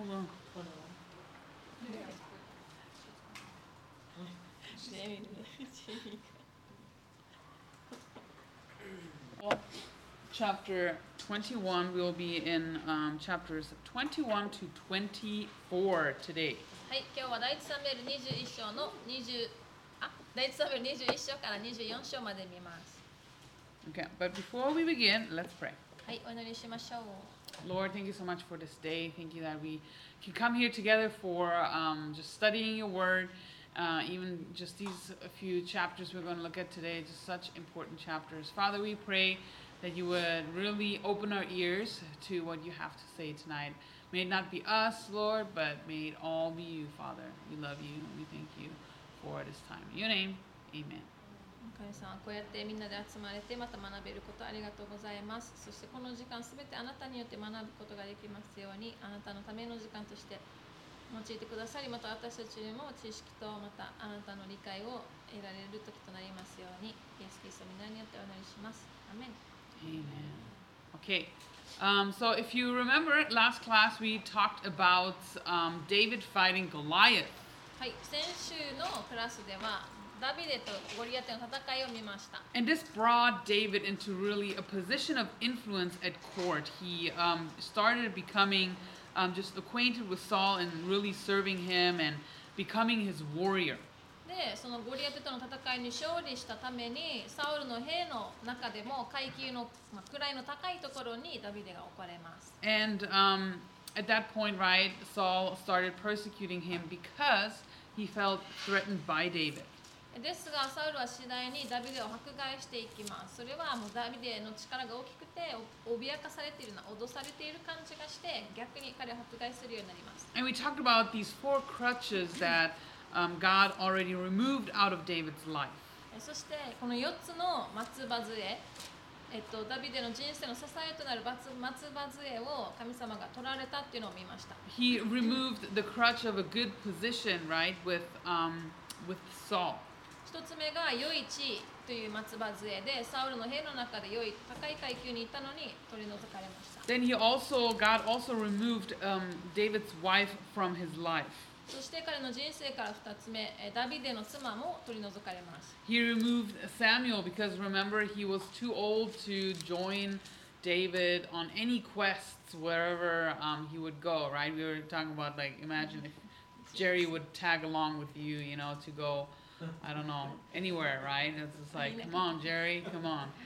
Hold on. Well, chapter 21, we will be in um, chapters 21 to 24 today. はい、今日は第一サムエル21章の20あ第一サムエル21章から24章まで見ます。 Okay, but before we begin, let's pray. はい、お祈りしましょう。 Lord, thank you so much for this day. Thank you that we can come here together for um, just studying your word. Uh, even just these few chapters we're going to look at today, just such important chapters. Father, we pray that you would really open our ears to what you have to say tonight. May it not be us, Lord, but may it all be you, Father. We love you and we thank you for this time. In your name, amen. 神様こうやってみんなで集まれてまた学べることありがとうございますそしてこの時間すべてあなたによって学ぶことができますようにあなたのための時間として用いてくださりまた私たちにも知識とまたあなたの理解を得られる時となりますようにイエス・キリストの皆によってお祈りしますアメン Amen. Okay. Um, so if you remember last class, we talked about um, David fighting Goliath. はい先週のクラスではダビデとゴリアテの戦いを見ました And this brought David into really a position of influence at court. He um, started becoming um, just acquainted with Saul and really serving him and becoming his warrior. でそのゴリアテとの戦いに勝利したためにサウルの兵の中でも階級の、まあ、位の高いところにダビデが置かれます And um, at that point, right, Saul started persecuting him because he felt threatened by David. ですがサウルは次第にダビデを迫害していきますそれはもうダビデの力が大きくてお脅かされているな脅されている感じがして逆に彼を迫害するようになります And we talked about these four crutches that um, God already removed out of David's life. えそしてこの4つの松葉杖えっと、ダビデの人生の支えとなる松松葉杖を神様が取られたっていうのを見ました He removed the crutch of a good position, right, with um, with Saul. 一つ目が良い地位という松葉杖でサウルの兵の中で良い高い階級にいたのに取り除かれました Then he also, God also removed um, David's wife from his life. そして彼の人生から2つ目えダビデの妻も取り除かれます He removed Samuel because remember he was too old to join David on any quests wherever um, he would go, right? We were talking about like imagine if Jerry would tag along with you, you know, to go, I don't know, anywhere, right? It's just like, come on, Jerry, come on.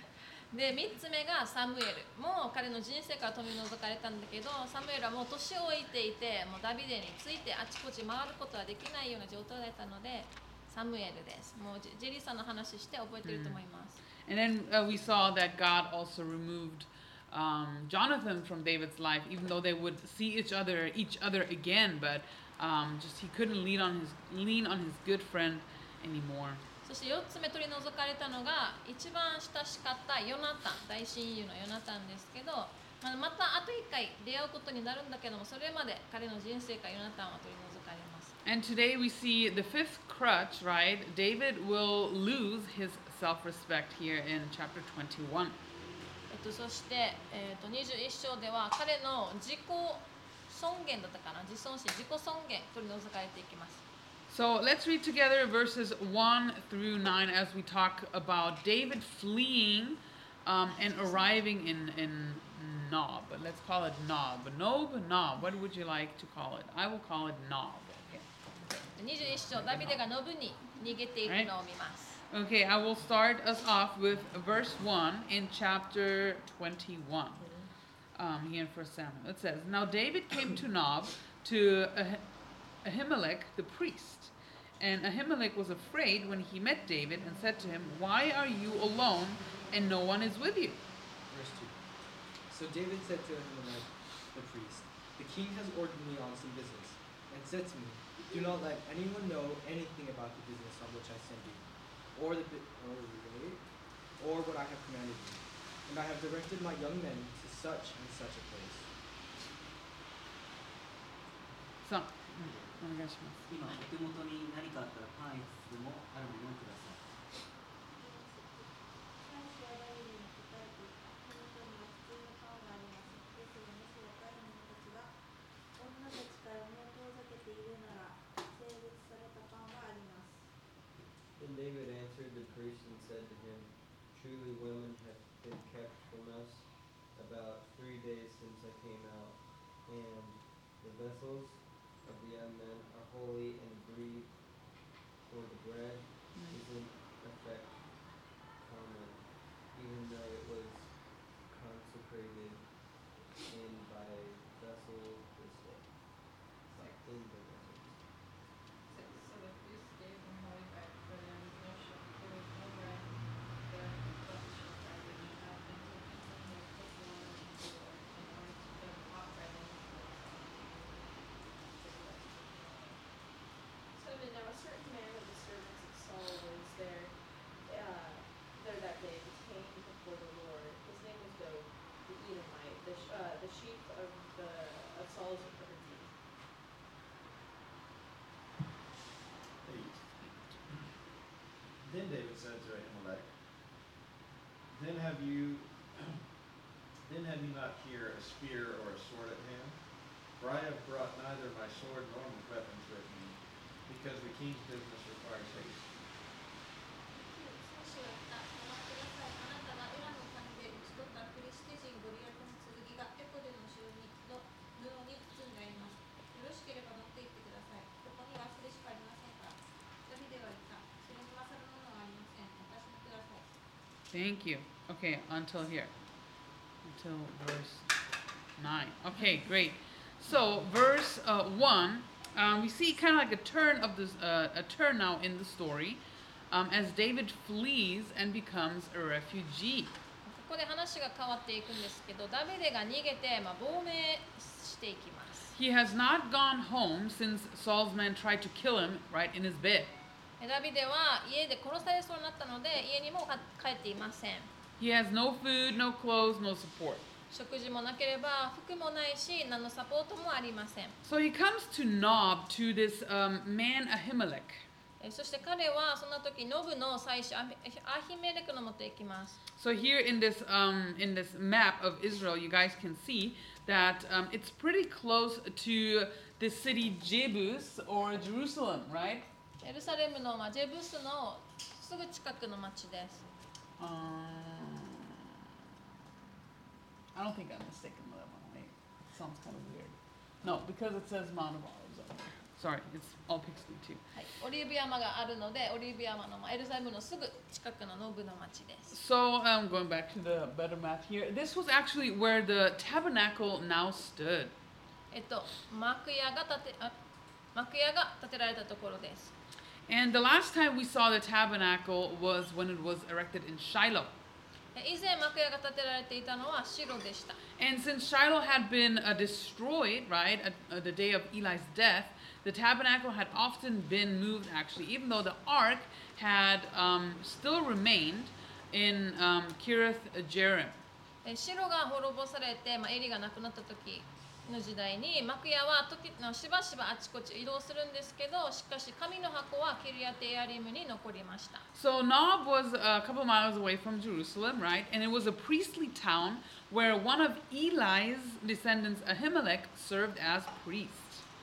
で3つ目がサムエルもう彼の人生から取り除かれたんだけどサムエルはもう年老いていてもうダビデについてあちこち回ることはできないような状態だったのでサムエルですもうジェジェリーさんの話して覚えてると思います、 And then uh, we saw that God also removed um, Jonathan from David's life, even though they would see each other, each other again, but um, just he couldn't lean on his lean on his good friend anymore. そして4つ目取り除かれたのが一番親しかったヨナタン大親友のヨナタンですけどまあまたあと1回出会うことになるんだけどもそれまで彼の人生からヨナタンは取り除かれます And today we see the fifth crutch, right? David will lose his self-respect here in chapter 21. えっと、そして、えっと、21章では彼の自己尊厳だったかな？自尊心自己尊厳取り除かれていきます So let's read together verses 1 through 9 as we talk about David fleeing um, and arriving in, in Nob. Let's call it Nob. Nob, Nob. What would you like to call it? I will call it Nob. Okay. Right? Okay, I will start us off with verse 1 in chapter 21 um, here in 1 Samuel. It says, Now David came to Nob, to Ahimelech the priest. And Ahimelech was afraid when he met David and said to him, Why are you alone and no one is with you? Verse 2. So David said to Ahimelech the priest, The king has ordered me on some business, and said to me, Do not let anyone know anything about the business on which I send you, or the or, or what I have commanded you. And I have directed my young men to such and such a place. So, お願いします今お手元に何かあったらパンいつもあるものをください女たちから身を遠ざけているなら性別されたパンはあります Then David answered the priest and said to him, Truly women have been kept from us about three days since I came out, and the vessels men Said to Ahimelech, Then have you, then have you not here a spear or a sword at hand? For I have brought neither my sword nor my weapons with me, because the king's business requires haste. Thank you. Okay, until here. Until verse 9. Okay, great. So, verse uh, 1, um, we see kind of like a turn of this, uh, a turn now in the story um, as David flees and becomes a refugee. ここで話が変わっていくんですけど、ダビデが逃げて、まあ、亡命していきます。 He has not gone home since Saul's men tried to kill him right in his bed. えダビデは家で殺されそうになったので、家にもか帰っていません。He has no food, no clothes, no support. 食事もなければ服もないし何のサポートもありません So he comes to Nob to this um, man Ahimelech. えそして彼はそんな時ノブの祭司アヒアヒメレクのもとへ行きます So here in this um, in this map of Israel, you guys can see that um, it's pretty close to the city Jebus or Jerusalem, right? エルサレムの、まあ、ジェブスのすぐ近くの町です Um, I don't think I'm mistaken with that one. Wait, it sounds kind of weird. No, because it says Mount of Olives. Sorry, it's all pixely too. はい、オリーブ山があるのでオリーブ山の、まあ、エルサレムのすぐ近くのノブの町です So um, going back to the better map here, this was actually where the tabernacle now stood. えっと幕屋が建てあ幕屋が建てられたところです And the last time we saw the tabernacle was when it was erected in Shiloh. え以前幕屋が建てられていたのは白でした And since Shiloh had been uh, destroyed, right, at uh, the day of Eli's death, the tabernacle had often been moved, actually, even though the ark had um, still remained in um, Kirith Jearim. え白が滅ぼされて、まあ、エリが亡くなった時 の時代に幕屋は時のしばしばあちこち移動するんですけどしかし神の箱はキリアテエアリムに残りました So Nob was a couple miles away from Jerusalem, right? And it was a priestly town where one of Eli's descendants, Ahimelech, served as priest.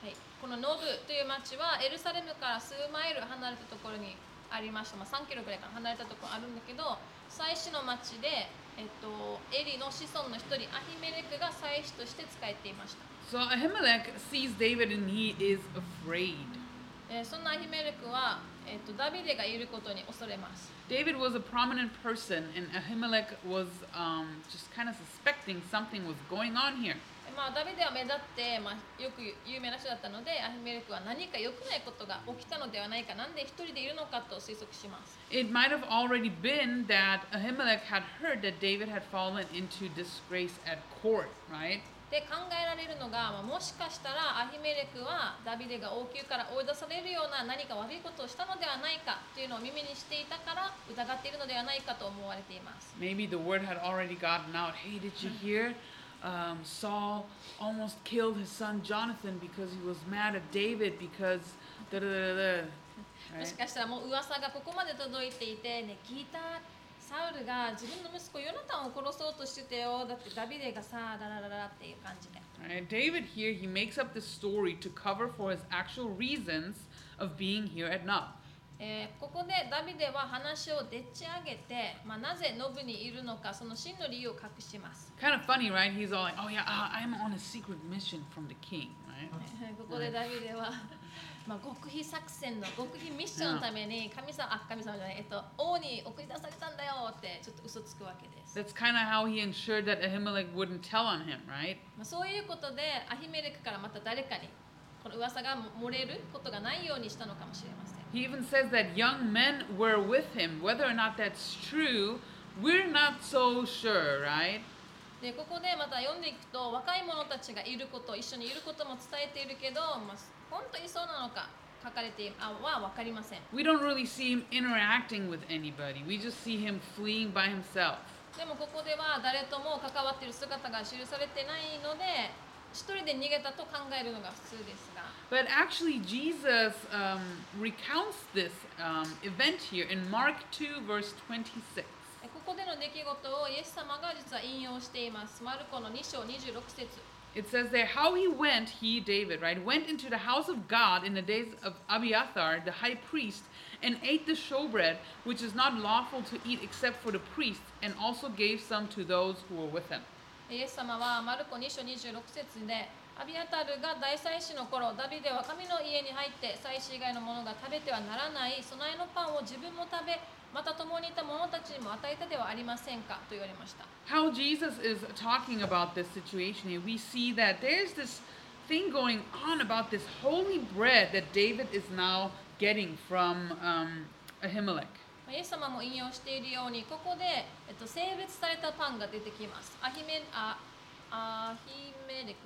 はい、このノブという町はエルサレムから数マイル離れたところにありました、まあ、3キロぐらいから離れたところあるんだけど祭司の町で、えっと、エリの子孫の一人アヒメレクが祭司として仕えていました So Ahimelech sees David and he is afraid. えーそんなアヒメレクは、えっと、ダビデがいることに恐れます David was a prominent person, and Ahimelech was um, just kind of suspecting something was going on here. でまあ、ダビデは目立って、まあ、よく有名な人だったのでアヒメレクは何か良くないことが起きたのではないかなんで一人でいるのかと推測します It might have already been that Ahimelech had heard that David had fallen into disgrace at court, right? で考えられるのが、まあ、もしかしたらアヒメレクはダビデが王宮から追い出されるような何か悪いことをしたのではないかというのを耳にしていたから疑っているのではないかと思われています Maybe the word had already gotten out. Hey, did you hear? Um, Saul almost killed his son Jonathan because he was mad at David because da da da da. もし Right? かしたらもう噂がここまで届いていてね聞いたサウルが自分の息子ヨナタンを殺そうとしてたよだってダビデがさララララっていう感じで Right? David here, he makes up this story to cover for his actual reasons of being here at Nob. えーここでダビデは話をでっち上げて、まあ、なぜノブにいるのかその真の理由を隠します。Kind of funny, right? He's all like, "Oh yeah, uh, I'm on a secret mission from the king," right? ここでダビデは、まあ、極秘作戦の極秘ミッションのために神様あ神様じゃない、えっと、王に送り出されたんだよってちょっと嘘つくわけです。That's kind of how he ensured that Ahimelech wouldn't tell on him, right? まあ、そういうことでアヒメレクからまた誰かにこの噂が漏れることがないようにしたのかもしれません。He even says that young men were with him. Whether or not that's true, we're not so sure, right? でここでまた読んでいくと若い者たちがいること一緒にいることも伝えているけど、まあ、本当にそうなのか書かれているあは分かりません We don't really see him interacting with anybody. We just see him fleeing by himself. でもここでは誰とも関わっている姿が記されてないので 一人で逃げたと考えるのが普通ですが But actually, Jesus um, recounts this um, event here in Mark 2, verse 26. えここでの出来事をイエス様が実は引用していますマルコの2章26節 It says there, how he went, he, David, right, went into the house of God in the days of Abiathar, the high priest, and ate the showbread, which is not lawful to eat except for the priests, and also gave some to those who were with him. イエス様はマルコ2章26節でアビアタルが大祭司の頃ダビデは神の家に入って祭司以外の者が食べてはならない備えのパンを自分も食べまた共にいた者たちにも与えたではありませんかと言われました How Jesus is talking about this situation here, we see that there's this thing going on about this holy bread that David is now getting from um, Ahimelech. まあイエス様も引用しているようにここで、えっと、性別されたパンが出てきます。アヒメあアヒメレク？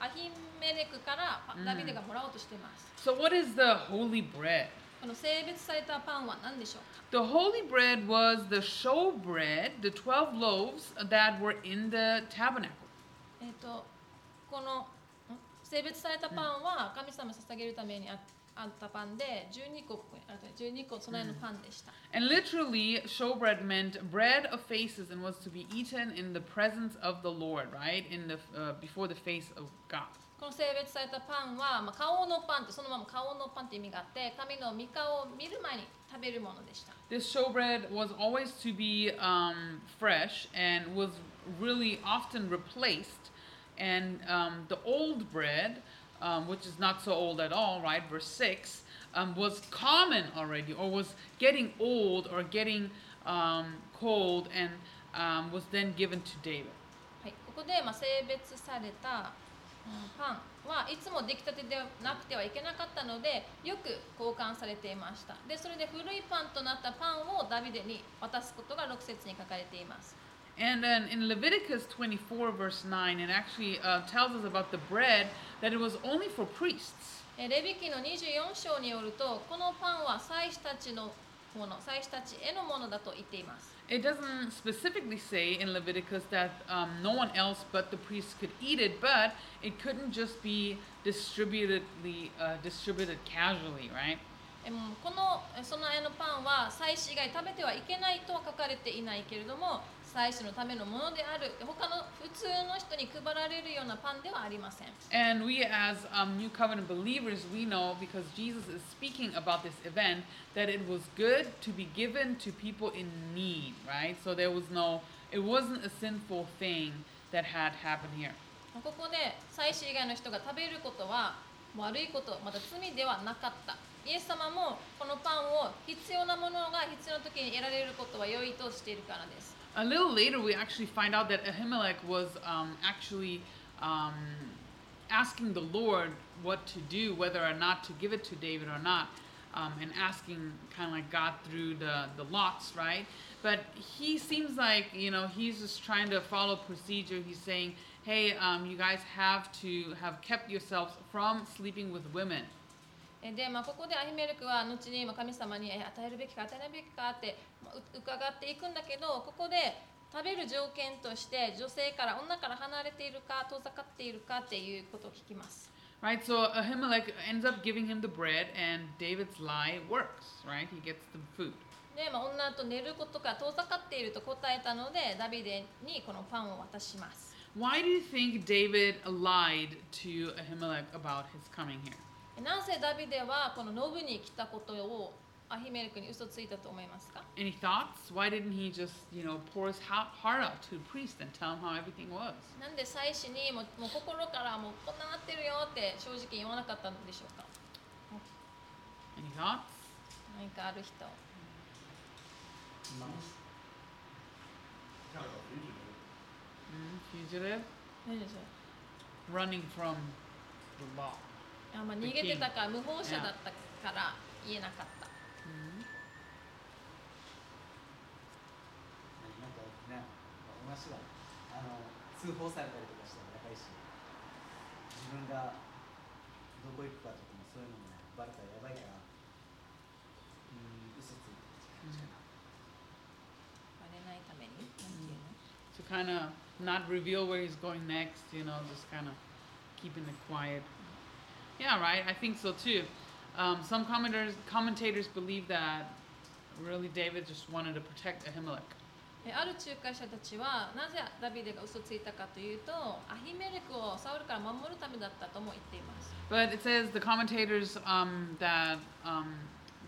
アヒメレクからダビデがもらおうとしています、So, what is the holy bread? この性別されたパンは何でしょうか？The holy bread was the showbread, the 12 loaves that were in the tabernacle. えっ、とこのん？性別されたパンは神様に捧げるためにああったパンで12個ここにある12個備えのパンでした、 And literally, showbread meant bread of faces and was to be eaten in the presence of the Lord, right? In the uh, before the face of God. この性別されたパンは、まあ、顔のパンってそのまま顔のパンって意味があって神の御顔を見る前に食べるものでした This showbread was always to be um, fresh and was really often replaced. And um, the old bread, um, which is not so old at all, right? Verse 6, um, was common already or was getting old or getting um, cold and um, was then given to David. はい、ここで、まあ、性別された、パンはいつも出来たてでなくてはいけなかったのでよく交換されていましたでそれで古いパンとなったパンをダビデに渡すことが6節に書かれています And then in Leviticus 24, verse 9, it actually uh, tells us about the bread that it was only for priests. えレビ記の24章によるとこのパンは祭司たちのもの祭司たちへのものだと言っています It doesn't specifically say in Leviticus that um, no one else but the priests could eat it, but it couldn't just be distributedly uh, distributed casually, right? えもうこのえ備えのパンは祭司以外食べてはいけないとは書かれていないけれども 祭司のためのものである他の普通の人に配られるようなパンではありません And we, as um, New Covenant believers, we know because Jesus is speaking about this event that it was good to be given to people in need, right? So there was no, it wasn't a sinful thing that had happened here. ここで祭司以外の人が食べることは悪いことまた罪ではなかったイエス様もこのパンを必要なものが必要な時に得られることは良いとしているからです A little later, we actually find out that Ahimelech was um, actually um, asking the Lord what to do, whether or not to give it to David or not, um, and asking kind of like God through the, the lots, right? But he seems like, you know, he's just trying to follow procedure. He's saying, hey, um, you guys have to have kept yourselves from sleeping with women. えで、まあ、ここでアヒメルクは後にまあ神様にえ与えるべきか与えないべきかってまあう 伺っていくんだけどここで食べる条件として女性から女から離れているか遠ざかっているかっていうことを聞きます Right, so Ahimelech ends up giving him the bread, and David's lie works, right? He gets the food. で、まあ、女と寝ることから遠ざかっていると答えたのでダビデにこのパンを渡します Why do you think David lied to Ahimelech about his coming here? なぜダビデはこのノブに来たことをアヒメレクに嘘ついたと思いますか Any thoughts? Why didn't he just, you know, pour his heart out to the priest and tell him how everything was? なんで祭司にもうもう心からもうこんななってるよって正直言わなかったのでしょうか Any thoughts? 何かある人 fugitive. Mm, fugitive? 何でしょう Running from the law. あまあ、逃げてたから無法者だったから言えなかった、同じだ。あの通報されたりとかしたらやばいし、自分がどこ行くかとかもそういうのもね、バレたらやばいから、うん、嘘ついてる感じかな。バレないためになんていうの To kind of not reveal where he's going next, you know, just kind of keeping it quiet. Yeah, right. I think so too. Um, some commentators commentators believe that really David just wanted to protect Ahimelech. えある仲介者たちはなぜダビデが嘘ついたかというとアヒメレクをサウルから守るためだったとも言っています But it says the commentators um, that um,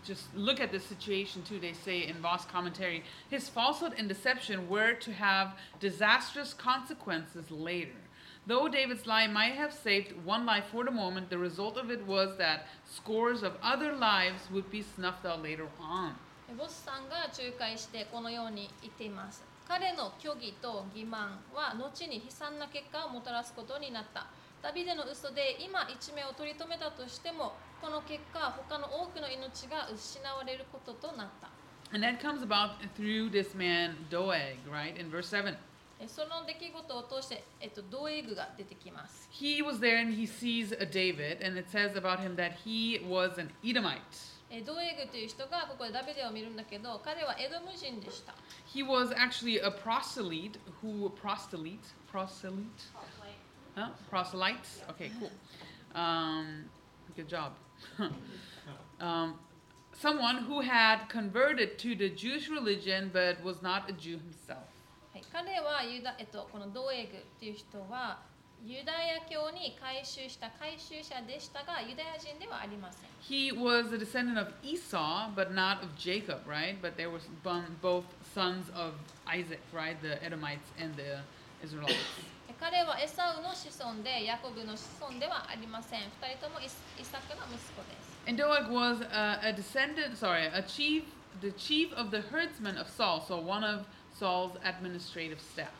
just look at this situation too. They say in Voss commentary, his falsehood and deception were to have disastrous consequences later. Though David's lie might have saved one life for the moment, the result of it was that scores of other lives would be snuffed out later on. えボスさんが仲介してこのように言っています彼の虚偽と欺瞞は後に悲惨な結果をもたらすことになったダビデの嘘で今一命を取り留めたとしてもこの結果他の多くの命が失われることとなった And that comes about through this man Doeg, right? In verse 7. えその出来事を通して、えっと、ドエグが出てきます He was there and he sees a David, and it says about him that he was an Edomite. えドエグという人がここでダビデを見るんだけど彼はエドム人でした He was actually a proselyte who proselyte proselyte huh? proselytes. Okay, cool. Um, good job. um, someone who had converted to the Jewish religion but was not a Jew himself. はい、彼はユダ、えっと、このドエグっていう人は ユダヤ教に改宗した改宗者でしたがユダヤ人ではありません He was a descendant of Esau, but not of Jacob, right? But there was bon- both sons of Isaac, right? The Edomites and the Israelites. え彼はエサウの子孫でヤコブの子孫ではありません二人ともイスイサクの息子です And Doeg was uh, a descendant, sorry, a chief, the chief of the herdsmen of Saul, so one of Saul's administrative staff.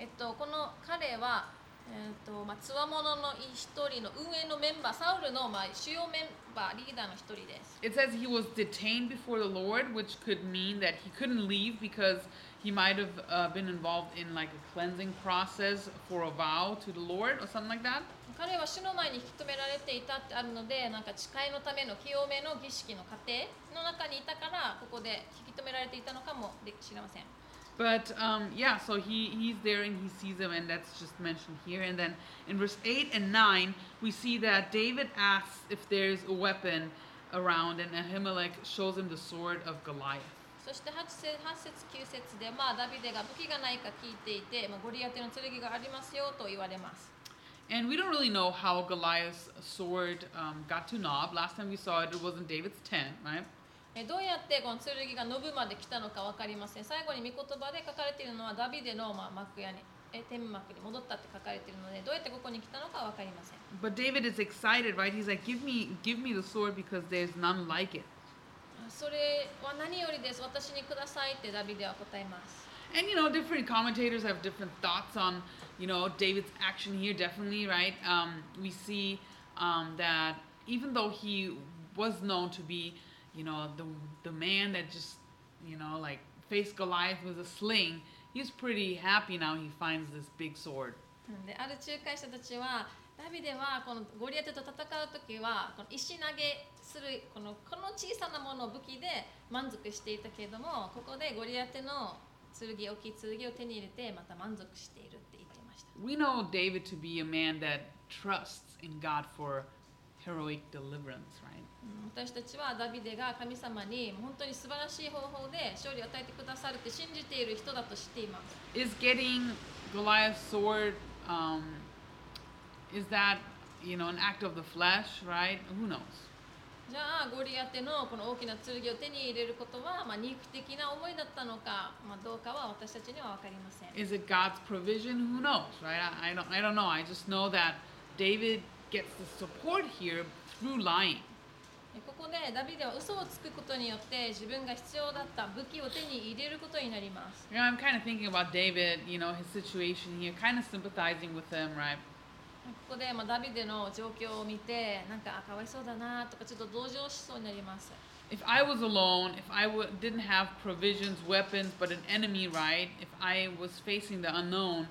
えっとこの彼は えっとまあ強者の一人の運営のメンバーサウルのまあ主要メンバーリーダーの一人です It says he was detained before the Lord, which could mean that he couldn't leave because he might have uh, been involved in like a cleansing process for a vow to the Lord or something like that. 彼は主の前に引き止められていたってあるのでなんか誓いのための清めの儀式の過程の中にいたからここで引き止められていたのかもで知りません But um, yeah, so he, he's there and he sees him, and that's just mentioned here. And then in verse 8 and 9, we see that David asks if there's a weapon around, and Ahimelech shows him the sword of Goliath. そして 8, 節8節9節で、まあ、ダビデが武器がないか聞いていて、まあ、ゴリアテの剣がありますよと言われます。 And we don't really know how Goliath's sword um, got to Nob. Last time we saw it, it was in David's tent, right? えどうやってこの剣がノブまで来たのか分かりません。最後に御言葉で書かれているのはダビデの、まあ、幕屋にえ天幕に戻ったって書かれているのでどうやってここに来たのか分かりません。But David is excited, right? He's like, "Give me, give me the sword because there's none like it." それは何よりです。私にくださいってダビデは答えます。And you know, different commentators have different thoughts on, you know, David's action here. Definitely, right? Um, we see um, that even though he was known to be, you know, the the man that just, you know, like faced Goliath with a sling, he's pretty happy now. He finds this big sword. うんである仲介者たちはダビデはこのゴリアテと戦う時はこの石投げするこのこの小さなものを武器で満足していたけれどもここでゴリアテの剣大きい剣を手に入れてまた満足しているって言っていました We know David to be a man that trusts in God for heroic deliverance, right? うん私たちはダビデが神様に本当に素晴らしい方法で勝利を与えてくださるって信じている人だと知っています Is getting Goliath's sword, um, is that you know, an act of the flesh, right? Who knows? じゃあゴリアテのこの大きな剣を手に入れることは、まあ、肉的な思いだったのか、まあ、どうかは私たちには分かりません Is it God's provision? Who knows, right? I, I don't, I don't know. I just know that David gets the support here through lying. ここでダビデは嘘をつくことによって自分が必要だった武器を手に入れることになります You know, I'm kind of thinking about David, you know, his situation here, kind of sympathizing with him, right? ここで、まあ、ダビデの状況を見てなんかあかわいそうだなとかちょっと同情しそうになります If I was alone, if I w- didn't have provisions, weapons, but an enemy, right? If I was facing the unknown,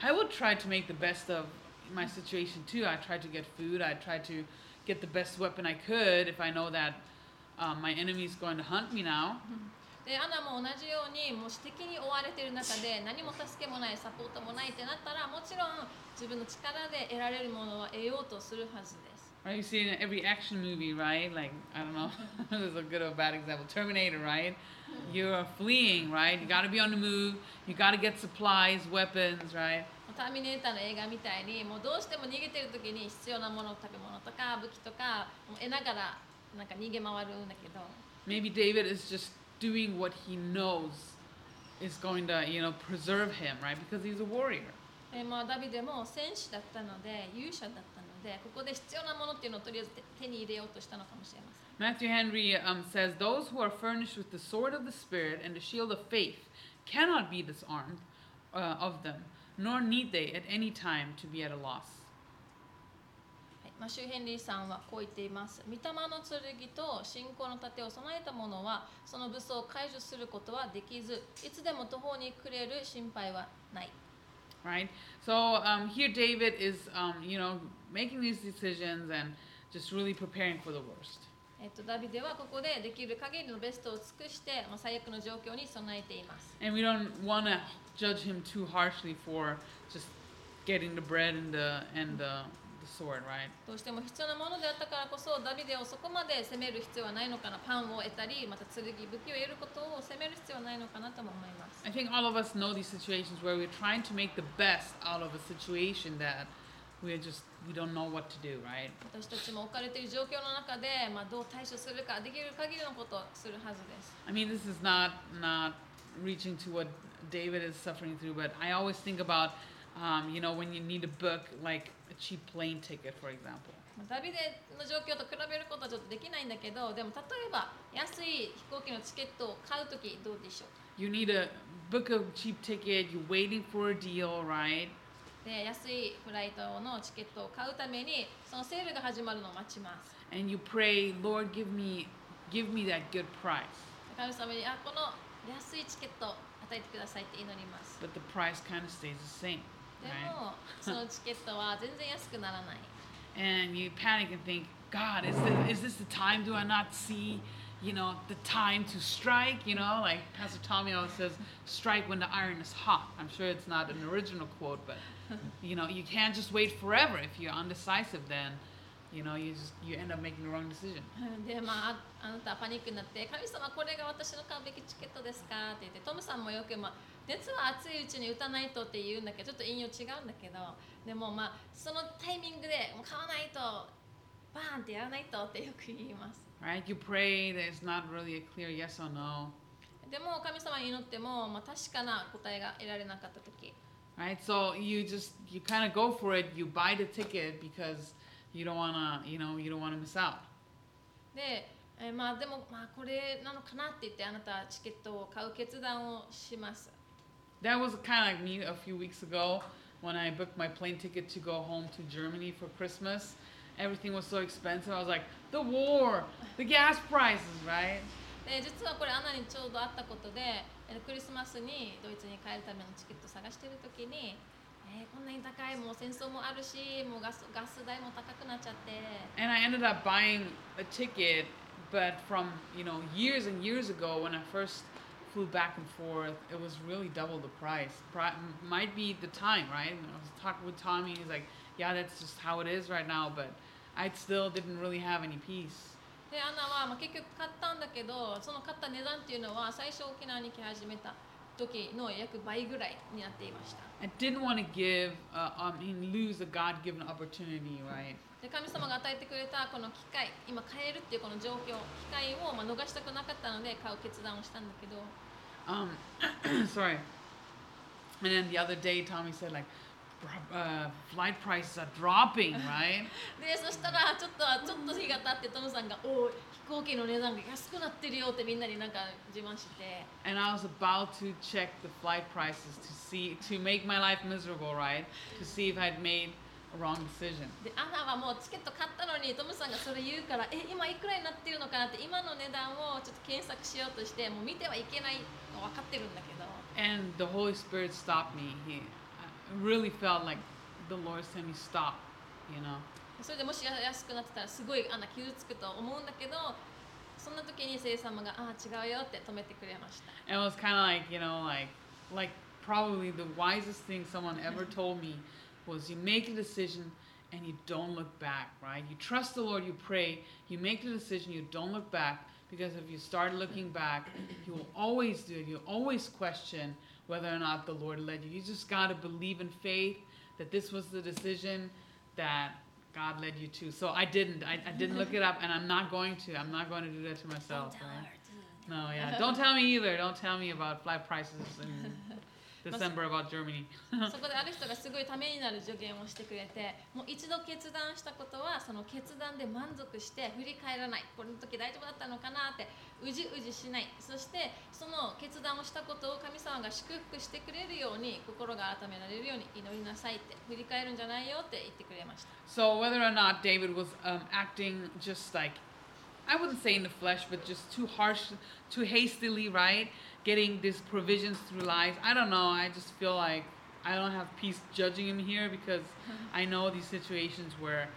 I would try to make the best of my situation too. I tried to get food. I tried to get the best weapon I could if I know that um, my enemy is going to hunt me now. でアナも同じようにもし敵に追われている中で何も助けもないサポートもないってなったらもちろん自分の力で得られるものは得ようとするはずです Right? You see it in every action movie, right? Like, I don't know, this is a good or bad example. Terminator, right? You're fleeing, right? You gotta be on the move. You gotta get supplies, weapons, right? ターミネーターの映画みたいにもうどうしても逃げてる時に必要なもの食べ物とか武器とか得ながらなんか逃げ回るんだけど Maybe David is just doing what he knows is going to, you know, preserve him, right? Because he's a warrior. でまあ、ダビデも戦士だったので勇者だったのでここで必要なものっていうのをとりあえず手手に入れようとしたのかもしれません Matthew Henry um, says, Those who are furnished with the sword of the Spirit and the shield of faith cannot be disarmed uh, of them, nor need they at any time to be at a loss. はいマシュー・ヘンリーさんはこう言っています。御霊の剣と信仰の盾を備えた者は、その武装を解除することはできず、いつでも途方に暮れる心配はない。right? So um, here David is, um, you know, making these decisions and just really preparing for the worst. えっと、ダビデはここでできる限りのベストを尽くして、まあ、最悪の状況に備えています。And we don't want to judge him too harshly for just getting the bread and the and the, the sword, right? どうしても必要なものであったからこそ、ダビデをそこまで攻める必要はないのかな、パンを得たり、また剣、武器を得ることを責める必要はないのかなとも思います。 I think all of us know these situations where we're trying to make the best out of a situation that we're just we don't know what to do, right? 私たちも置かれている状況の中で、まあ、どう対処するか、できる限りのことをするはずです。 I mean, this is not not reaching to what David is suffering through, but I always think about, um, you know, when you need a book like a cheap plane ticket, for example. まあダビデの状況と比べることはちょっとできないんだけどでも例えば安い飛行機のチケットを買うときどうでしょうか You need a book a cheap ticket. You're waiting for a deal, right? で安いフライトのチケットを買うためにそのセールが始まるのを待ちます And you pray, Lord, give me, give me that good price. 神様にあこの安いチケット を与えてくださいって祈ります But the price kind of stays the same, で right? もそのチケットは全然安くならない And you panic and think, God, is this, is this the time? Do I not see, you know, the time to strike? You know, like Pastor Tommy always says, strike when the iron is hot. I'm sure it's not an original quote, but you know, you can't just wait forever. If you're undecisive, then you know, you just you end up making the wrong decision. でまあああなたはパニックになって「神様これが私の買うべきチケットですか?」って言ってトムさんもよく、まあ「熱は熱いうちに打たないと」って言うんだけどちょっと引用違うんだけどでもまあそのタイミングでもう買わないとバーンってやらないとってよく言います Right? You pray. There's not really a clear yes or no. でも神様に祈っても、まあ、確かな答えが得られなかった時 Right? So you just you kind of go for it. You buy the ticket because you don't wanna, you know, you don't wanna miss out. で、えーまあでもまあこれなのかなって言ってあなたはチケットを買う決断をします That was kind of like me a few weeks ago when I booked my plane ticket to go home to Germany for Christmas. Everything was so expensive. I was like, the war, the gas prices, right? で実はこれアナにちょうどあったことでえークリスマスにドイツに帰るためのチケットを探してる時に、えーこんなに高いもう戦争もあるしもうガスガス代も高くなっちゃって And I ended up buying a ticket, but from, you know, years and years ago when I first flew back and forth, it was really double the price. Pri- might be the time, right? And I was talking with Tommy, he's like, yeah, that's just how it is right now, but I still didn't really have any peace. でアナは、まあ、結局買ったんだけどその買った値段っていうのは最初沖縄に来始めた 時の約倍ぐらいになっていました。神様が与えてくれたこの機会、今買えるっていうこの状況、機会をまあ逃したくなかったので買う決断をしたんだけど。And then the other day, Tommy said like, uh, flight prices are dropping, right? でそしたらちょっとちょっと日が経ってトムさんが「おお飛行機の値段が安くなってるよ」ってみんなになんか自慢して And I was about to check the flight prices to see, to make my life miserable, right? To see if I'd made a wrong decision. でアナはもうチケット買ったのにトムさんがそれ言うから「え今いくらになってるのかな?」って今の値段をちょっと検索しようとしてもう見てはいけないの分かってるんだけど And the Holy Spirit stopped me. He really felt like the Lord said me stop, you know. それでもし安くなってたらすごいアナ傷つくと思うんだけどそんな時に聖様が「ああ違うよ」って止めてくれました And it was kind of like, you know, like, like probably the wisest thing someone ever told me was you make a decision and you don't look back, right? You trust the Lord, you pray, you make the decision, you don't look back, because if you start looking back, you will always do it. You always question whether or not the Lord led you. You just got to believe in faith that this was the decision that God led you to. So I didn't. I, I didn't look it up, and I'm not going to. I'm not going to do that to myself. Don't tell right? No, yeah. Don't tell me either. Don't tell me about flight prices in December about Germany. そこである人がすごいためになる助言をしてくれてもう一度決断したことはその決断で満足して振り返らないこの時大丈夫だったのかなってうじうじしないそしてその決断をしたことを神様が祝福してくれるように心が改められるように祈りなさいって振り返るんじゃないよって言ってくれました So whether or not David was um, acting just like, I wouldn't say in the flesh, but just too harsh, too hastily, right? Getting these provisions through life. I don't know. I just feel like I don't have peace judging him here because I know these situations where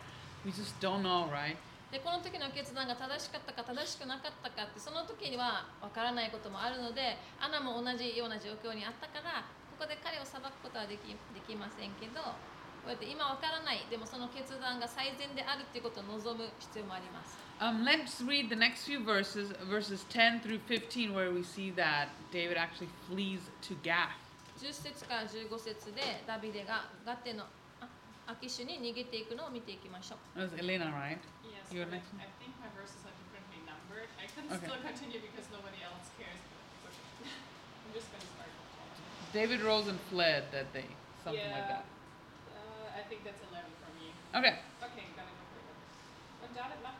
we just don't know, right? でこの時の決断が正しかったか正しくなかったかってその時には分からないこともあるのでアナも同じような状況にあったからここで彼を裁くことはできできませんけどこうやって今分からないでもその決断が最善であるっていうことを望む必要もあります Um, let's read the next few verses, verses 10 through 15, where we see that David actually flees to Gath. 10節から15節でダビデがガテのあアキシュに逃げていくのを見ていきましょう That was Elena, right? Yes, You're but next I think my verses are differently numbered. I can Okay. still continue because nobody else cares. But it's okay. I'm just gonna start. David rose and fled that day, something yeah, like that. Uh, I think that's 11 for me. Okay. Okay, gonna go further. Und David machte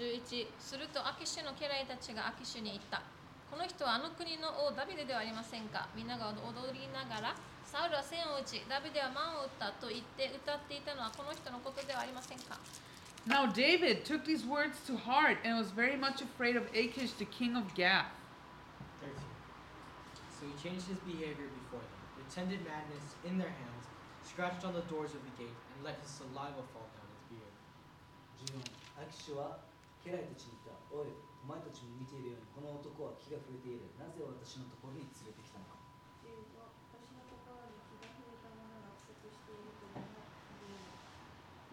11するとアキシュの家来たちがアキシュに言ったこの人はあの国の王ダビデではありませんかみんなが踊りながらサウルは千を打ちダビデは万を打ったと言って歌っていたのはこの人のことではありませんか Now David took these words to heart and was very much afraid of Achish, the king of Gath. 13. So he changed his behavior before them, pretended madness in their hands, scratched on the doors of the gate, and let his saliva fall down his beard. 14アキシュは家来たちに言ったおいお前たちも見ているようにこの男は気が触れているなぜ私のところに連れてきたのか私のところに気が触れた者が不足しているという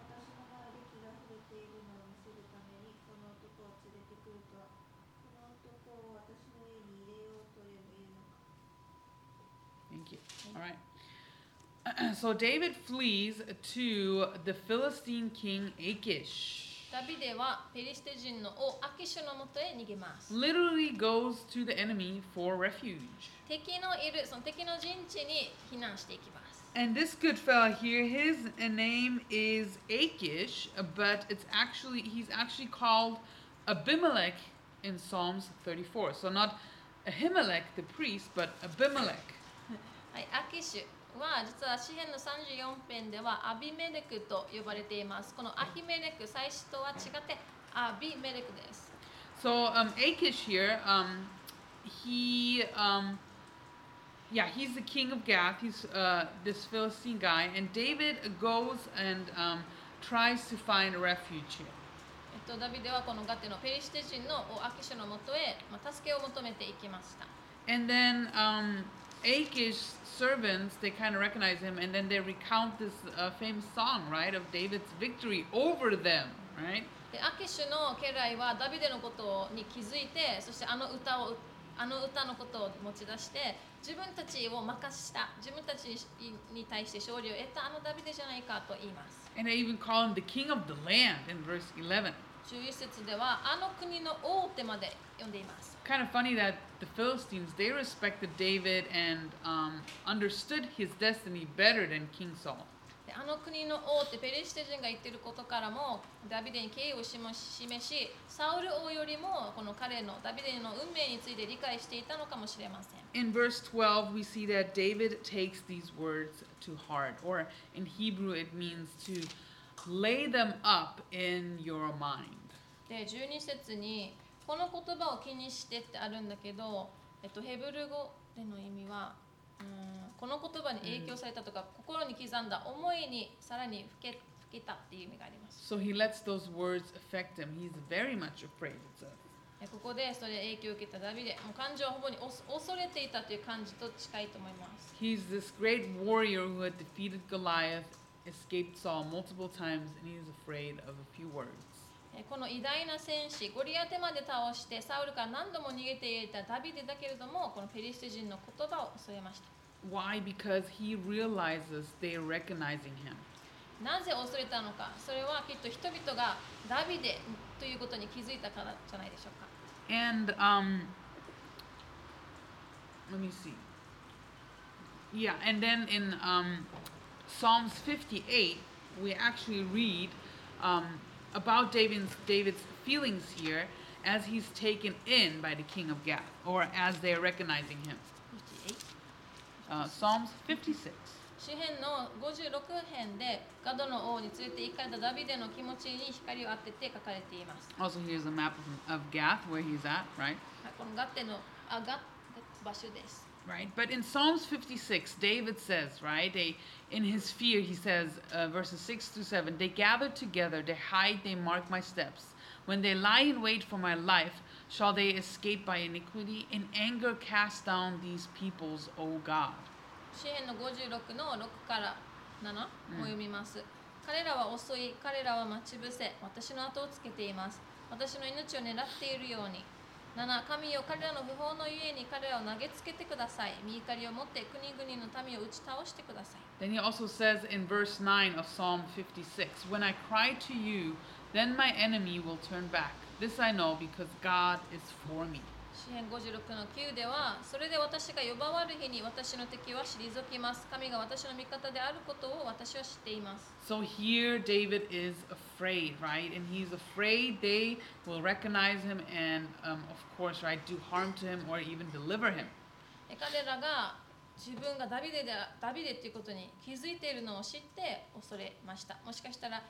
私の前で気が触れているのを見せるためにこの男を連れてくるとはこの男を私の家に入れようとでも言うのか Thank you. All right. So David flees to the Philistine king Achish. ダビデはペリシテ人の王アキシュのもとへ逃げます Literally goes to the enemy for refuge. 敵のいるその敵の陣地に避難していきます And this good fella here, his name is Achish, but it's actually he's actually called Abimelech in Psalms 34. So not Ahimelech the priest, but Abimelech. はい、アキシュ は実は詩篇の34編ではアビメレクと呼ばれています。このアヒメレク、最初とは違ってアビメレクです。So um, Achish here, um, he, um, yeah, he's the king of Gath. He's uh, this Philistine guy, and David goes and um, tries to find a refuge here. えっと、ダビデはこのガテのペリシテ人の王アキシュのもとへ、まあ、助けを求めていきました。And then um, Achish's servants, they kind of recognize him, and then they recount this uh, famous song, right, of David's victory over them. right? でアキシュの家来はダビデのことに気づいてそしてあの歌をあの歌のことを持ち出して自分たちを任した自分たちに対して勝利を得たあのダビデじゃないかと言います And they even call him the king of the land in verse 11. 11節ではあの国の王ってまで呼んでいます Kind of funny that the Philistines, they respected David and um, understood his destiny better than King Saul. であの国の王ってペリシテ人が言ってることからもダビデに敬意を示しサウル王よりもこの彼のダビデの運命について理解していたのかもしれません In verse 12, we see that David takes these words to heart, or in Hebrew, it means to lay them up in your mind. で12節にこの言葉を気にしてってあるんだけど、えっと、ヘブル語での意味はうんこの言葉に影響されたとか、心に刻んだ思いにさらに吹け吹けたっていう意味があります。So he lets those words affect him. He's very much afraid, ここでそれ影響を受けたダビデもう感情はほぼに恐恐れていたという感じと近いと思います。He's this great warrior who had defeated Goliath, escaped Saul multiple times, and he's afraid of a few words. えこの偉大な戦士ゴリアテまで倒してサウルから何度も逃げていたダビデだけれどもこのペリシテ人の言葉を恐れました。Why? Because he realizes they're recognizing him. なぜ恐れたのかそれはきっと人々がダビデということに気づいたからじゃないでしょうか And um, let me see. Yeah, and then in um, Psalms 58, we actually read um, about David's, David's feelings here as he's taken in by the king of Gath, or as they're recognizing him. Uh, Psalms 56. 詩編の56編でガドの王に連れて行かれたダビデの気持ちに光を当てて書かれています。 Also, here's a map of, of Gath where he's at, right? はいこのガッテのあガッ場所です。 Right, but in Psalms 56, David says, right, they, in his fear, he says, uh, verses 6 through 7, they gather together, they hide, they mark my steps. When they lie in wait for my life, shall they escape by iniquity? In anger, cast down these peoples, O God. 詩編の56の6から7うんを読みます、彼らは遅い、彼らは待ち伏せ、私の後をつけています。私の命を狙っているように。 7、神よ彼らの不法のゆえに彼らを投げつけてください。見怒りを持って国々の民を打ち倒してください。Then he also says in verse 9 of Psalm 56, When I cry to you, then my enemy will turn back. This I know because God is for me. 詩編56の9では、それで私が呼ばわる日に私の敵は退きます。神が私の味方であることを私は知っています。So here David is afraid, right? And he's afraid they will recognize him and, um, of course, right, do harm to him or even deliver him. え彼らが自分がダビデでダビデっていうことに気づいているのを知って恐れましたもしかしたら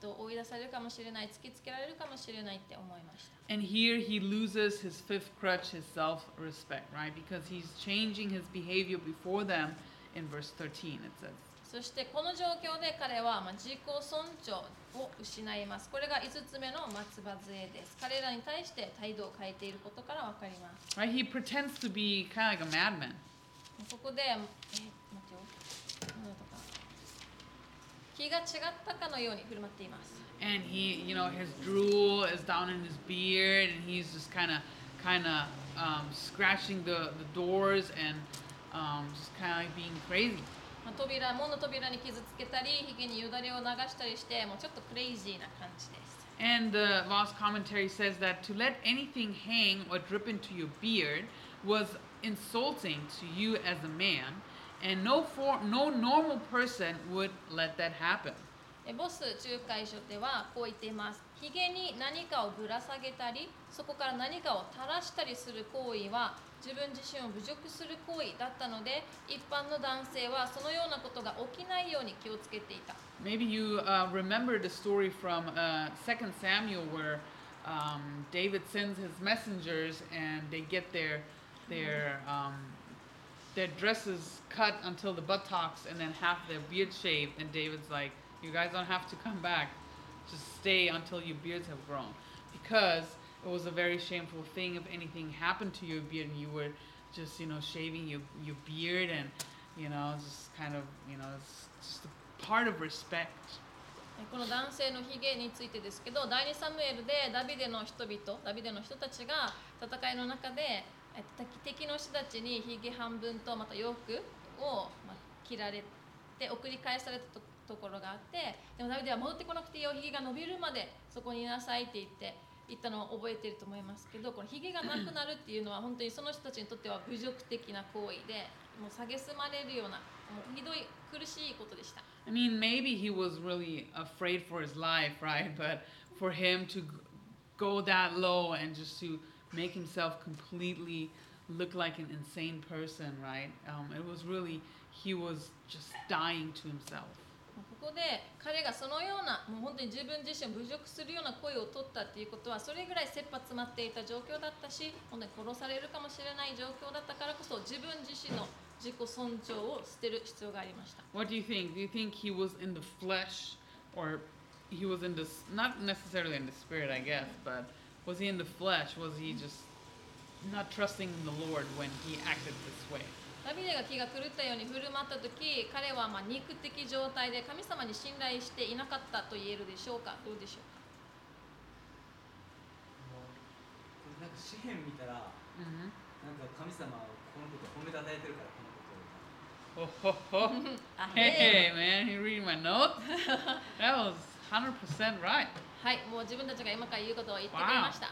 と追い出されるかもしれない突きつけられるかもしれないって思いました And here he loses his fifth crutch, his self respect, right? Because he's changing his behavior before them in verse 13, it says. そしてこの状況で彼はまあ自己尊重を失いますこれが5つ目の松葉杖です彼らに対して態度を変えていることから分かります Right? He pretends to be kind of like a madman. ここでえ待気が違ったかのように振る舞っています And he, you know, his drool is down in his beard and he's just kind of, kind of um, scratching the, the doors and um, just kind of like being crazy. まあ、扉門の扉に傷つけたりひげによだれを流したりしてもうちょっとクレイジーな感じです And the Voss commentary says that to let anything hang or drip into your beard was insulting to you as a man, And no for, no normal person would let that happen. えボス仲介書ではこう言っていますひげに何かをぶら下げたりそこから何かを垂らしたりする行為は自分自身を侮辱する行為だったので一般の男性はそのようなことが起きないように気をつけていた Maybe you uh, remember the story from uh, 2 Samuel where um, David sends his messengers and they get their their um, their dresses cut until the buttocks and then half their beard shaved. And David's like, "You guys don't have to come back. Just stay until your beards have grown," because it was a very shameful thing if anything happened to your beard and you were just you know shaving your your beard and you know just kind of you know it's just a part of respect. えこの男性のヒゲについてですけど第2サムエルでダビデの人々ダビデの人たちが戦いの中で え敵敵の人たちにヒゲ半分とまた洋服を、まあ、切られて送り返されたところがあってでもダビデは戻ってこなくていいよヒゲが伸びるまでそこにいなさいって言って言ったのを覚えていると思いますけどこのヒゲがなくなるっていうのは本当にその人たちにとっては侮辱的な行為でもう蔑まれるようなもうひどい苦しいことでした。I mean, maybe he was really afraid for his life, right? But for him to go that low and just to make himself completely look like an insane person, right? Um, it was really, he was just dying to himself. ここで彼がそのようなもう本当に自分自身を侮辱するような声を取ったっていうことはそれぐらい切羽詰まっていた状況だったし本当に殺されるかもしれない状況だったからこそ自分自身の自己尊重を捨てる必要がありました What do you think? Do you think he was in the flesh or he was in the, not necessarily in the spirit, I guess, but was he in the flesh? Was he just not trusting the lord when he acted this way? ダビデが気が狂ったように振る舞ったと、彼はまあ肉的状態で神様に信頼していなかったと言えるでしょうか？どうでしょうか？なんか詩編見たら、なんか神様このこと褒めたたえてるから、このこと。はいもう自分たちが今から言うことを言ってくれました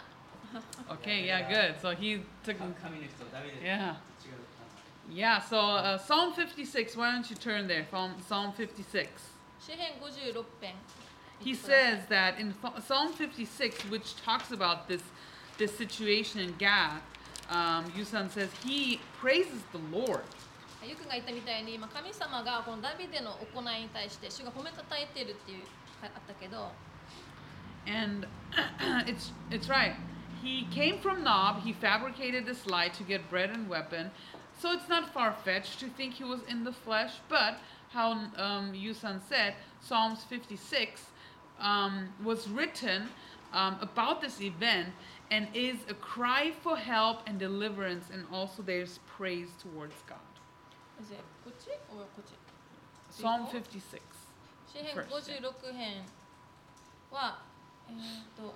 Okay, yeah, good. So he took. Yeah. Yeah, so uh, Psalm 56, why don't you turn there? Psalm, Psalm 56. 詩篇56編 He says that in Psalm 56, which talks about this, this situation in Gath, um, Yusan says he praises the Lord. ユクが言ったみたいに今神様がこのダビデの行いに対して主が褒めたたえてるっていうあったけど And it's it's right. He came from Nob. He fabricated this lie to get bread and weapon. So it's not far fetched to think he was in the flesh. But how um, Yusan said, Psalms 56 um, was written um, about this event and is a cry for help and deliverance, and also there's praise towards God. じゃあこっちおこっち Psalm 56. 詩篇 First, 56編は、え ー、と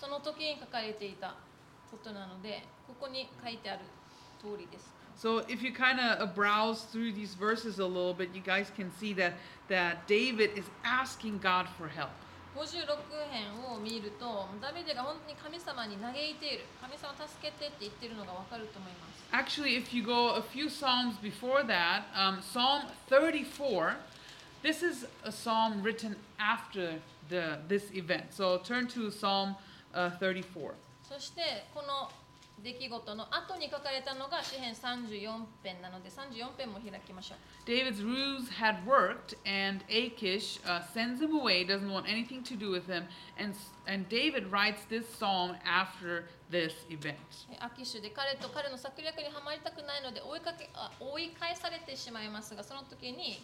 その時に書かれていたことなのでここに書いてある通りです So if you kind of browse through these verses a little bit, you guys can see that that David is asking God for help. 56編を見るとダビデが本当に神様に嘆いている神様助けてって言ってるのがわかると思います Actually, if you go a few psalms before that, um, Psalm 34, this is a psalm written after the this event. So turn to Psalm uh, 34. そしてこの出来事の後に書かれたのが詩編34編なので34編も開きましょう David's ruse had worked, and Achish uh, sends him away, doesn't want anything to do with him, and and David writes this psalm after this event. えアキッシュで彼と彼の策略にはまりたくないので追いかけあ追い返されてしまいますがその時に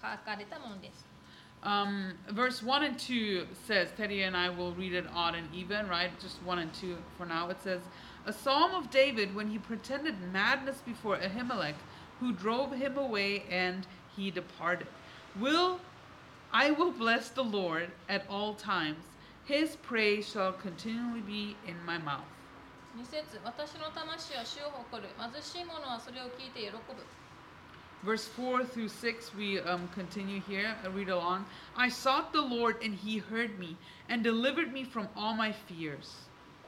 書かれたものです Um, verse 1 and 2 says, Teddy and I will read it odd and even, right? Just 1 and 2 for now. It says, A psalm of David when he pretended madness before Ahimelech, who drove him away and he departed. Will I will bless the Lord at all times. His praise shall continually be in my mouth. 2節私の魂は主を誇る貧しい者はそれを聞いて喜ぶ Verse 4 through 6, we um, continue here. I read along. I sought the Lord, and he heard me, and delivered me from all my fears.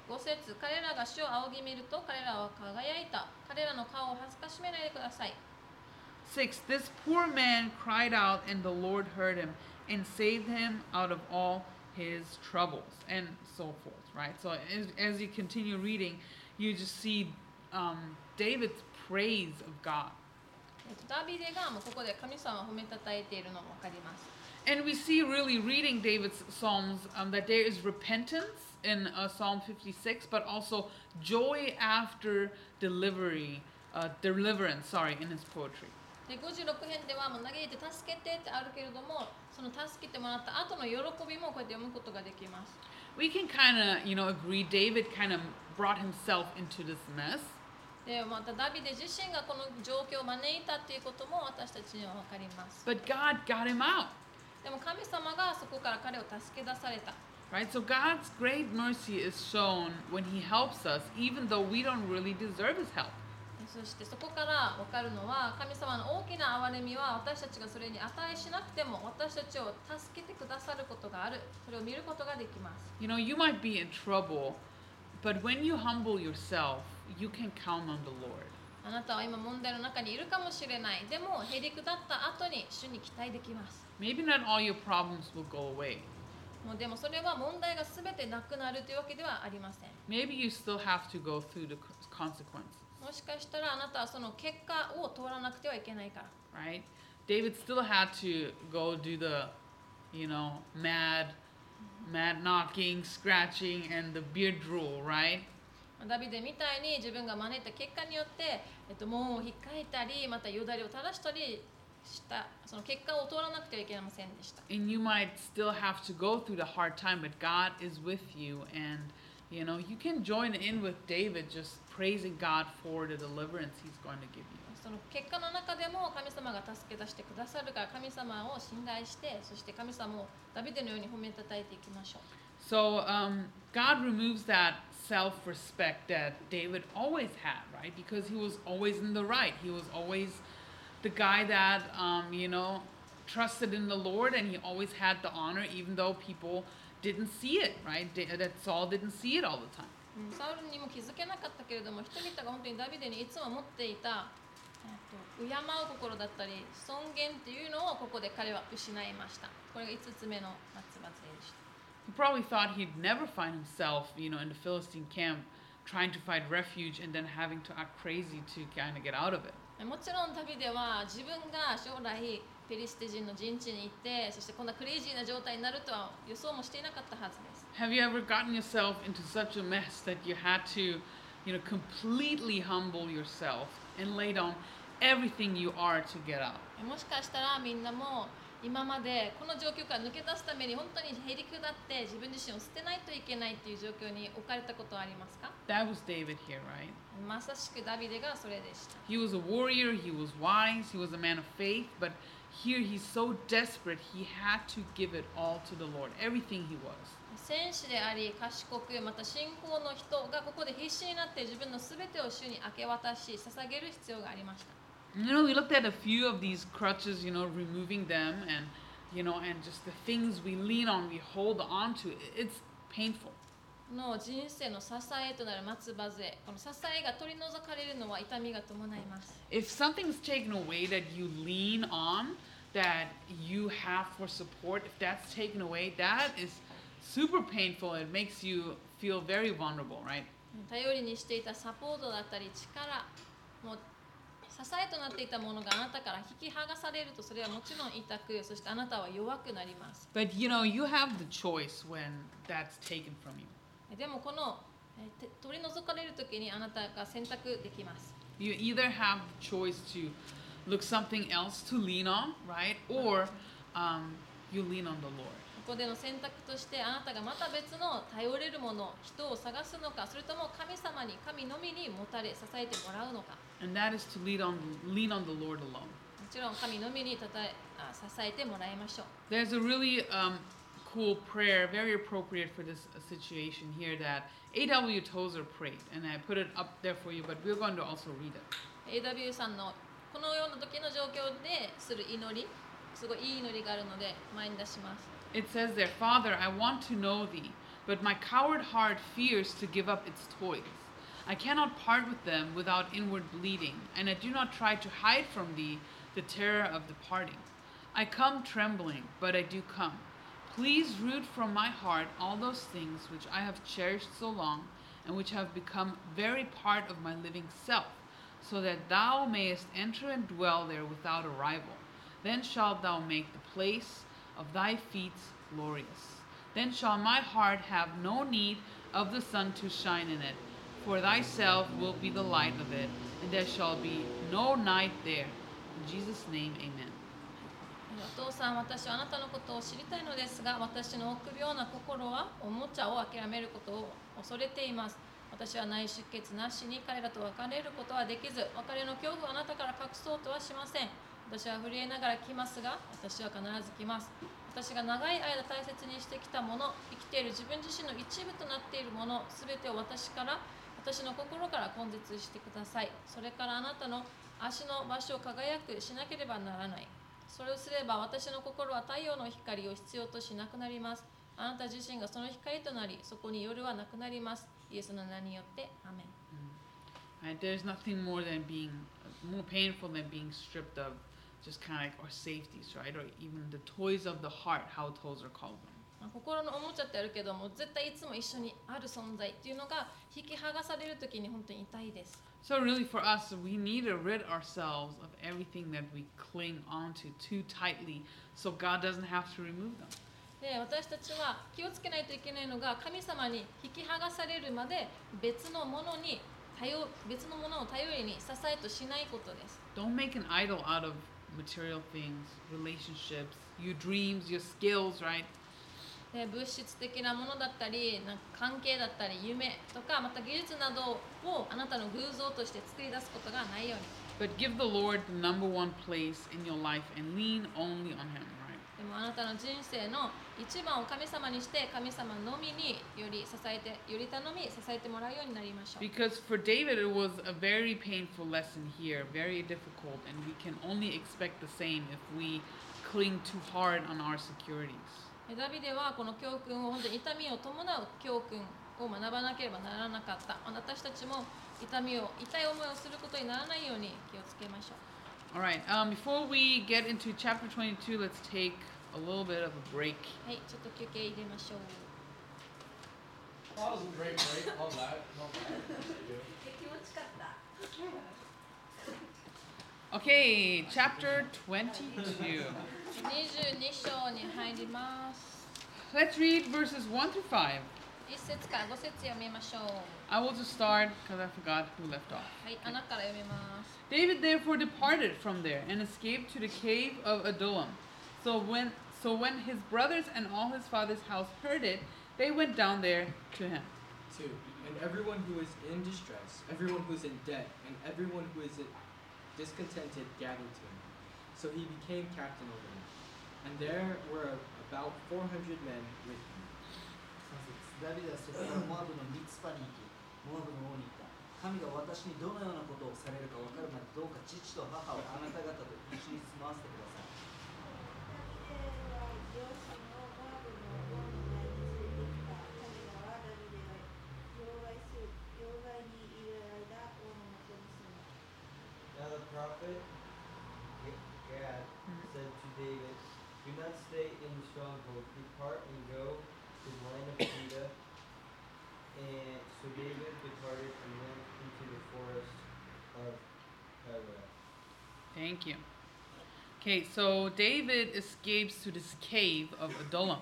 5節彼らが主を仰ぎ見ると彼らは輝いた彼らの顔を恥ずかしめないでください 6. This poor man cried out, and the Lord heard him, and saved him out of all his troubles, and so forth, right? So as, as you continue reading, you just see um, David's praise of God. えっとダビデがもうここで神様を褒めたたえているのもわかります And we see really reading David's Psalms um, that there is repentance in uh, Psalm 56, but also joy after delivery, uh, deliverance, sorry, in his poetry. で56編ではもう嘆いて助けてってあるけれどもその助けてもらった後の喜びもこうやって読むことができます We can kind of, you know, agree David kind of brought himself into this mess. でまたダビデ自身がこの状況を招いたっていうことも私たちには分かります But God got him out. でも神様がそこから彼を助け出された Right? So God's great mercy is shown when He helps us, even though we don't really deserve His help. そしてそこから分かるのは神様の大きな憐れみは私たちがそれに値しなくても私たちを助けてくださることがあるそれを見ることができます You know, you might be in trouble, but when you humble yourself, you can count on the Lord. あなたは今問題の中にいるかもしれないでもへりくだった後に主に期待できます Maybe not all your problems will go away. もうでもそれは問題が全てなくなるというわけではありません Maybe you still have to go through the consequences, もしかしたらあなたはその結果を通らなくてはいけないから right? David still had to go do the, you know, mad, mad knocking, scratching, and the beard drool, right? まあダビデみたいに自分が招いた結果によって、えっと、門を引っかいたりまたよだれを垂らしたりしたその結果を通らなくてはいけませんでした And you might still have to go through the hard time, but God is with you, and you know you can join in with David, just praising God for the deliverance He's going to give you. その結果の中でも神様が助け出してくださるから神様を信頼してそして神様をダビデのように褒めたたえていきましょう So um, God removes that self-respect that David always had, right? Because he was always in the right. He was always the guy that um, you know trusted in the Lord, and he always had the honor, even though people didn't see it, right? Da- That Saul didn't see it all the time. うんサウルにも気づけなかったけれども人々が本当にダビデにいつも持っていたえっと敬う心だったり尊厳っていうのをここで彼は失いましたこれが5つ目の松葉杖でした He probably thought he'd never find himself, you know, in the Philistine camp, trying to find refuge and then having to act crazy to kind of get out of it. もちろんダビデは自分が将来ペリシテ人の陣地に行ってそしてこんなクレイジーな状態になるとは予想もしていなかったはずです Have you ever gotten yourself into such a mess that you had to, you know, completely humble yourself and lay down everything you are to get out? もしかしたらみんなも 今までこの状況から抜け出すために本当にへりくだって自分自身を捨てないといけないっていう状況に置かれたことはありますか That was David here, right? まさしくダビデがそれでした He was a warrior, he was wise, he was a man of faith, but here he's so desperate, he had to give it all to the Lord, everything he was. 戦士であり賢くまた信仰の人がここで必死になって自分の全てを主に明け渡し捧げる必要がありました You know, we looked at a few of these crutches, you know, removing them and, you know, and just the things we lean on, we hold on to. It's painful. の人生の支えとなる松葉杖この支えが取り除かれるのは痛みが伴います If something's taken away that you lean on, that you have for support, if that's taken away, that is super painful. It makes you feel very vulnerable, right? 頼りにしていたサポートだったり力もう 支えとなっていたものがあなたから引き剥がされるとそれはもちろん痛くそしてあなたは弱くなります But you know, you have the choice when that's taken from you. でもこの取り除かれる時にあなたが選択できます You either have the choice to look something else to lean on, right? Or um, you lean on the Lord. ここでの選択としてあなたがまた別の頼れるもの人を探すのかそれとも神様に神のみにもたれ支えてもらうのか And that is to lean on lean on the Lord alone. もちろん神のみにたたえあ支えてもらいましょう There's a really um, cool prayer, very appropriate for this uh, situation here that A.W. Tozer prayed, and I put it up there for you, but we're going to also read it. AW さんのこのような時の状況でする祈りすごいいい祈りがあるので前に出します It says there, Father, I want to know thee, but my coward heart fears to give up its toys. I cannot part with them without inward bleeding, and I do not try to hide from thee the terror of departing. I come trembling, but I do come. Please root from my heart all those things which I have cherished so long, and which have become very part of my living self, so that thou mayest enter and dwell there without a rival. Then shalt thou make the place of thy feet glorious. Then shall my heart have no need of the sun to shine in it, for thyself will be the light of it, and there shall be no night there. In Jesus' name, amen. お父さん私はあなたのことを知りたいのですが私の臆病な心はおもちゃを諦めることを恐れています私は内出血なしに彼らと別れることはできず別れの恐怖をあなたから隠そうとはしません私は震えながら来ますが私は必ず来ます。私が長い間大切にしてきたもの生きている自分自身の一部となっているもの全てを私から私の心から根絶してください。それからあなたの足の場所を輝くしなければならない。それをすれば私の心は太陽の光を必要としなくなります。あなた自身がその光となりそこに夜はなくなります。イエスの名によってアメン。Right? There's nothing more than being more painful than being stripped of just kind of like our safeties, right? Or even the toys of the heart, how toes are called them. まあ心のおもちゃってあるけども絶対いつも一緒にある存在っていうのが引き剥がされる時に本当に痛いです So really for us, we need to rid ourselves of everything that we cling onto too tightly so God doesn't have to remove them. で私たちは気をつけないといけないのが神様に引き剥がされるまで別のものに頼別のものを頼りに支えとしないことです Don't make an idol out of material things, relationships, your dreams, your skills, right? で物質的なものだったりなんか関係だったり夢とかまた技術などをあなたの偶像として作り出すことがないように But give the Lord the number one place in your life and lean only on Him? でもあなたの人生の一番を神様にして神様のみにより支えてより頼み支えてもらうようになりましょう。Because for David, it was a very painful lesson here, very difficult, and we can only expect the same if we cling too hard on our securities. でダビデはこの教訓を本当に痛みを伴う教訓を学ばなければならなかった。私たちも痛みを痛い思いをすることにならないように気をつけましょう All right, um, before we get into chapter 22, let's take a little bit of a break. はいちょっと休憩入れましょう That was a great break. All that. All that. 気持ちかった。 Okay, chapter 22. 22章に入ります Let's read verses 1 through 5. 1節から5節読みましょう I will just start because I forgot who left off. David therefore departed from there and escaped to the cave of Adullam. So when so when his brothers and all his father's house heard it, they went down there to him. Two. And everyone who is in distress, everyone who is in debt, and everyone who is discontented gathered to him. So he became captain over them. And there were about 400 men with him. 3節ダビデはそこからモアブの王に言った神が私にどのようなことをされるか分かるまでどうか父と母をあなた方と一緒に住まわせてください。Now the prophet Gad said to David, Do not stay in the stronghold, Thank you. Okay, so David escapes to this cave of Adullam.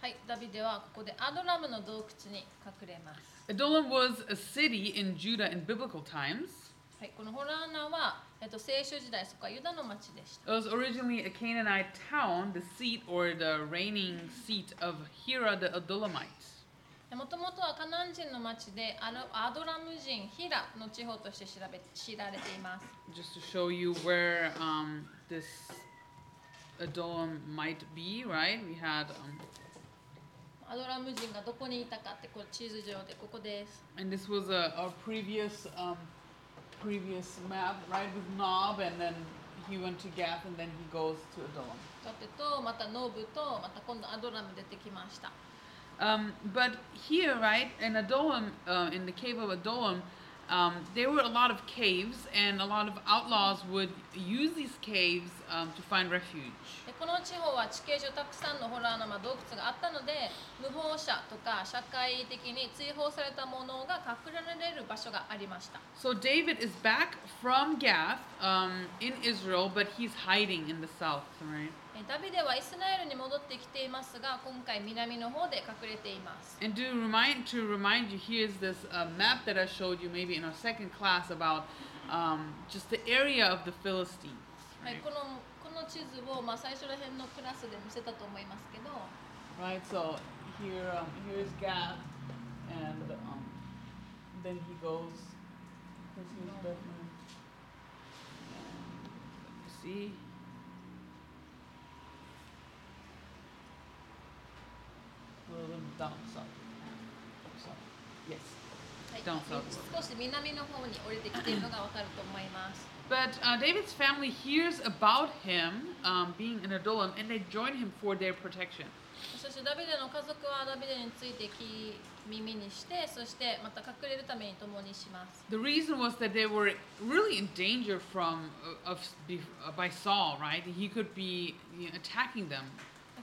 はいダビデはここでアドラムの洞窟に隠れます Adullam was a city in Judah in biblical times. はい、このホラーナは、えっと、聖書時代そこはユダの町でした It was originally a Canaanite town, the seat or the reigning seat of Hira the Adullamite. もともとはカナン人の町でアドラム人ヒラの地方として調べ知られています Just to show you where um, this Adullam might be, right? We had, um, アドラム人がどこにいたかってこれ地図上でここです and this was a, a previous um, previous map, right, with Nob, and then he went to Gath, and then he goes to Adullam. だってとまたノブとまた今度アドラム出てきました Um, but here, right, in Adullam, uh, in the cave of Adullam, um, there were a lot of caves, and a lot of outlaws would use these caves um, to find refuge. でこの地方は地形上たくさんのホラー沼洞窟があったので無法者とか社会的に追放されたものが隠れられる場所がありました So David is back from Gath um, in Israel, but he's hiding in the south, right? えダビデはイスラエルに戻ってきていますが今回南の方で隠れています And to remind to remind you, here's this uh, map that I showed you maybe in our second class about um, just the area of the Philistines. はい、Right? このこの地図を、まあ、最初ら辺のクラスで見せたと思いますけど Right. So here, um, here's Gath, and um, then he goes. Here's Bethlehem. See. down south. South. Yes. はい Down south. 少し南の方に降りてきているのがわかると思います。 But uh, David's family hears about him um, being in Adullam and they join him for their protection. そしてダビデの家族はダビデについて聞き耳にして、そしてまた隠れるために共にします。 The reason was that they were really in danger from uh, of be- uh, by Saul, right? He could be you know, attacking them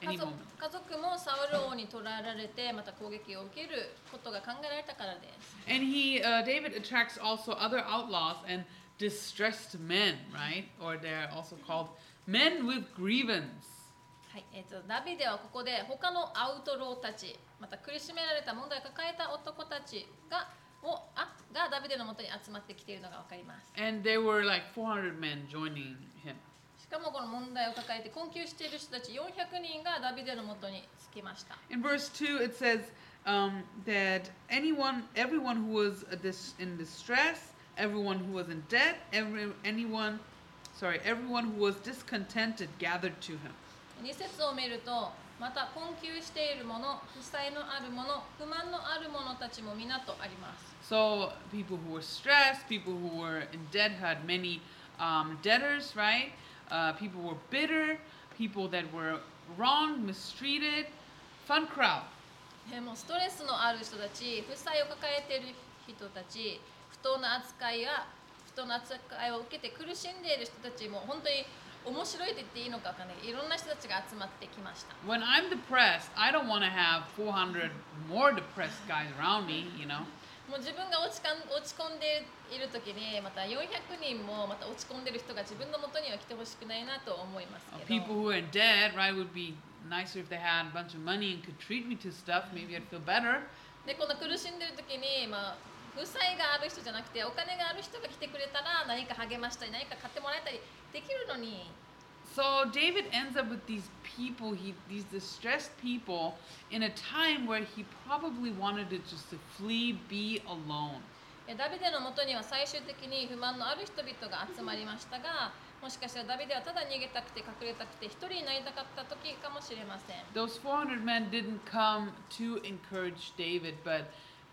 家族.家族もサウル王に捕らえられてまた攻撃を受けることが考えられたからです。And he, uh, David attracts also other outlaws and distressed men, right? Or they're also called men with grievance. はいえー、とダビデはここで他のアウトローたちまた苦しめられた問題を抱えた男たちがをあがダビデのもとに集まってきているのが分かります。And there were like 400 men joining かもこの問題を抱えて困窮している人たち400人がダビデのもとにつきました。In verse 2, it says um, that anyone, everyone who was uh, in distress, everyone who was in debt, every, anyone, sorry, everyone who was discontented gathered to him. 2節を見るとまた困窮している者負債のある者不満のある者たちも皆とあります So people who were stressed, people who were in debt had many um, debtors, right? Uh, people were bitter, people that were wronged, mistreated. Fun crowd. でもストレスのある人たち負債を抱えている人たち不当な扱いや不当な扱いを受けて苦しんでいる人たちも本当に面白いと言っていいのかわかんないいろんな人たちが集まってきました When I'm depressed, I don't want to have 400 more depressed guys around me, you know. もう自分が落ちかん落ち込んでいる時にまた400人もまた落ち込んでる人が自分のもとには来てほしくないなと思います Uh, け people ど who are debt, right, would be nicer if they had a bunch of money and could treat me to stuff. Maybe I'd feel better. でこの苦しんでる時に、まあ、負債がある人じゃなくてお金がある人が来てくれたら何か励ましたり何か買ってもらえたりできるのに So David ends up with these people, he these distressed people, in a time where he probably wanted to just to flee, be alone. えダビデのもとには最終的に不満のある人々が集まりましたがもしかしたらダビデはただ逃げたくて隠れたくて一人になりたかった時かもしれません Those 400 men didn't come to encourage David, but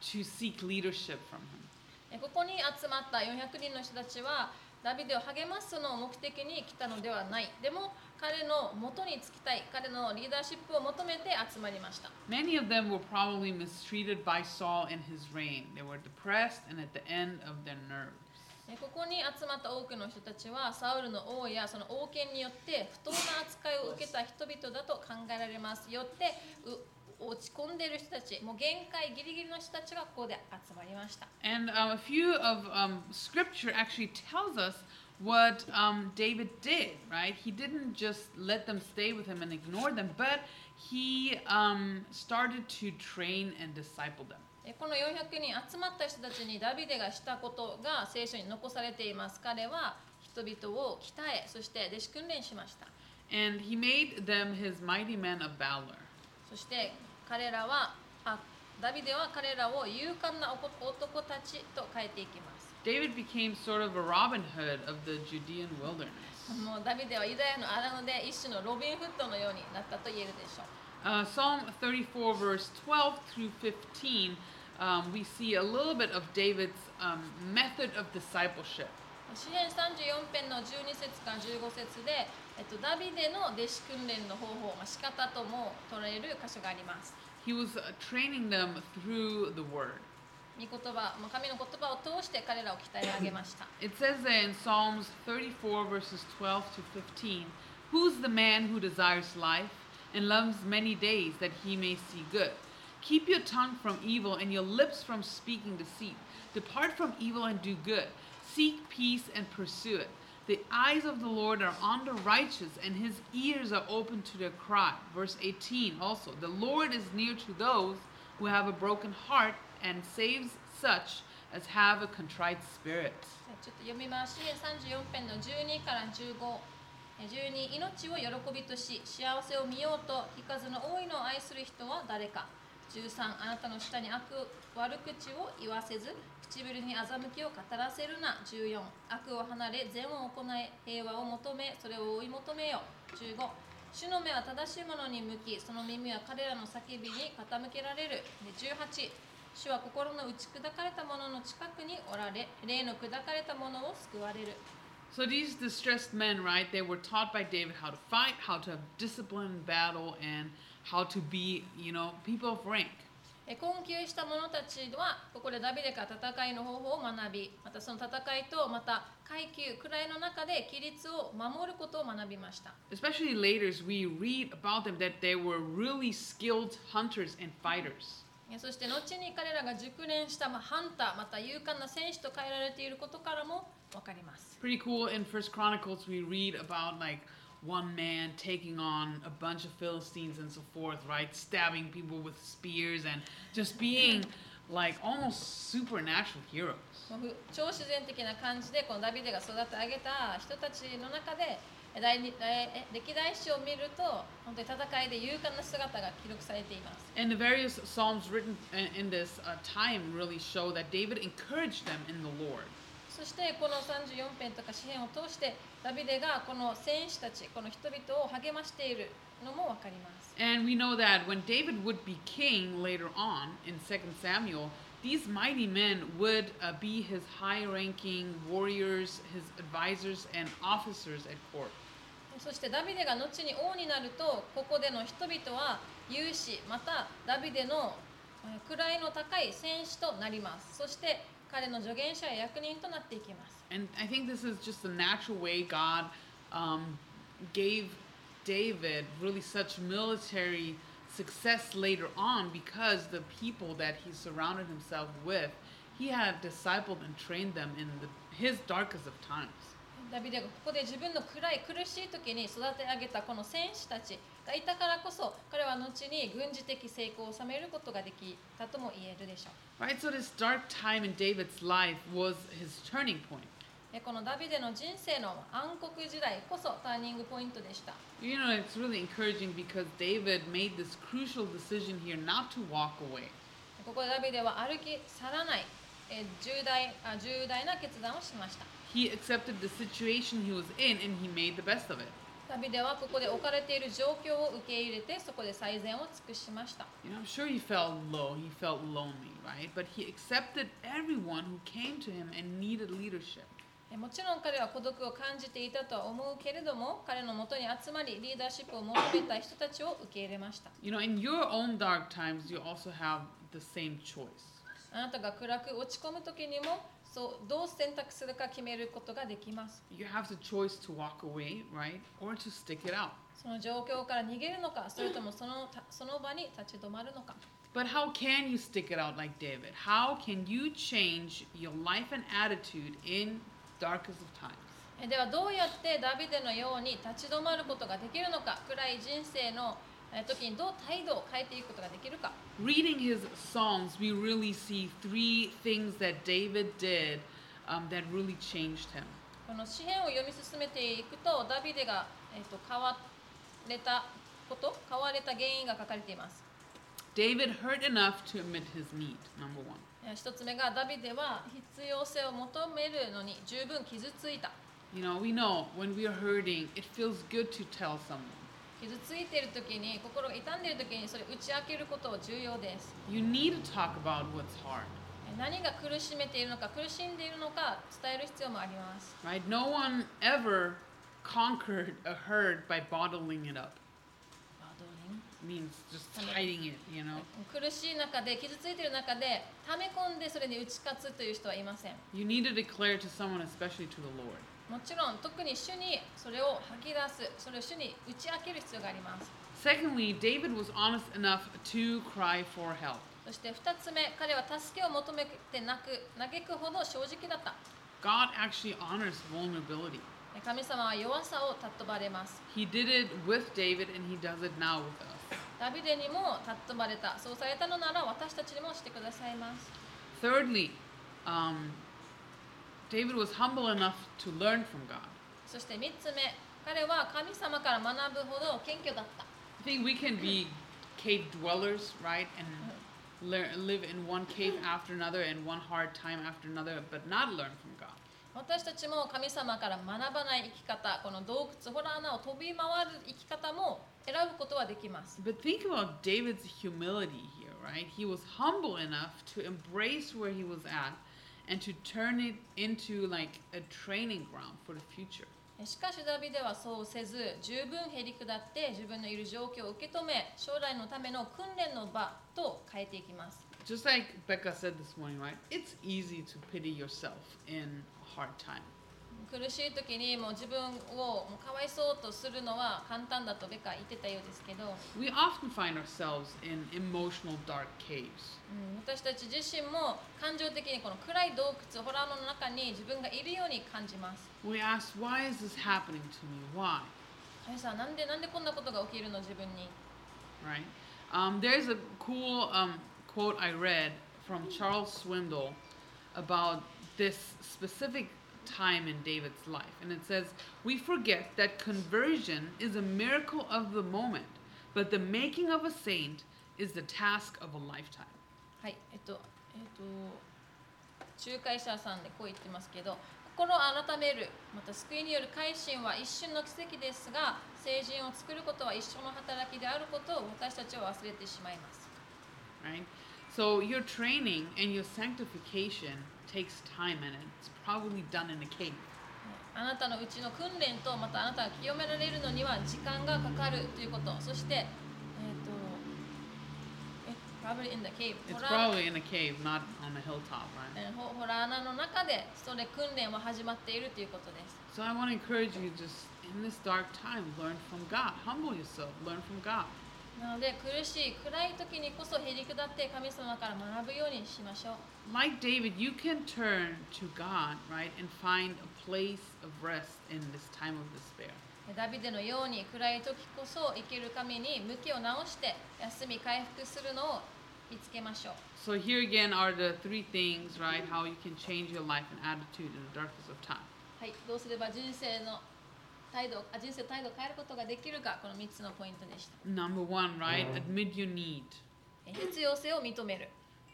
to seek leadership from him. えここに集まった400人の人たちはダビデを励ますのを目的に来たのではないでも彼の元につきたい彼のリーダーシップを求めて集まりました Many of them were probably mistreated by Saul in his reign. They were depressed and at the end of their nerves. えここに集まった多くの人たちはサウルの王やその王権によって不当な扱いを受けた人々だと考えられますよってう落ち込んでいる人たちもう限界ギリギリの人たちがここで集まりました And um, a few of um, scripture actually tells us what um, David did, right? He didn't just let them stay with him and ignore them, but he um, started to train and disciple them. えこの400人集まった人たちにダビデがしたことが聖書に残されています彼は人々を鍛えそして弟子訓練しました And he made them his mighty men of valor. そして彼らはあダビデは彼らを勇敢な男男たちと変えていきます David became sort of a Robin Hood of the Judean wilderness. もうダビデはユダヤの荒野で一種のロビン・フッドのようになったと言えるでしょう Uh, Psalm 34, verse 12 through 15, um, we see a little bit of David's um, method of discipleship. 詩篇34編の12節から15節で、えっと、ダビデの弟子訓練の方法、まあ、仕方とも捉える箇所があります。 He was uh, training them through the word. 御言葉、まあ、神の言葉を通して彼らを鍛え上げました。 It says there in Psalms 34, verses 12 to 15 Who's the man who desires life and loves many days that he may see good? Keep your tongue from evil and your lips from speaking deceit. Depart from evil and do good. Seek peace and pursue it. The eyes of the Lord are on the righteous, and his ears are open to their cry. Verse 18 also The Lord is near to those who have a broken heart and saves such as have a contrite spirit. ちょっと読みます。詩篇34編の12から15。え12命を喜びとし幸せを見ようと引かずの多いのを愛する人は誰か13あなたの下に悪 悪口を言わせず唇に欺きを語らせるな14悪を離れ善を行い平和を求めそれを追い求めよ15主の目は正しいものに向きその耳は彼らの叫びに傾けられる18主は心の打ち砕かれた者のの近くにおられ霊の砕かれた者を救われる So these distressed men, right, they were taught by David how to fight, how to have discipline in battle, and how to be, you know, people of rank. え困窮した者たちはここでダビデから戦いの方法を学びまたその戦いとまた階級位の中で規律を守ることを学びました Especially later, we read about them that they were really skilled hunters and fighters. えそして後に彼らが熟練した、まあ、ハンターまた勇敢な戦士と変えられていることからも分かります Pretty cool. In First Chronicles, we read about like one man taking on a bunch of Philistines and so forth, right? Stabbing people with spears and just being like almost supernatural heroes. もうふ超自然的な感じでこのダビデが育て上げた人たちの中でえ第二第え歴代史を見ると本当に戦いで勇敢な姿が記録されています And the various psalms written in, in this uh, time really show that David encouraged them in the Lord. そしてこの34編とか詩編を通してダビデがこの戦士たちこの人々を励ましているのも分かります And we know that when David would be king later on in 2 Samuel, these mighty men would uh, be his high ranking warriors, his advisors, and officers at court. そしてダビデが後に王になるとここでの人々は勇士またダビデのえー位の高い戦士となりますそして彼の助言者や役人となっていきます And I think this is just the natural way God um, gave David really such military success later on because the people that he surrounded himself with, he had discipled and trained them in the, his darkest of times. ダビデがここで自分の暗い苦しい時に育て上げたこの戦士たちがいたからこそ彼は後に軍事的成功を収めることができたとも言えるでしょう Right? So this dark time in David's life was his turning point. えこのダビデの人生の暗黒時代こそターニングポイントでした You know, it's really encouraging because David made this crucial decision here not to walk away. ここでダビデは歩き去らないえ重大あ重大な決断をしました He accepted the situation he was in and he made the best of it. ダビデはここで置かれている状況を受け入れてそこで最善を尽くしました You know, I'm sure he felt low, he felt lonely, right? But he accepted everyone who came to him and needed leadership. えもちろん彼は孤独を感じていたとは思うけれども彼のもとに集まりリーダーシップを求めた人たちを受け入れました You know, in your own dark times, you also have the same choice. あなたが暗く落ち込む時にもそうどう選択するか決めることができます You have the choice to walk away, right? Or to stick it out. その状況から逃げるのかそれともそのたその場に立ち止まるのか But how can you stick it out like David? How can you change your life and attitude in darkest of times? えではどうやってダビデのように立ち止まることができるのか暗い人生のえ時にどう態度を変えていくことができるか Reading his songs, we really see three things that David did um, that really changed him. この詩篇を読み進めていくとダビデが、えっと変われたこと変われた原因が書かれています David hurt enough to admit his need, number one. え一つ目がダビデは必要性を求めるのに十分傷ついた You know, we know when we are hurting, it feels good to tell someone. 傷ついている時に心が痛んでいる時にそれ打ち明けることは重要です You need to talk about what's hard, え何が苦しめているのか苦しんでいるのか伝える必要もあります right? No one ever conquered a hurt by bottling it up. Means just hiding it, you know. 苦しい中で傷ついている中で溜め込んでそれに打ち勝つという人はいません You need to declare to someone, especially to the Lord. もちろん特に主にそれを吐き出すそれを主に打ち明ける必要があります Secondly, David was honest enough to cry for help. そして2つ目彼は助けを求めて泣く嘆くほど正直だった God actually honors vulnerability. 神様は弱さを尊ばれます He did it with David and he does it now with us. ダビデにも尊ばれたそうされたのなら私たちにもしてくださいます Thirdly, um, David was humble enough to learn from God. そして3つ目彼は神様から学ぶほど謙虚だった I think we can be cave dwellers, right? And lear live in one cave after another and one hard time after another, but not learn from God. 私たちも神様から学ばない生き方この洞窟ホラー穴を飛び回る生き方も選ぶことはできます But think about David's humility here, right? He was humble enough to embrace where he was at And to turn it into like a training ground for the future. しかしダビデはそうせず十分へり下って自分のいる状況を受け止め将来のための訓練の場と変えていきます Just like Becca said this morning, right? It's easy to pity yourself in hard time. 苦しい時にもう自分をもうかわいそうとするのは簡単だとベカ言ってたようですけど、We often find ourselves in emotional dark caves. うん私たち自身も感情的にこの暗い洞窟ホラーの中に自分がいるように感じます We ask, why is this happening to me? Why? 神様なんでなんでこんなことが起きるの自分に Right? Um, there's a cool um, quote I read from Charles Swindle about this specific time in David's life. And it says, We forget that conversion is a miracle of the moment, but the making of a saint is the task of a lifetime. はいえっとえっと仲介者さんでこう言ってますけど心を改めるまた救いによる改心は一瞬の奇跡ですが聖人を作ることは一生の働きであることを私たちは忘れてしまいます Right? So your training and your sanctification takes time and it's probably done in a cave. あなたのうちの訓練とまたあなたが清められるのには時間がかかるということそしてえっ、とえ probably in the cave It's probably in a cave, not on a hilltop, right? ホラー穴の中でそれ訓練は始まっているということです So I want to encourage you just in this dark time, learn from God. Humble yourself, learn from God. なので苦しい暗い時にこそへり下って神様から学ぶようにしましょう Like David, you can turn to God, right, and find a place of rest in this time of despair. ダビデのように暗い時こそ生きる神に向きを直して休み回復するのを見つけましょう So here again are the three things, right, how you can change your life and attitude in the darkness of time. はいどうすれば人生の態度あ人生の態度を変えることができるかこの3つのポイントでした Number one, right, admit your need え必要性を認める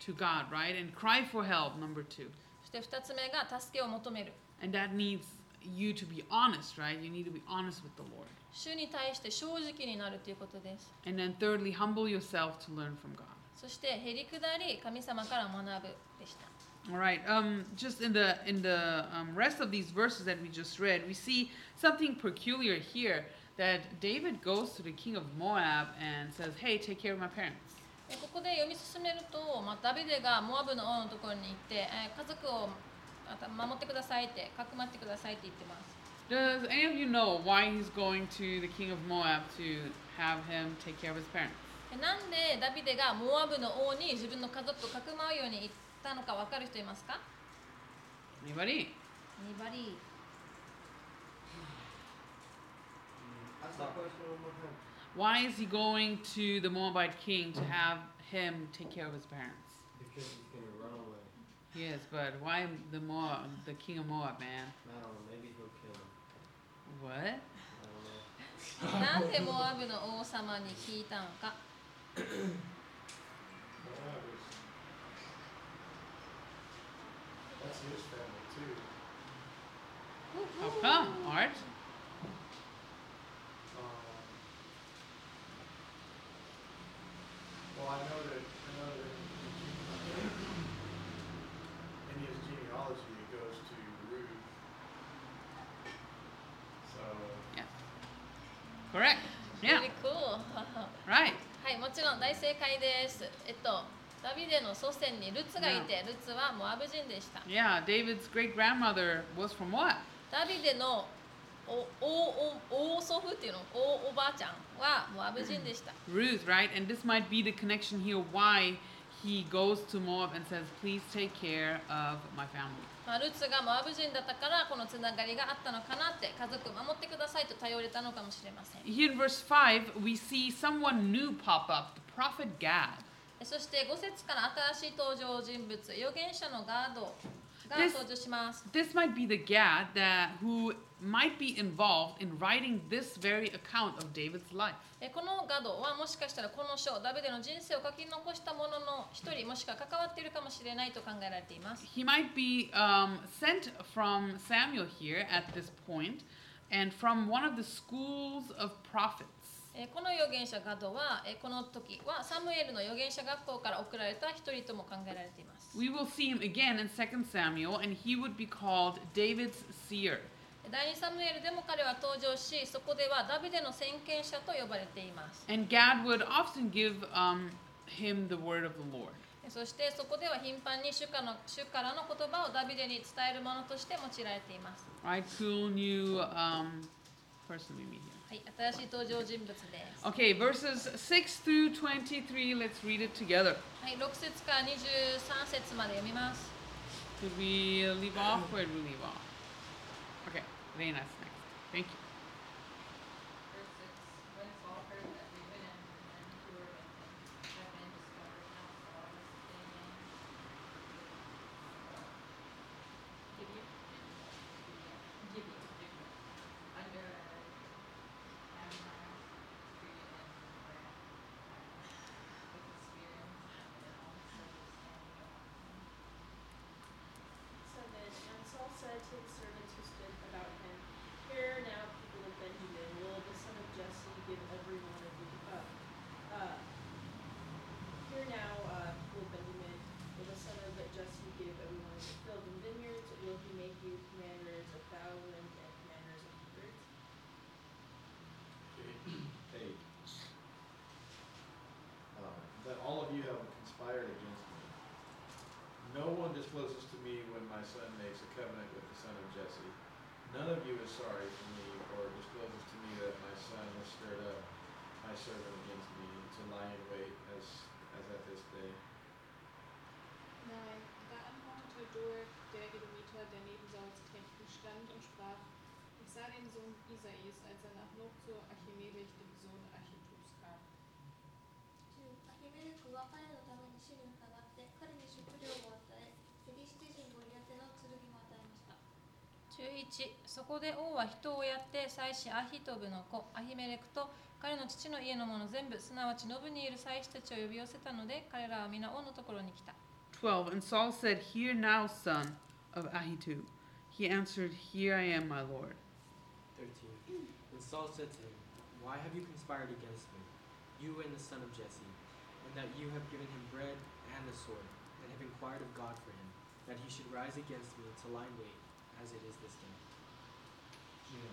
to God, right, and cry for help. Number two. そして2つ目が助けを求める And that needs you to be honest, right? You need to be honest with the Lord. 主に対して正直になるということです And then thirdly, humble yourself to learn from God. そしてへり下り神様から学ぶでした All right. Um, just in the in the um, rest of these verses that we just read, we see something peculiar here. That David goes to the king of Moab and says, "Hey, take care of my parents." でここで読み進めると、まあ、ダビデがモアブの王のところに行って、えー家族をまた守ってくださいってかくまってくださいって言ってます Does any of you know why he's going to the king of Moab to have him take care of his parents? でなんでダビデがモアブの王に自分の家族をかくまうように言っ たのか分かる人いますか question one more time. Why is he going to the Moabite king to have him take care of his parents? Because he's gonna run away. Yes, but why the Moab, the king of Moab, man? I don't know. Maybe he'll kill him. What? I don't know. なんでモアブの王様に聞いたのか That's his family too. How come, Art? Um, well, I know that, I know that in his genealogy, it goes to Ruth. So, Correct. Yeah. Very cool. Right. はい、もちろん大正解です。えっと、ダビデの祖先にルツがいて、ルツはモアブ人でした。Yeah, David's great grandmother was from what? ダビデのおおお大祖父っていうの、大おばあちゃんはモアブ人でした。Ruth, right? And this might be the connection here why he goes to Moab and says, Please take care of my family. まあ、ルツがモアブ人だったからこのつながりがあったのかなって家族を守ってくださいと頼れたのかもしれません Here in verse 5, we see someone new pop up, the prophet Gad. そして5節から新しい登場人物預言者のガードが This- 登場します This might be the Gad that who might be involved in writing this very account of David's life. えこのガドはもしかしたらこの書ダビデの人生を書き残したものの一人もしくは関わっているかもしれないと考えられています He might be um, sent from Samuel here at this point and from one of the schools of prophets. えこの預言者ガドはえこの時はサムエルの預言者学校から送られた一人とも考えられています We will see him again in 2 Samuel, and he would be called David's seer. 第2サムエルでも彼は登場しそこではダビデの先見者と呼ばれています And Gad would often give um, him the word of the Lord. えそしてそこでは頻繁に主からの主からの言葉をダビデに伝えるものとして用いられています Right? Cool new um, person we meet here. はい新しい登場人物です Okay, verses 6 through 23, let's read it together. はい6節から23節まで読みます Did we leave off? Where did we leave off? Okay, Reina's next. Thank you. That all of you have conspired against me. No one discloses to me when my son makes a covenant with the son of Jesse. None of you is sorry for me or discloses to me that my son has stirred up my servant against me to lie in wait as, as at this day. Nein, da antwortete Doeg, der Edomiter, der neben Sauls Knechten stand, und sprach, ich sah den Sohn Isais, als er nach Nob zu Achimelech, dem Sohn. 10アヒメレクは彼のために主に伺って彼に食料を与えフィリシテ人ゴリアテの剣も与えました11そこで王は人をやって祭司アヒトブの子アヒメレクと彼の父の家の者全部すなわちノブにいる祭司たちを呼び寄せたので彼らは皆王のところに来た 12. And Saul said, Hear now, son of Ahitub. He answered, Here I am, my lord. 13. And Saul said to him, Why have you conspired against me, you and the son of Jesse, that you have given him bread and the sword, and have inquired of God for him, that he should rise against me to lie in wait, as it is this day? 14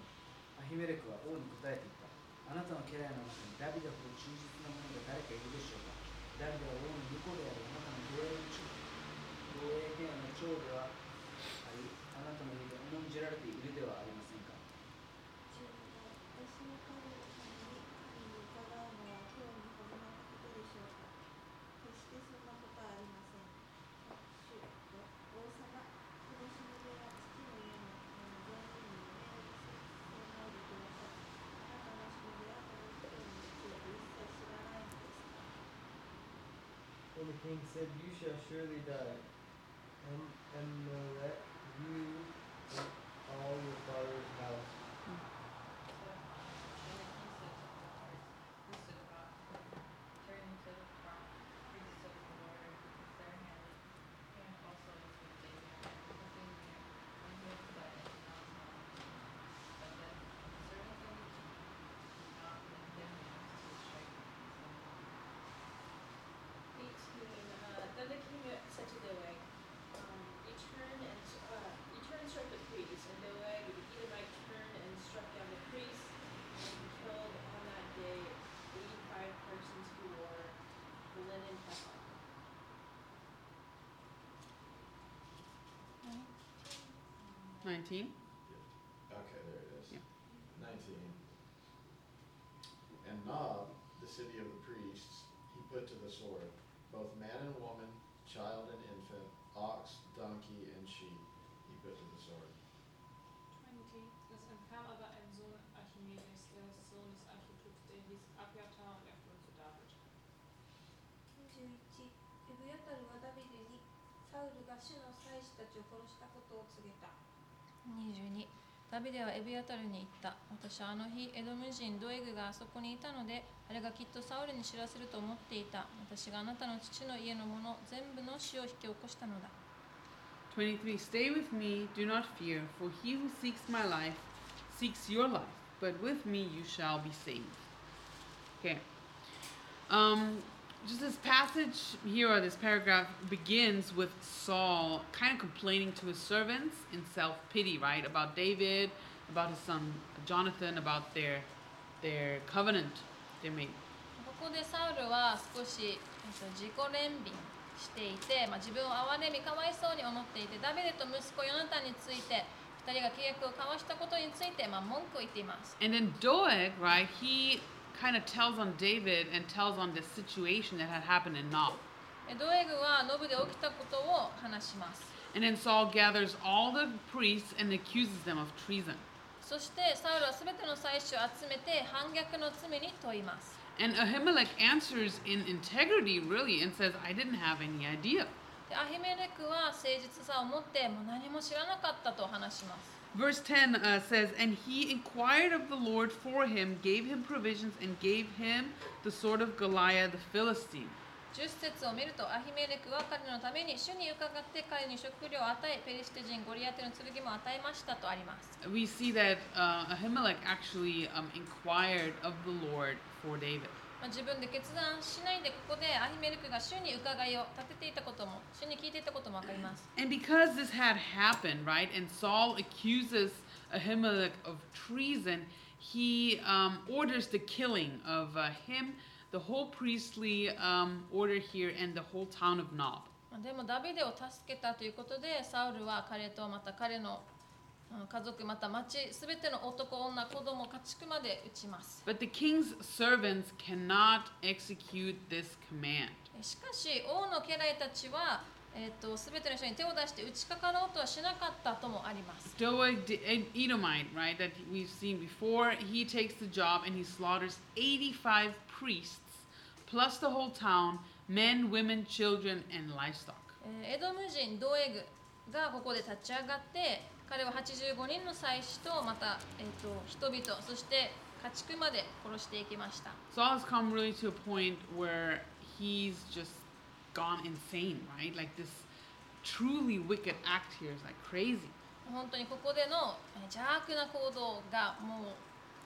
アヒメレクは王に答えていったあなたの家来の中にダビデほど忠実な者が誰かいるでしょうかダビデは王の婿であるあなたの護衛の長護衛権の長ではありあなたの家で重んじられているではありません King said, You shall surely die, and, and that you and all your father's house. So, and the king said to the Lord, who stood about him, turning to the pro- priests of the Lord, because their hand, hand also is with David, and looking near, when he had fled and did not tell him. But the servants of the king did not permit them to strike him. 18. Uh, then the king said to Doeg, um, Return and uh, return and struck the priests. And Doeg, the Edomite, turned and struck down the priests, and he killed on that day 85 persons who wore the linen ephod. 19. Okay, there it is. Yeah. Nineteen. And Nob, the city of the priests, he put to the sword, both man and woman, child and infant, ox, donkey, and sheep, he put to the sword. 20. Es entkam aber ein Sohn Achimelechs, des Sohnes der hieß Abiathar, und サウルが主の祭司たちを殺したことを告げた22ダビデはエビアタルに言った。私はあの日、エドム人ドエグがあそこにいたので、あれがきっとサウルに知らせると思っていた。私があなたの父の家のもの、全部の死を引き起こしたのだ。23 Stay with me, do not fear, for he who seeks my life seeks your life, but with me you shall be saved. Okay. Um, just this passage here, or this paragraph, begins with Saul kind of complaining to his servants in self pity, right? About David, about his son Jonathan, about their, their covenant they made. ここでサウルは少し、えっと、自己憐憫していて、まあ、自分を憐れみかわいそうに思っていてダビデと息子ヨナタンについて2人が契約を交わしたことについて、まあ、文句を言っています And then Doeg, right, he kind of tells on David and tells on the situation that had happened in Nob. えドエグはノブで起きたことを話します And then Saul gathers all the priests and accuses them of treason. そしてサウルは全ての祭司を集めて反逆の罪に問います And Ahimelech answers in integrity, really, and says, I didn't have any idea. でアヒメレクは誠実さを持ってもう何も知らなかったと話します Verse 10 uh, says, And he inquired of the Lord for him, gave him provisions, and gave him the sword of Goliath the Philistine. 10節を見るとアヒメレクは彼のために主に伺って彼に食料を与えペリシテ人ゴリアテの剣も与えましたとあります We see that uh, Ahimelech actually um, inquired of the Lord for David. まあ、自分で決断しないでここでアヒメレクが主に伺いを立てていたことも主に聞いていたことも分かります And because this had happened, right, and Saul accuses Ahimelech of treason, he um, orders the killing of uh, him, the whole priestly um, order here, and the whole town of Nob. まあでもダビデを助けたということでサウルは彼とまた彼のうん家族また町すべての男女子供家畜まで撃ちます But the king's servants cannot execute this command. しかし王の家来たちはえー、と全ての人に手を出して打ちかかろうとはしなかったともあります。Doeg Edomite, right, that we've seen before, he takes the job and he slaughters 85 priests, plus the whole town, men, women, children, and livestock. えーエドム人ドエグがここで立ち上がって彼は85人の祭司とまた、えー、と人々そして家畜まで殺していきました。Saul has come really to a point where he's just gone insane, right? Like this truly wicked act here is like crazy. 本当にここでのえー邪悪な行動がも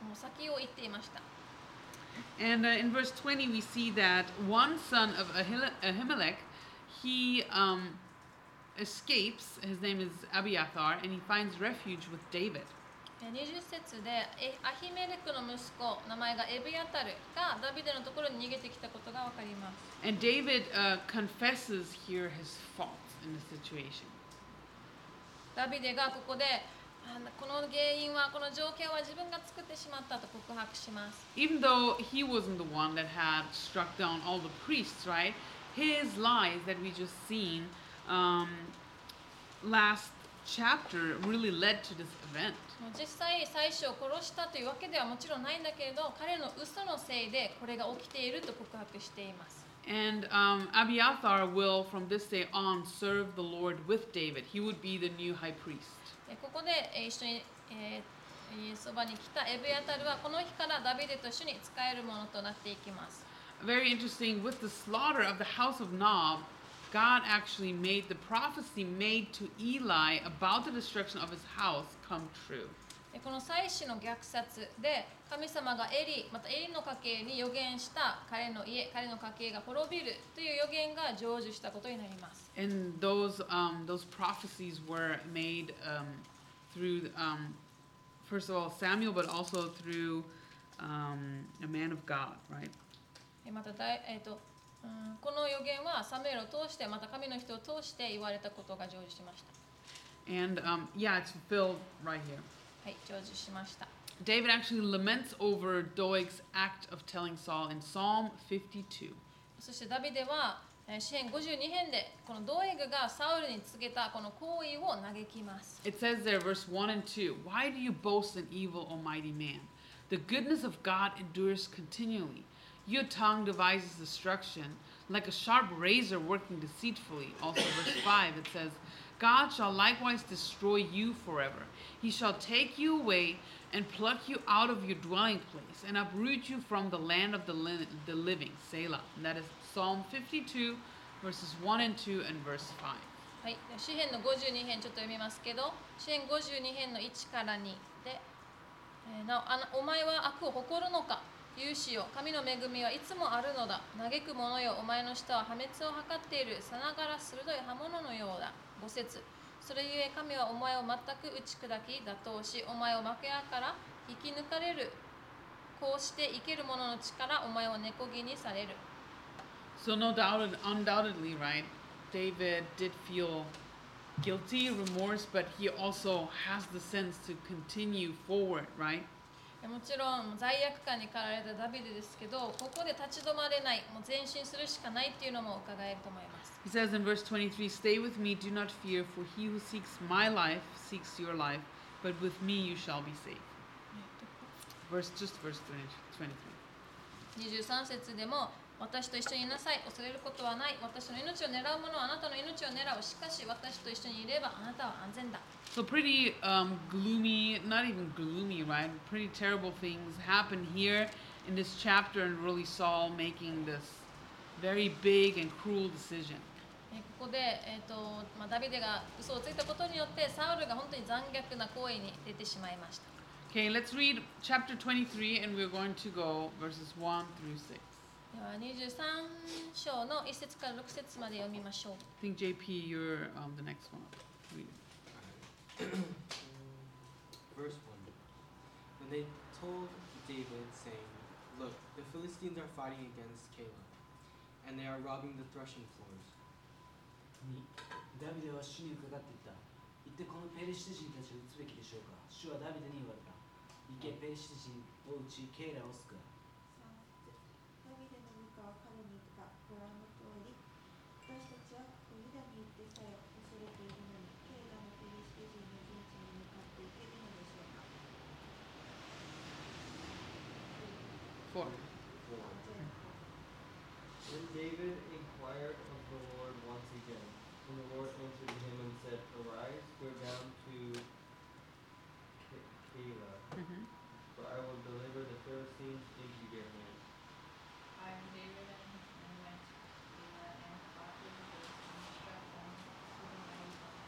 うもう先を行っていました。And uh, in verse 20, we see that one son of Ahimelech, he um, escapes. His name is Abiathar, and he finds refuge with David. えー20節でえアヒメレクの息子名前がエビアタルがダビデのところに逃げてきたことがわかります。 And David uh, confesses here his faults in the situation. ダビデがここであのこの原因はこの条件は自分が作ってしまったと告白します。 Even though he wasn't the one that had struck down all the priests, right? His lies that we just seen um, last chapter really led to this event. 実際妻子を殺したというわけではもちろんないんだけれど彼の嘘のせいでこれが起きていると告白しています。And um, Abiathar will, from this day on, serve the Lord with David. He would be the new high priest. でここでえー一緒に、えーえーそばに来たエビアタルはこの日からダビデと一緒に使えるものとなっていきます。Very interesting, with the slaughter of the house of Nob, God actually made the prophecy made to Eli about the destruction of his house come true. でこの祭司の虐殺で神様がエリまたエリの家系に予言した彼の家彼の家系が滅びるという予言が成就したことになります。 And those, um, those prophecies were made um, through, um, first of all, Samuel, but also through um, a man of God, right? えまただい、えーと うん、この予言はサムエルを通してまた神の人を通して言われたことが成就しました。And um, yeah, it's fulfilled right here. はい、成就しました。David actually laments over Doeg's act of telling Saul in Psalm 52. そしてダビデはえー詩編52編でこのドエグがサウルに告げたこの行為を嘆きます。It says there, verse 1 and 2 Why do you boast in evil, O mighty man? The goodness of God endures continually. Your tongue devises destruction. like a sharp razor working deceitfully. Also, verse 5, it says, God shall likewise destroy you forever. He shall take you away and pluck you out of your dwelling place and uproot you from the land of the, li- the living. Selah. And that is Psalm 52, verses 1 and 2, and verse 5. はい、詩編の52編ちょっと読みますけど詩編52編の1から2で、えーなおあなお前は悪を誇るのか 勇士よ神の恵みはいつもあるのだ。嘆く者よお前の舌は破滅を図っている。さながら鋭い刃物のようだ。5節。それゆえ神はお前を全く打ち砕き打倒しお前を負け屋から引き抜かれる。こうして生ける者の力お前を根こぎにされる。So, no doubt, undoubtedly, right? David did feel guilty, remorse, but he also has the sense to continue forward, right? もちろん罪悪感に駆られたダビデですけどここで立ち止まれないもう前進するしかないっていうのも伺えると思います He says in verse 23 Stay with me, do not fear, for he who seeks my life seeks your life, but with me you shall be safe. Verse, just verse 20, 23. 23節でも私と一緒にいなさい恐れることはない私の命を狙う者はあなたの命を狙うしかし私と一緒にいればあなたは安全だ So, pretty um, gloomy, not even gloomy, right? Pretty terrible things happen here in this chapter, and really Saul making this very big and cruel decision. えここで、えーとまあ、ダビデが嘘をついたことによってサウルが本当に残虐な行為に出てしまいました Okay, let's read chapter 23, and we're going to go verses 1 through 6. では23章の1節から6節まで読みましょう I think JP, you're um, the next one. Read it. Verse 1 When they told David, saying, Look, the Philistines are fighting against Caleb, and they are robbing the threshing floors. にダビデは主に伺っていった行ってこのペリシテ人たちを撃つべきでしょうか主はダビデに言われた行けペリシテ人を撃ちケイラを救う David inquired of the Lord once again. And the Lord answered him and said, Arise, go down to Ke- Keilah, Mhm. for I will deliver the Philistines into your hand. I, David, and, and went to Keilah and fought with the Philistines, struck them with a mighty blow,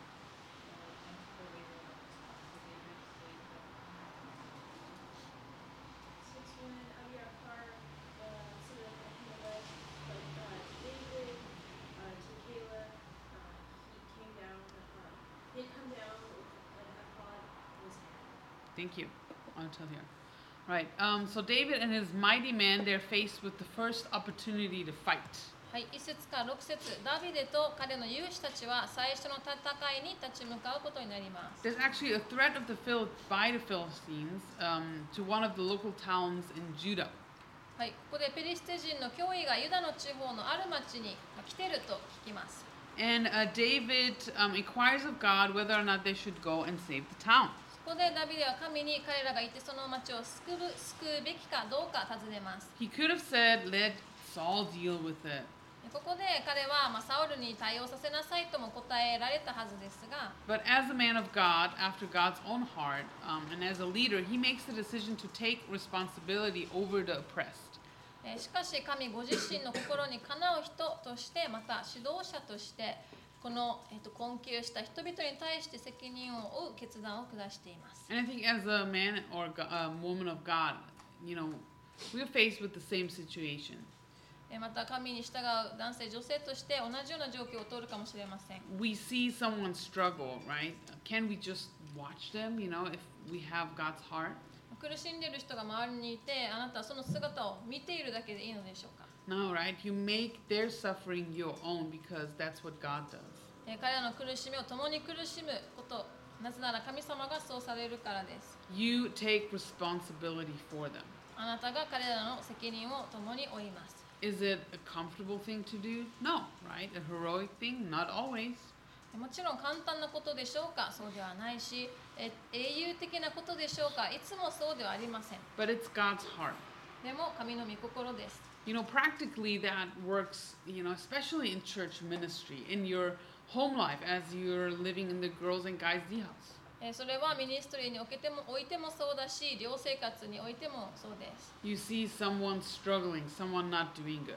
uh, and took away their weapons. So David stayed with them. Since when Abiathar, uh, son of Ahimelech, but, uh, David, uh, to Caleb, uh, he came down, uh, he had come down with an ephod in his hand. Thank you. Until here. Right. Um, so David and his mighty men, they're faced with the first opportunity to fight. はい、1節から6節ダビデと彼の勇士たちは最初の戦いに立ち向かうことになります There's actually a threat of the Phil- by the Philistines um, to one of the local towns in Judah. はい、ここでペリシテ人の脅威がユダの地方のある町にまあ来てると聞きます And uh, David um, inquires of God whether or not they should go and save the town. そこでダビデは神に彼らがいてその町を救う救うべきかどうか尋ねます He could have said, let Saul deal with it. でここで彼は、まあ、サウルに対応させなさいとも答えられたはずですが But as a man of God, after God's own heart, um, and as a leader, he makes the decision to take responsibility over the oppressed. えーしかし神ご自身の心にかなう人としてまた指導者としてこの、えー、と困窮した人々に対して責任を負う決断を下しています And I think as a man or a woman of God, you know, we're faced with the same situation. えーまた神に従う男性女性として同じような状況を通るかもしれません We see someone struggle, right? Can we just watch them, you know, if we have God's heart? 苦しんでいる人が周りにいてあなたはその姿を見ているだけでいいのでしょうか No, right? You make their suffering your own because that's what God does. えー彼らの苦しみを共に苦しむことなぜなら神様がそうされるからです You take responsibility for them. あなたが彼らの責任を共に負います Is it a comfortable thing to do? No, right? A heroic thing? Not always. もちろん簡単なことでしょうかそうではないしえ英雄的なことでしょうかいつもそうではありません But it's God's heart. でも神の御心です You know, practically that works, you know, especially in church ministry, in your home life as you're living in the girls and guys D house. えーそれはミニストリーにおけてもおいてもそうだし寮生活においてもそうです You see someone struggling, someone not doing good.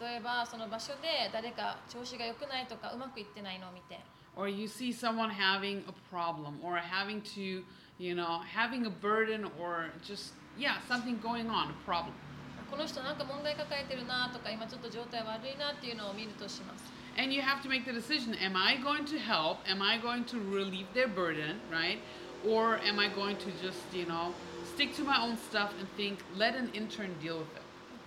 例えばその場所で誰か調子が良くないとかうまくいってないのを見て Or you see someone having a problem or having to, you know, having a burden or just, yeah, something going on, a problem. この人なんか問題抱えてるなとか今ちょっと状態悪いなっていうのを見るとします And you have to make the decision am I going to help? Am I going to relieve their burden, right? Or am I going to just, you know, stick to my own stuff and think, let an intern deal with it?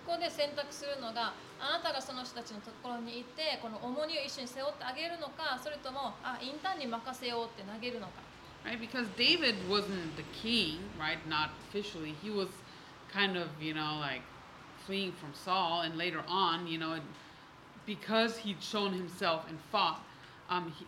ここで選択するのがあなたがその人たちのところに行ってこの重荷を一緒に背負ってあげるのかそれともあインターンに任せようって投げるのか Right? Because David wasn't the king, right? Not officially. He was kind of, you know, like fleeing from Saul. And later on, you know, because he'd shown himself and fought, um, he,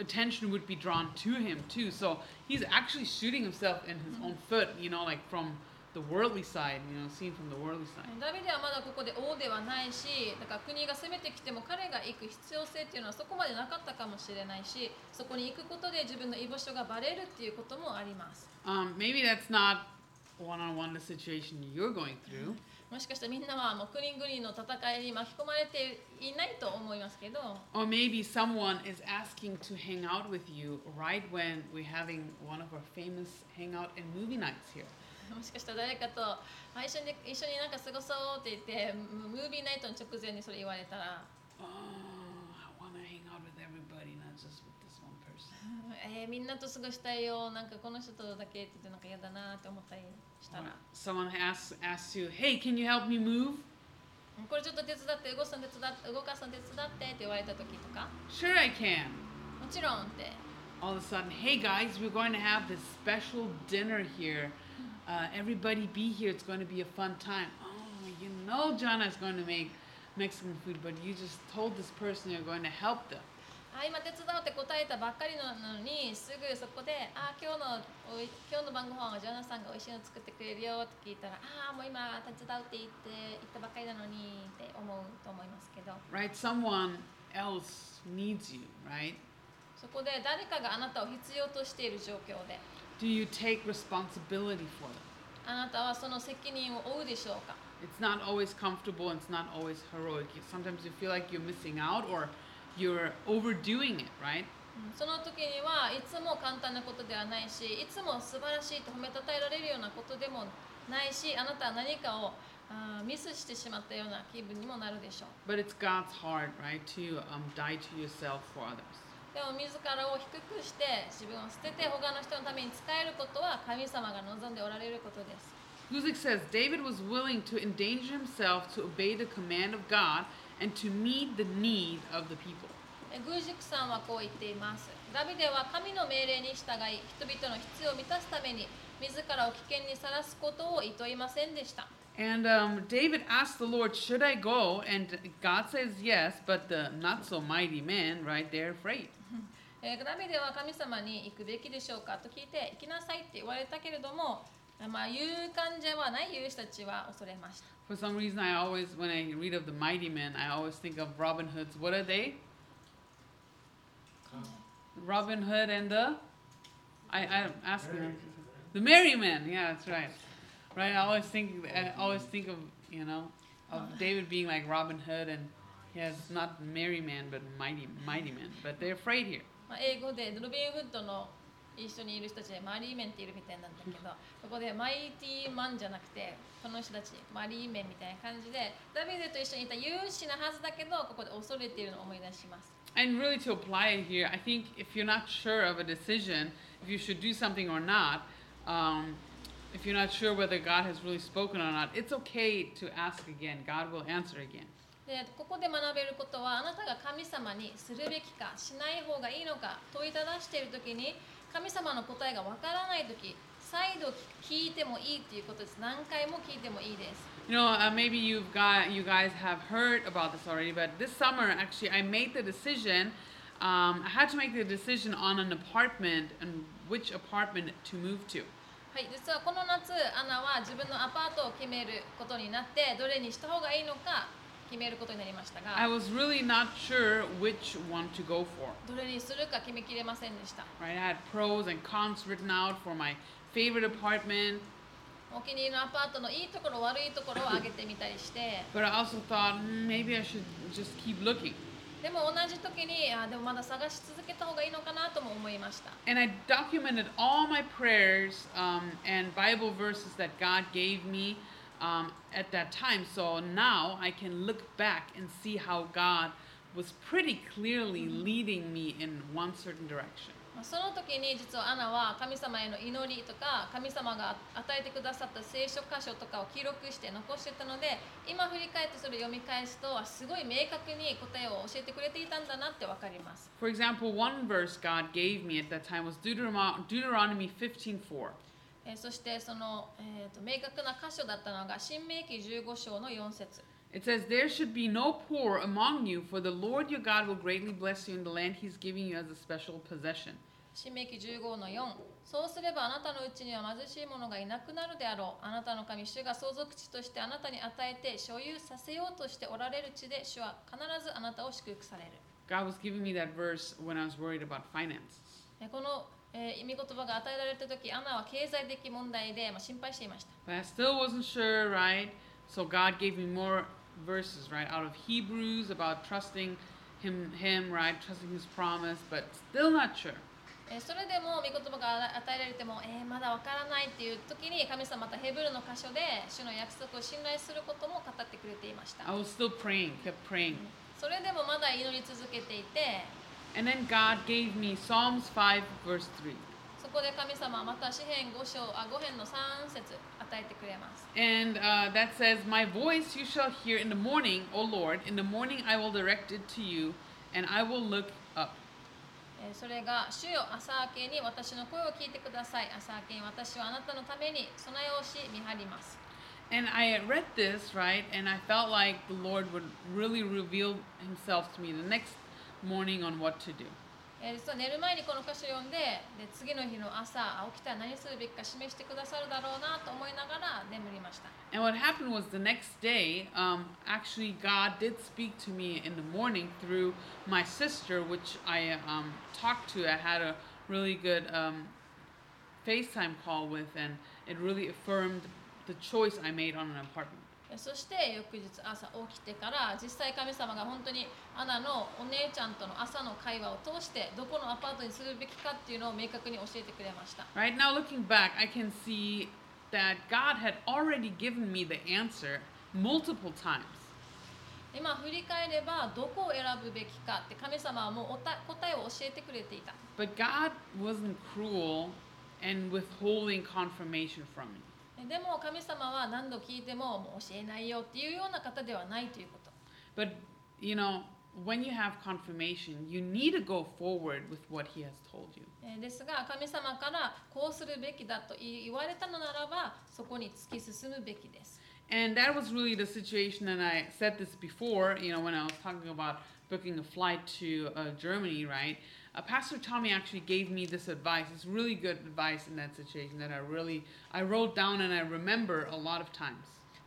attention would be drawn to him too. So he's actually shooting himself in his own foot, you know, like from the worldly side, you know, seen from the worldly side. ダビデはまだここで王ではないしだから国が攻めてきても彼が行く必要性っていうのはそこまでなかったかもしれないしそこに行くことで自分の居場所がバレるっていうこともあります Um, maybe that's not one-on-one the situation you're going through. もしかしたらみんなはもう国々の戦いに巻き込まれていないと思いますけど Or maybe someone is asking to hang out with you right when we're having one of our famous hangout and movie nights here. もしかしたら誰かとあ一緒に一緒になんか過ごそうって言ってムムービーナイトの直前にそれ言われたら Oh, えーみんなと過ごしたいよなんかこの人とだけって言ってなんか嫌だなって思ったりしたら Someone asks asks you, "Hey, can you help me move?" これちょっと手伝って動かすの手伝って動かすの手伝ってって言われた時とか Sure, I can. もちろんって All of a sudden, hey guys, we're going to have this special dinner here. Uh, everybody be here. It's going to be a fun time. Oh, you know, Jana is going to make Mexican food, but you just told this person you're going to help them. あ今手伝うって答えたばっかりなのにすぐそこで「あ今日のおい今日の晩ご飯はジョナサンが美味しいの作ってくれるよ」って聞いたら「あもう今手伝うって言って言ったばっかりなのに」って思うと思いますけど Right? Someone else needs you, right? そこで誰かがあなたを必要としている状況で Do you take responsibility for them? あなたはその責任を負うでしょうか It's not always comfortable and it's not always heroic. Sometimes you feel like you're missing out or you're overdoing it, right? うんその時にはいつも簡単なことではないしいつも素晴らしいと褒めたたえられるようなことでもないしあなたは何かをミスしてしまったような気分にもなるでしょう But it's God's heart, right, to um, die to yourself for others. でも自らを低くして自分を捨てて他の人のために使えることは神様が望んでおられることです Guzik says David was willing to endanger himself to obey the command of God and to meet the need of the people. えグージクさんはこう言っていますダビデは神の命令に従い人々の必要を満たすために自らを危険にさらすことを厭いませんでした And um, David asked the Lord, Should I go? And God says yes, but the not so mighty men, right, they're afraid. えーダビデは神様に行くべきでしょうかと聞いて行きなさいって言われたけれども まあ勇敢じゃはない勇士たちは恐れました For some reason, I always, when I read of the mighty men, I always think of Robin Hood's. What are they? Robin Hood and the. I, I'm asking. The Merry Men. Yeah, that's right. Right. I always think. I always think of you know, of David being like Robin Hood, and he has not merry man, but mighty, mighty men. But they're afraid here. まあ、英語でロビン・フッドの 一緒にいる人たちでマリーメンっているみたいなんだけどそこでマイティーマンじゃなくてこの人たちマリーメンみたいな感じでダビデと一緒にいた勇士なはずだけどここで恐れているのを思い出します And really, to apply it here, I think if you're not sure of a decision, if you should do something or not, um, if you're not sure whether God has really spoken or not, it's okay to ask again. God will answer again. でここで学べることはあなたが神様にするべきかしない方がいいのか問いただしている時に神様の答えがわからない時再度聞いてもいいということです何回も聞いてもいいです You know, uh, maybe you've got you guys have heard about this already, but this summer actually I made the decision. Um, I had to make the decision on an apartment and which apartment to move to. ははい、実はこの夏アナは自分のアパートを決めることになってどれにした方がいいのか決めることになりましたが I was really not sure which one to go for. どれにするか決めきれませんでした Right? I had pros and cons written out for my favorite apartment, お気に入りのアパートのいいところ悪いところを挙げてみたりして but I also thought "Hmm, maybe I should just keep looking. でも同じ時にあでもまだ探し続けた方がいいのかなとも思いました And I documented all my prayers um, and Bible verses that God gave me um, at that time. So now I can look back and see how God was pretty clearly leading me in one certain direction. まあその時に実はアナは神様への祈りとか神様が与えてくださった聖書箇所とかを記録して残してたので今振り返ってそれを読み返すとあすごい明確に答えを教えてくれていたんだなってわかります For example, one verse God gave me at that time was Deuteronomy, Deuteronomy 15:4. えーそしてその、えーと明確な箇所だったのが新明記15章の4節 It says, There should be no poor among you, for the Lord your God will greatly bless you in the land he's giving you as a special possession. 新明記15の4そうすればあなたのうちには貧しい者がいなくなるであろうあなたの神主が相続地としてあなたに与えて所有させようとしておられる地で主は必ずあなたを祝福される God was giving me that verse when I was worried about finances. えこの、えー、意味言葉が与えられた時アナは経済的問題で、まあ、心配していました But I still wasn't sure, right? So God gave me more verses, right, out of Hebrews about trusting him, him, right, trusting his promise, but still not sure. えーそれでも御言葉が与えられても、えーまだわからないっていう時に神様またヘブルの箇所で主の約束を信頼することも語ってくれていました I was still praying, kept praying. それでもまだ祈り続けていて And then God gave me Psalms 5, verse 3. そこで神様はまた詩編5章あ5編の3節与えてくれます。 And uh, that says, My voice you shall hear in the morning, O Lord. In the morning I will direct it to you, and I will look up. えーそれが主よ朝明けに私の声を聞いてください。朝明けに私はあなたのために備えをし見張ります。 And I read this, right, and I felt like the Lord would really reveal himself to me the next morning on what to do. えー実は寝る前にこの歌詞を読んでで次の日の朝あ起きたら何するべきか示してくださるだろうなと思いながら眠りました。 And what happened was the next day, um, actually, God did speak to me in the morning through my sister, which I um, talked to. I had a really good um, FaceTime call with, and it really affirmed the choice I made on an apartment. えーそして翌日朝起きてから実際神様が本当にアナのお姉ちゃんとの朝の会話を通してどこのアパートにするべきかっていうのを明確に教えてくれました。Right now, looking back, I can see that God had already given me the answer multiple times. 今振り返ればどこを選ぶべきかって神様はもうおた答えを教えてくれていた But God wasn't cruel and withholding confirmation from me. でも神様は何度聞いてももう教えないよっていうような方ではないということ But, you know, when you have confirmation, you need to go forward with what He has told you. えーですが神様からこうするべきだと言われたのならばそこに突き進むべきです And that was really the situation, and I said this before, you know, when I was talking about booking a flight to uh, Germany, right? Uh, Pastor Tommy actually gave me this advice. It's really good advice in that situation that I really, I wrote down and I remember a lot of times.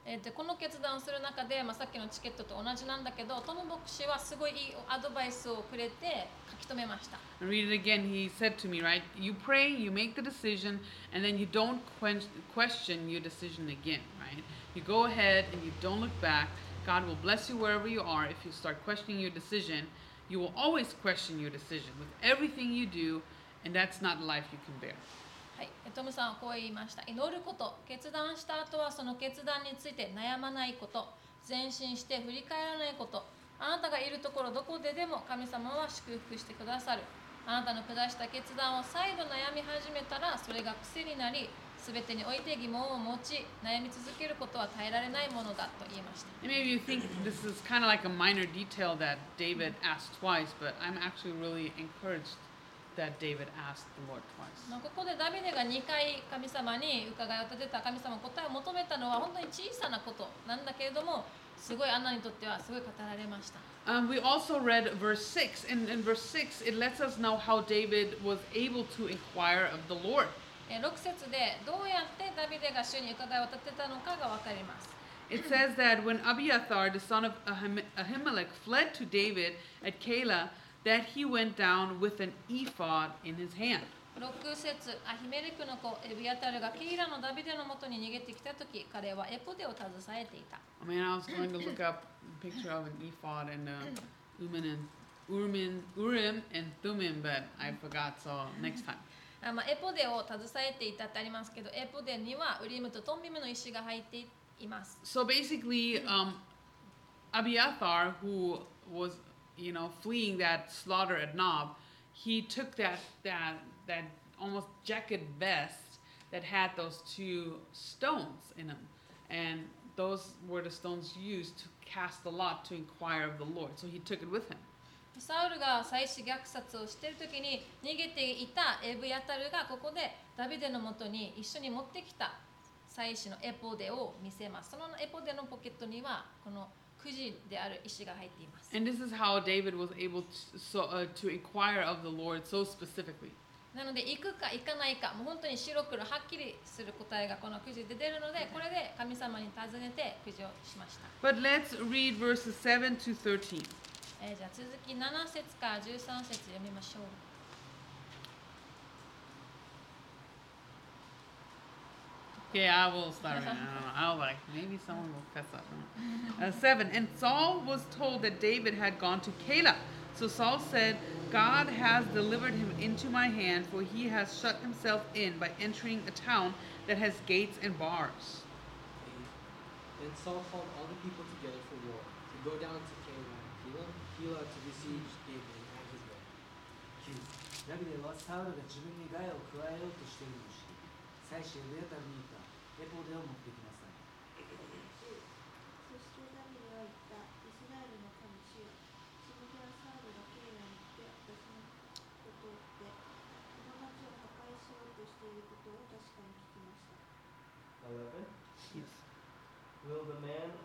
えーでこの決断をする中で、まあ、さっきのチケットと同じなんだけどトム牧師はすごいいいアドバイスをくれて書き留めました I read it again. He said to me, right? You pray, you make the decision, and then you don't quen- question your decision again, right? You go ahead and you don't look back. God will bless you wherever you are. If you start questioning your decision, You will always question your decision with everything you do, and that's not a life you can bear. はい、トムさんはこう言いました。祈ること。決断した後はその決断について悩まないこと。前進して振り返らないこと。あなたがいるところどこででも神様は祝福してくださる。あなたの下した決断を再度悩み始めたらそれが癖になり全てにおいて疑問を持ち悩み続けることは耐えられないものだと言いました maybe you think this is kind of like a minor detail that David asked twice, but I'm actually really encouraged that David asked the Lord twice. まあここでダビデが2回神様に伺いを立てた神様の答えを求めたのは本当に小さなことなんだけれどもすごいアンナにとってはすごい語られました Um, we also read verse 6, and in verse 6, it lets us know how David was able to inquire of the Lord. えー6節でどうやってダビデが主に伺いを立てたのかが分かります。It says that when Abiathar, the son of Ahim- Ahimelech, fled to David at Keilah, that he went down with an ephod in his hand. 6節アヒメレクの子エビアタルがケイラのダビデのもとに逃げてきた時彼はエポデを携えていた I mean, I was going to look up a picture of an ephod and uh, Urim and Urim, Urim and Thummim, but I forgot. So next time. あまあ、エポデを携えていたってありますけどエポデにはウリムとトンビムの石が入っています So basically, um, Abiathar, who was, you know, fleeing that slaughter at Nob, he took that that that almost jacket vest that had those two stones in them, and those were the stones used to cast the lot to inquire of the Lord. So he took it with him. サウルが祭司虐殺をしている時に逃げていたエブヤタルがここでダビデのもとに一緒に持ってきた祭司のエポデを見せますそのエポデのポケットにはこのくじである石が入っています And this is how David was able to, so, uh, to inquire of the Lord so specifically. なので行くか行かないかもう本当に白黒はっきりする答えがこのくじで出るのでこれで神様に尋ねてくじをしました、But let's read verses 7 to 13. えーじゃあ続き7節から13節読みましょう Okay, I will start. reading. I don't know. I'll like maybe someone will fess up. Uh, seven. And Saul was told that David had gone to Keilah. So Saul said, God has delivered him into my hand, for he has shut himself in by entering a town that has gates and bars. Then Saul called all the people together for war, to go down to Keilah, Keilah, Keilah to besiege David and his men. 9ダビデはサウルが自分に害を加えようとしているのを知り祭司エルヤタルにいたエポデを持ってきなさいそしてダビデは言ったイスラエルの神主よその日はサウルがケイラに来て私のことを言ってこの町を破壊しようとしていることを確かに聞きました 11. Yes. Will the man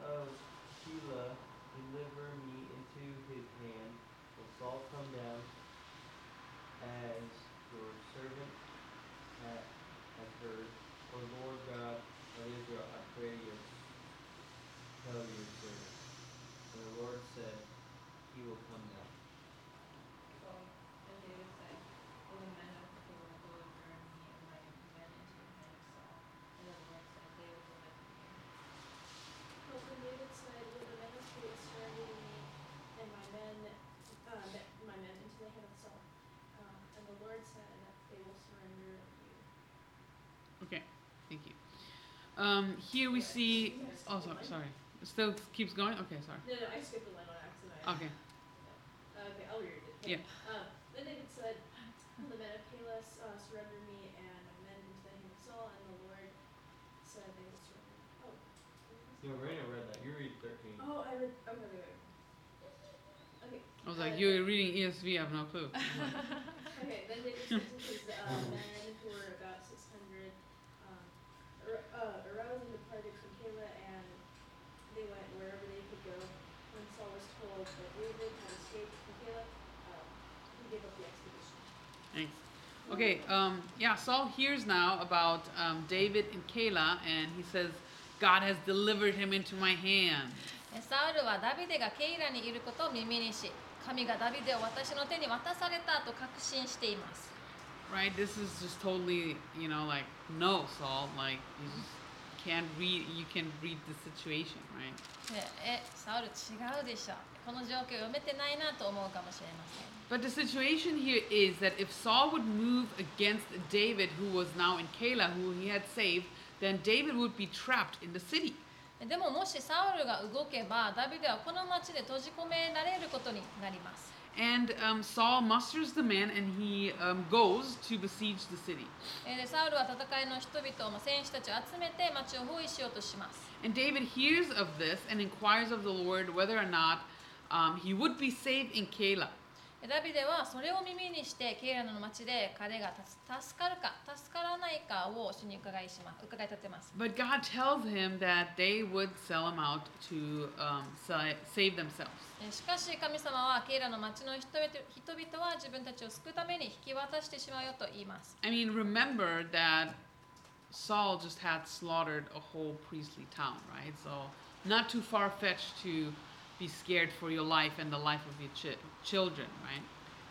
Um, here we see. Oh, sorry. sorry. It still keeps going. Okay, sorry. No, no, I skipped the line on accident. I- Okay. Uh, okay, I'll read it. Yeah. Um, then David said, "Will the men of Keilah uh, surrender me and my men into the hand of Saul, and the Lord said they will surrender. Oh. You Marina read that. You read 13. Oh, I read. Okay, wait, wait. Okay. I was like, uh, you're reading ESV. I have no clue. Okay, then David sent his uh, men, who were about 600, um, ar- uh, arose and departed from Keilah, and they went wherever they could go. When Saul was told that David had escaped from Keilah, um, he gave up the expedition. Thanks. Okay, um, yeah, Saul hears now about um, David and Keilah, and he says, God has delivered him into my hand. えサウルはダビデがケイラにいることを耳にし神がダビデを私の手に渡されたと確信しています Right? This is just totally, you know, like, no, Saul. Like, you just can't read, you can read the situation, right? でえサウル違うでしょこの状況読めてないなと思うかもしれません But the situation here is that if Saul would move against David, who was now in Keilah, who he had saved, then David would be trapped in the city. でももしサウルが動けばダビデはこの町で閉じ込められることになります And um, Saul musters the men and he um, goes to besiege the city. えーでサウルは戦いの人々を、まあ、戦士たちを集めて町を包囲しようとします And David hears of this and inquires of the Lord whether or not um, he would be saved in Keilah. ダビデはそれを耳にしてケイラの町で彼が助かるか助からないかを主に伺いします伺い立てます But God tells him that they would sell him out to um, sa- save themselves. えしかし神様はケイラの町の人々人々は自分たちを救うために引き渡してしまうよと言います I mean, remember that Saul just had slaughtered a whole priestly town, right? So, not too far fetched to be scared for your life and the life of your chi- children, right?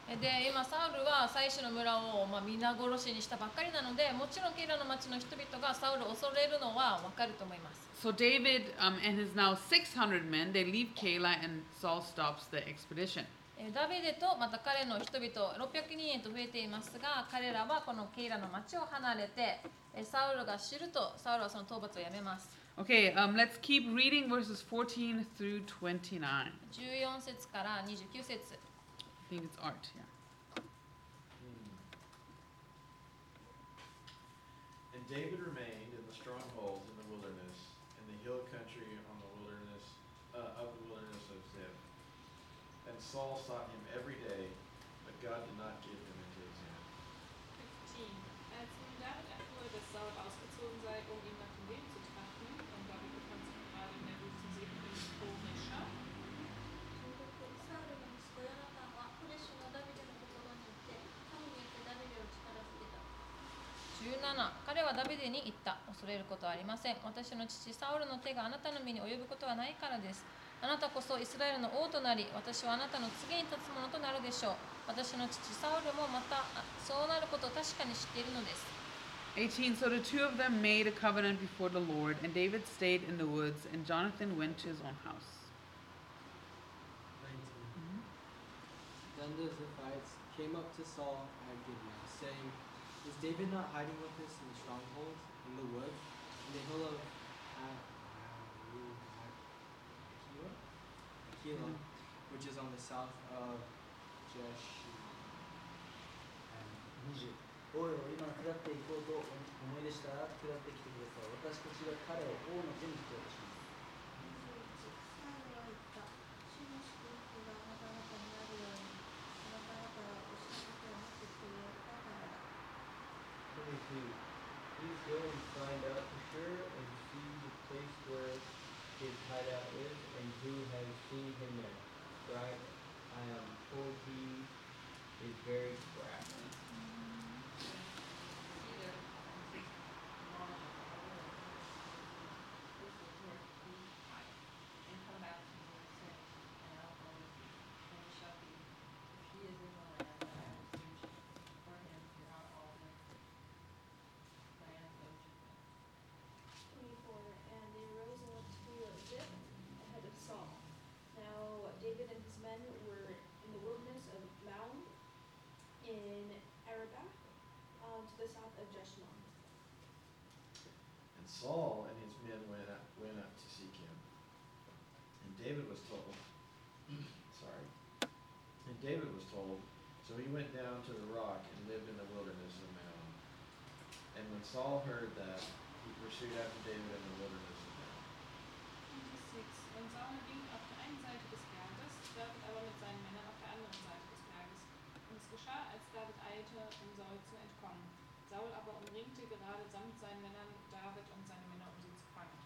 えで今サウルは祭司の村を、まあ、皆殺しにしたばっかりなのでもちろんケイラの町の人々がサウルを恐れるのはわかると思います So, David um, and his now 600 men, they leave Keilah and Saul stops the expedition. えーダビデとまた彼の人々600人へと増えていますが彼らはこのケイラの町を離れてえーサウルが知るとサウルはその討伐をやめます Okay, um, let's keep reading verses 14 through 29. I 14節から29節 think it's art, yeah. And David remained in the strongholds in the wilderness, in the hill country on the wilderness uh, of the wilderness of Ziph. And Saul sought him every day, but God did not 彼はダビデに言った恐れることはありません私の父サウルの手があなたの身に及ぶことはないからですあなたこそイスラエルの王となり私はあなたの次に立つものとなるでしょう私の父サウルもまたあそうなることを確かに知っているのです18 So the two of them made a covenant before the Lord, and David stayed in the woods, and Jonathan went to his own house. 19. Then the Ziphites came up to Saul at Gibeon, saying, Is David not hiding with us in the stronghold, in the wood, in the hill of A- Aquila, Aquila which is on the south of Jeshurun? 20王よ今下っていこうと思い出したら下ってきてください私たちが彼を王の手に引き渡します And Saul and his men went up, went up to seek him. And David was told, sorry. And David was told, so he went down to the rock and lived in the wilderness of Maon. And when Saul heard that, he pursued after David in the wilderness of Maon. Und Saul ging auf der einen Seite des Berges, David aber mit seinen Männern auf der anderen Seite des Berges. Und es geschah, als David eilte, um Saul zu entkommen. Saul aber umringte gerade samt seinen Männern David und seine Männer, um sie zu fangen.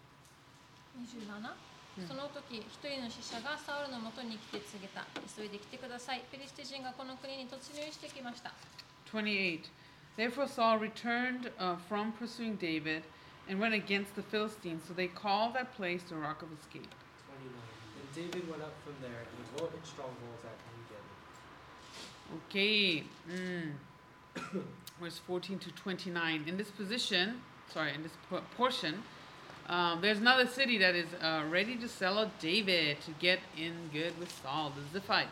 27うんその時一人の使者がサウルのもとに来て告げた急いで来てくださいペリシテ人がこの国に突入してきました28. Therefore Saul returned uh, from pursuing David and went against the Philistines, so they called that place the Rock of Escape. 29. And David went up from there and dwelt in strongholds at Engedi. Okay. Mm. Verse 14 to 29. In this position, sorry, in this po- portion, um, there's another city that is uh, ready to sell out David to get in good with Saul, the Ziphites.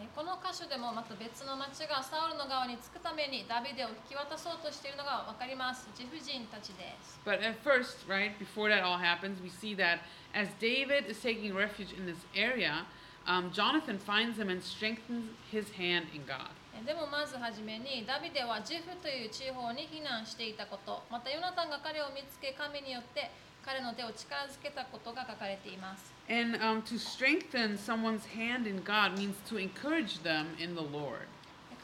えーこの箇所でもまた別の町がサウルの側につくためにダビデを引き渡そうとしているのが分かりますジェフ人たちです But at first, right, before that all happens, we see that as David is taking refuge in this area, um, Jonathan finds him and strengthens his hand in God. えーでもまずはじめにダビデはジェフという地方に避難していたことまたヨナタンが彼を見つけ神によって彼の手を力づけたことが書かれています And um, to strengthen someone's hand in God means to encourage them in the Lord.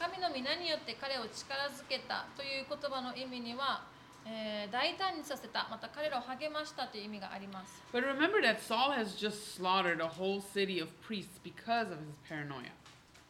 神の皆によって彼を力づけたという言葉の意味には、えー大胆にさせたまた彼らを励ましたという意味があります But remember that Saul has just slaughtered a whole city of priests because of his paranoia.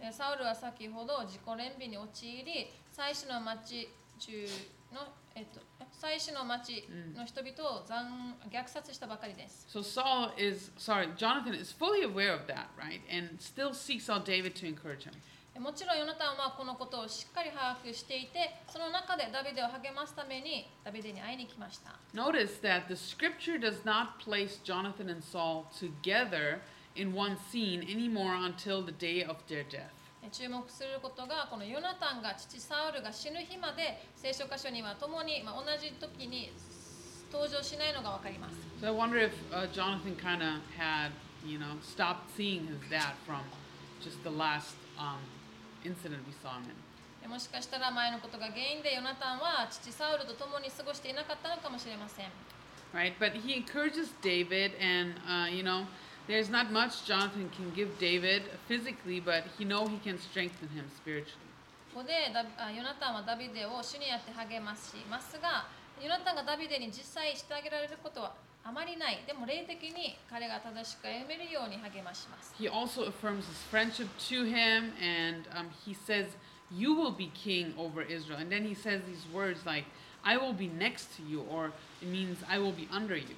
えーサウルは先ほど自己憐憫に陥り祭司の町中の、えっと、祭司の町の人々を残虐殺したばかりです。So Saul is, sorry, Jonathan is fully aware of that, right? And still seeks out David to encourage him. えもちろんヨナタンはこのことをしっかり把握していて、その中でダビデを励ますためにダビデに会いに来ました。Notice that the scripture does not place Jonathan and Saul together in one scene anymore until the day of their death. え注目することがこのヨナタンが父サウルが死ぬ日まで聖書箇所には共に、まあ、同じ時に登場しないのがわかります。So I wonder if uh, Jonathan kind of had, you know, stopped seeing his dad from just the last um, incident we saw him もしかしたら前のことが原因でヨナタンは父サウルと共に過ごしていなかったのかもしれません。right? But he encourages David, and uh, you know, there's not much Jonathan can give David physically, but he know he can strengthen him spiritually. ここでヨナタンはダビデを主にやって励ますしますが、ヨナタンがダビデに実際してあげられることはあまりない。でも霊的に彼が正しく歩めるように励まします。He also affirms his friendship to him, and um, he says, "You will be king over Israel." And then he says these words like, "I will be next to you," or it means, "I will be under you."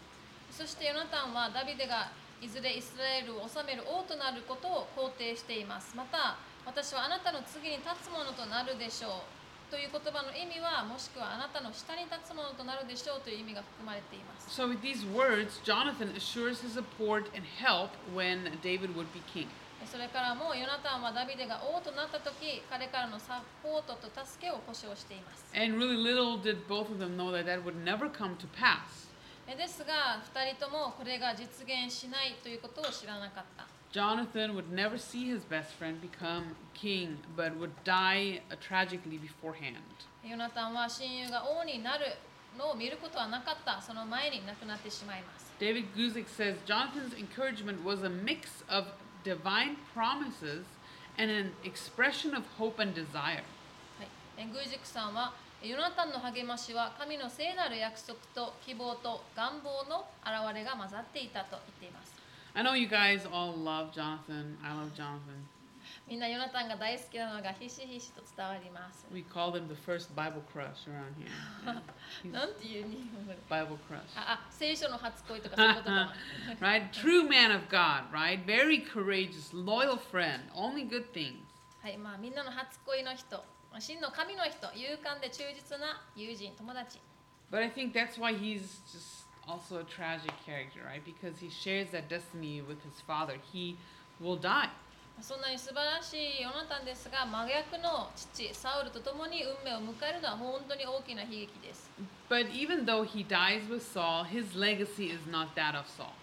そしてヨナタンはダビデがいずれイスラエルを治める王となることを肯定しています。また、私はあなたの次に立つものとなるでしょうという言葉の意味は、もしくはあなたの下に立つものとなるでしょうという意味が含まれています。So with these words, Jonathan assures his support and help when David would be king. それからもヨナタンはダビデが王となった時、彼からのサポートと助けを保証しています。And really little did both of them know that that would never come to pass. えですが、2人ともこれが実現しないということを知らなかった。Jonathan would never see his best friend become king, but would die uh, tragically beforehand. ヨナタンは親友が王になるのを見ることはなかった。その前に亡くなってしまいます。 David Guzik says Jonathan's encouragement was a mix of divine promises and an expression of hope and desire. はい、えグージクさんはえヨナタンの励ましは神の聖なる約束と希望と願望の現れが混ざっていたと言っています I know you guys all love Jonathan. I love Jonathan. みんなヨナタンが大好きなのがひしひしと伝わります We call him the first Bible crush around here. Yeah. He's なんていう日本語で Bible crush. ああ聖書の初恋とかそういうことかな right? True man of God, right? Very courageous, loyal friend, only good things. はいまあみんなの初恋の人まあ真の神の人勇敢で忠実な友人友達 But I think that's why he's just also a tragic character, right? Because he shares that destiny with his father. He will die. そんなに素晴らしいヨナタンですが真逆の父サウルと共に運命を迎えるのは本当に大きな悲劇です But even though he dies with Saul, his legacy is not that of Saul.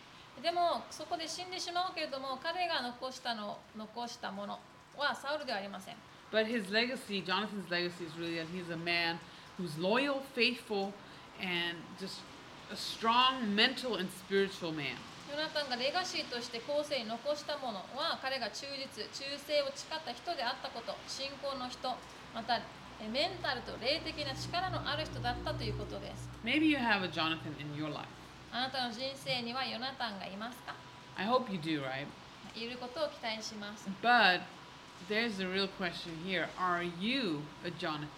でもそこで死んでしまうけれども彼が残したの残したものはサウルではありません But his legacy, Jonathan's legacy, is really that he's a man who's loyal, faithful, and just a strong mental and spiritual man. ヨナタンがレガシーとして後世に残したものは彼が忠実忠誠を誓った人であったこと信仰の人またえメンタルと霊的な力のある人だったということです Maybe you have a Jonathan in your life. あなたの人生にはヨナタンがいますか？I hope you do, right? いることを期待します But there's the real question here Are you a Jonathan?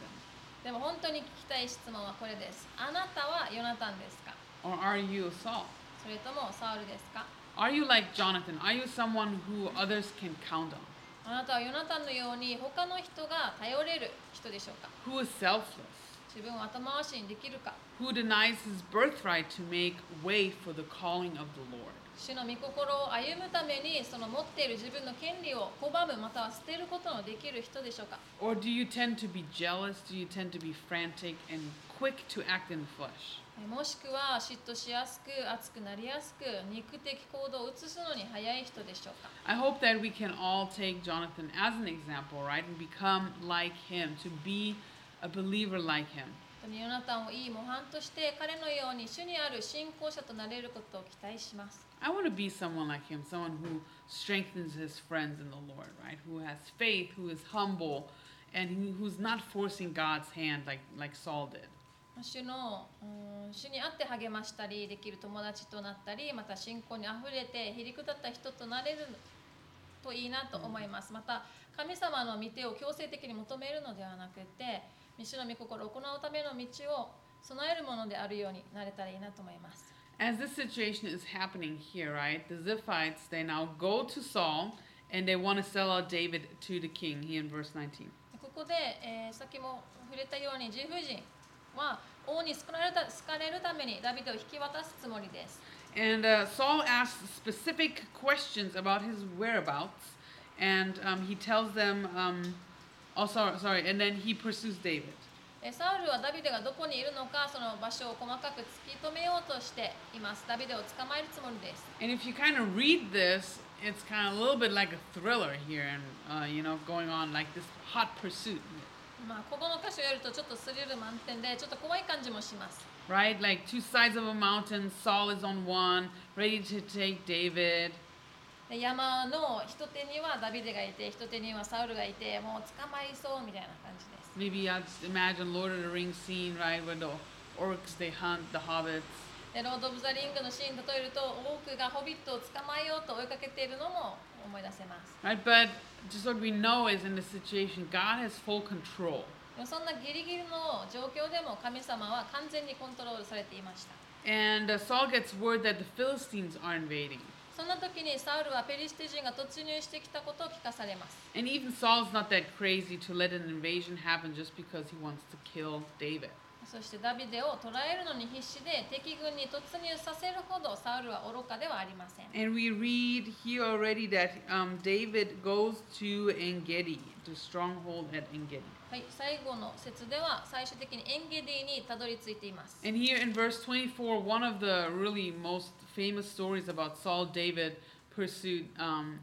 でも本当に聞きたい質問はこれですあなたはヨナタンですか？Or are you a Saul? それともサウルですか Are you like Jonathan? Are you someone who others can count on? あなたはヨナタンのように他の人が頼れる人でしょうか Who is selfless? 自分を後回しにできるか Who denies his birthright to make way for the calling of the Lord? 主の御心を歩むためにその持っている自分の権利を拒むまたは捨てることのできる人でしょうか Or do you tend to be jealous? Do you tend to be frantic and quick to act in the flesh? もしくは嫉妬しやすく熱くなりやすく肉的行動を移すのに早い人でしょうか I hope that we can all take Jonathan as an example, right? And become like him, to be a believer like him. ヨナタンをいい模範として彼のように主にある信仰者となれることを期待します I want to be someone like him, someone who strengthens his friends in the Lord, right? Who has faith, who is humble, and who- who's not forcing God's hand like, like Saul did. 主のうん主に会って励ましたりできる友達となったりまた信仰にあふれてへりくだった人となれるといいなと思いますまた神様の御手を強制的に求めるのではなくて主の御心を行うための道を備えるものであるようになれたらいいなと思います As this situation is happening here, right? The Ziphites, they now go to Saul and they want to sell out David to the king, here in verse 19. ここで、えーさっきも触れたようには王に好かれるた好かれるためにダビデを引き渡すつもりです And uh, Saul asks specific questions about his whereabouts, and um, he tells them, um, oh, sorry, sorry, and then he pursues David. えーサウルはダビデがどこにいるのかその場所を細かく突き止めようとしていますダビデを捕まえるつもりです And if you kind of read this, it's kind of a little bit like a thriller here, and uh, you know, going on like this hot pursuit, まあここの箇所をやるとちょっとスリル満点でちょっと怖い感じもします right? Like two sides of a mountain. Saul is on one, ready to take David. で山の一手にはダビデがいて一手にはサウルがいてもう捕まりそうみたいな感じです Maybe I just imagine Lord of the Rings scene, right, where the orcs they hunt the hobbits. でロード・オブ・ザ・リングのシーン例えると多くがホビットを捕まえようと追いかけているのも思い出せます Right, but just what we know is in this situation, God has full control. そんなギリギリの状況でも神様は完全にコントロールされていました And uh, Saul gets word that the Philistines are invading. そんな時にサウルはペリシテ人が突入してきたことを聞かされます And even Saul's not that crazy to let an invasion happen just because he wants to kill David. そしてダビデを捕らえるのに必死で敵軍に突入させるほどサウルは愚かではありません And we read here already that um, David goes to Engedi, the stronghold at Engedi. はい、最後の説では最終的にエンゲディにたどり着いています And here in verse 24, one of the really most famous stories about Saul David pursuit um,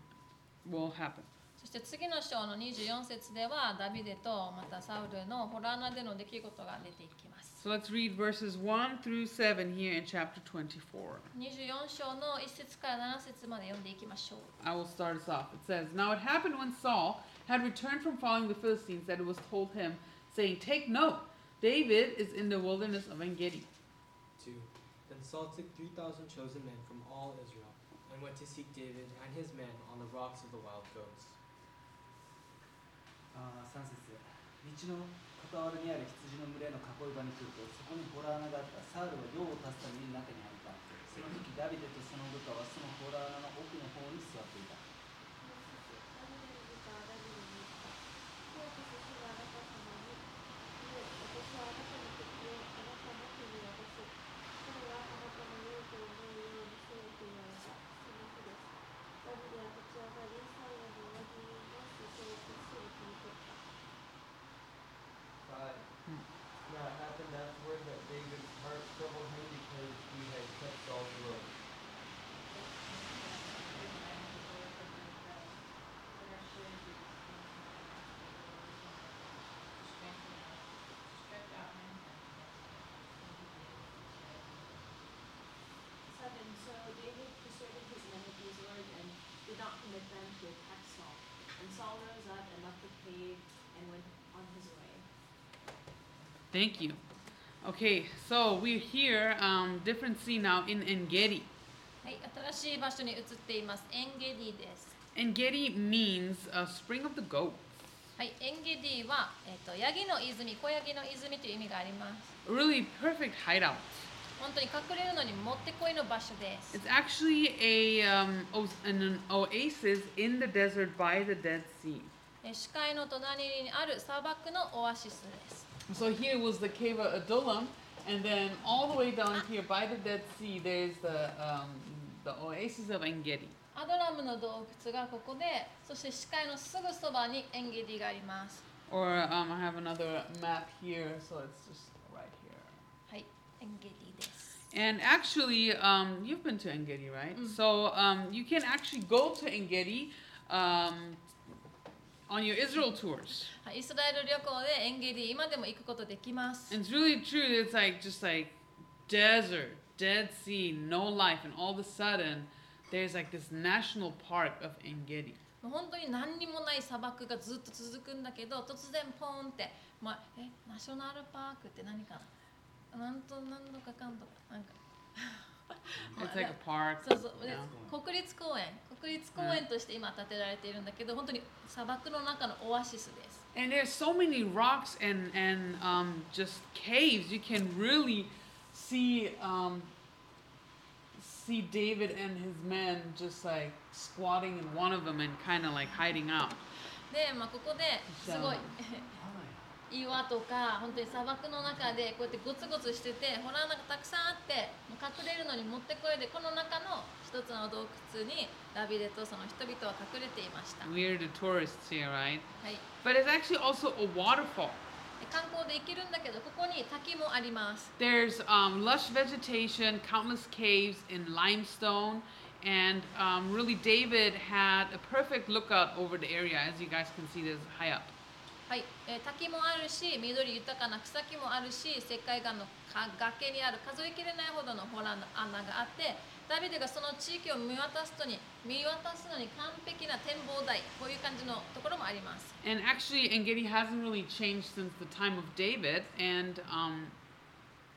will happen. そして次の章の24節ではダビデとまたサウルのホラー穴での出来事が出てきます So let's read verses 1 through 7 here in chapter 24. 24章の1節から7節まで読んでいきましょう I will start us off. It says, Now it happened when Saul had returned from following the Philistines that it was told him, saying, Take note, David is in the wilderness of Engedi. 2. Then Saul took 3,000 chosen men from all Israel and went to seek David and his men on the rocks of the wild goats. あ3節。道の傍らにある羊の群れの囲い場に来るとそこに洞穴があった。サウルは用を足すために中に入った。その時ダビデとその部下はその洞穴の奥の方に座っていた Five. Now it happened afterward that David's heart troubled him because he had kept Saul's robe. Seven, so David persuaded his men of his word and did not permit them to attack Saul. And Saul rose up and left the cave and went on his way. Thank you. Okay, so we're here, um, different scene now in Engedi. はい、新しい場所に移っていますエンゲディです Engedi means uh, spring of the goat. はい、エンゲディは、えっとヤギの泉、小ヤギの泉という意味があります。Really perfect hideout. 本当に隠れるのにもってこいの場所です。It's actually a um, an, oasis in the desert by the Dead Sea. え視界の隣にある砂漠のオアシスです。So here was the cave of Adullam, and then all the way down here by the Dead Sea, there's the um, the oasis of Engedi. アドラムの洞窟がここで、そして視界のすぐそばにエンゲディがあります。 Or um, I have another map here, so it's just right here. はい、エンゲディです。 And actually, um, you've been to Engedi, right? Mm. So um, you can actually go to Engedi um, on your Israel tours. はいイスラエル旅行でエンゲディ今でも行くことできます。And it's really true. It's like just like desert, Dead Sea, no life, and all of a sudden, there's like this national park of Engedi. 本当に何にもない砂漠がずっと続くんだけど突然ポーンって、まあ、えナショナルパークって何かななんとなんとかかんとかなんか It's like a park. そうそう.国立公園国立公園として今建てられているんだけど本当に砂漠の中のオアシスです And there's so many rocks and and um, just caves. You can really see um, see David and his men just like squatting in one of them and kind of like hiding out. で、まあ、ここですごい岩とか本当に砂漠の中でこうやってゴツゴツしててほらなんかたくさんあってもう隠れるのにもってこいでこの中の一つの洞窟にダビデとその人々は隠れていました、は We're the tourists here, right? い、But it's actually also a waterfall. で観光で行けるんだけどここに滝もあります There's um, lush vegetation, countless caves in limestone, and um, really David had a perfect lookout over the area, as you guys can see this high up. はい、えー滝もあるし緑豊かな草木もあるし石灰岩の崖にある数えきれないほどのホラーの穴があってダビデがその地域を見渡すとに見渡すのに完璧な展望台こういう感じのところもあります And actually, Engedi hasn't really changed since the time of David, and um,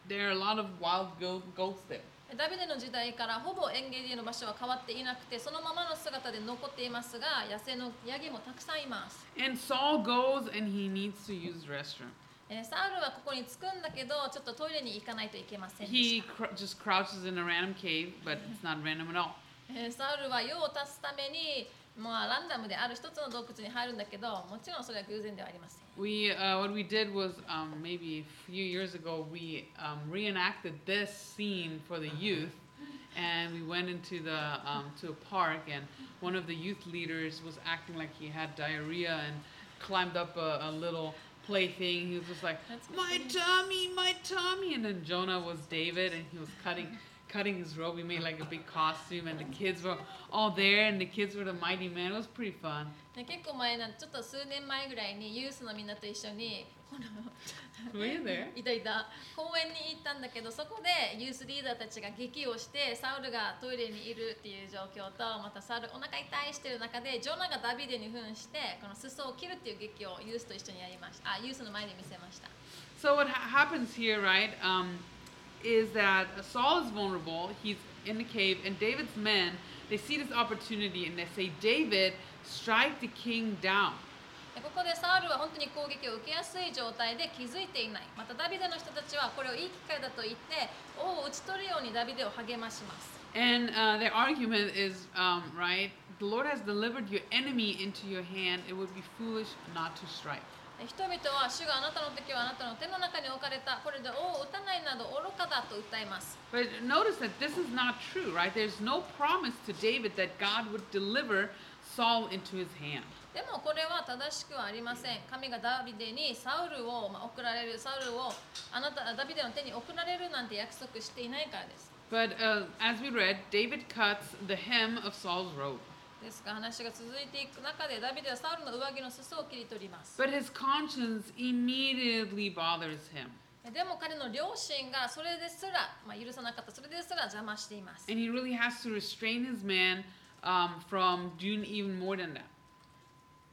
there are a lot of wild goats there. ダビデの時代からほぼエンゲディの場所は変わっていなくてそのままの姿で残っていますが野生のヤギもたくさんいます、And Saul goes and he needs to use restroom. えーサウルはここに着くんだけどちょっとトイレに行かないといけませんで He した cr- just crouches in a random cave, but it's not random at all. えーサウルは用を足すために、まあ、ランダムである一つの洞窟に入るんだけどもちろんそれは偶然ではありません We uh, what we did was um, maybe a few years ago we um, reenacted this scene for the youth, and we went into the um, to a park, and one of the youth leaders was acting like he had diarrhea and climbed up a, a little plaything. He was just like, That's "My funny. tummy, my tummy," and then Jonah was David, and he was cutting. Cutting his robe, we made like a big costume, and the kids were all there, and the kids were the mighty men. It was pretty fun. で結構前なんちょっと数年前ぐらいにユースのみんなと一緒にこの Were you there? いたいた公園に行ったんだけどそこでユースリーダーたちが劇をしてサウルがトイレにいるっていう状況とまたサウルお腹痛いしてる中でジョナがダビデに扮してこの裾を切るっていう劇をユースと一緒にやりましたあユースの前で見せました So what ha- happens here, right, um, is that Saul is vulnerable. He's in the cave, and David's men they see this opportunity and they say, "David, strike the king down." でここでサウルは本当に攻撃を受けやすい状態で気づいていないまたダビデの人たちはこれをいい機会だと言って王を討ち取るようにダビデを励まします And uh, their argument is, um, right, the Lord has delivered your enemy into your hand. It would be foolish not to strike. で人々は主があなたの敵はあなたの手の中に置かれたこれで王を討たないなど愚かだと訴えます But notice that this is not true, right? There's no promise to David that God would deliver Saul into his hand. でもこれは正しくはありません神がダビデにサウルを、まあ、送られるサウルをあなたダビデの手に送られるなんて約束していないからです But uh, as we read, David cuts the hem of Saul's robe. ですが話が続いていく中でダビデはサウルの上着の裾を切り取ります But his conscience immediately bothers him. でも彼の両親がそれですら、まあ、許さなかったそれですら邪魔しています And he really has to restrain his man um, from doing even more than that.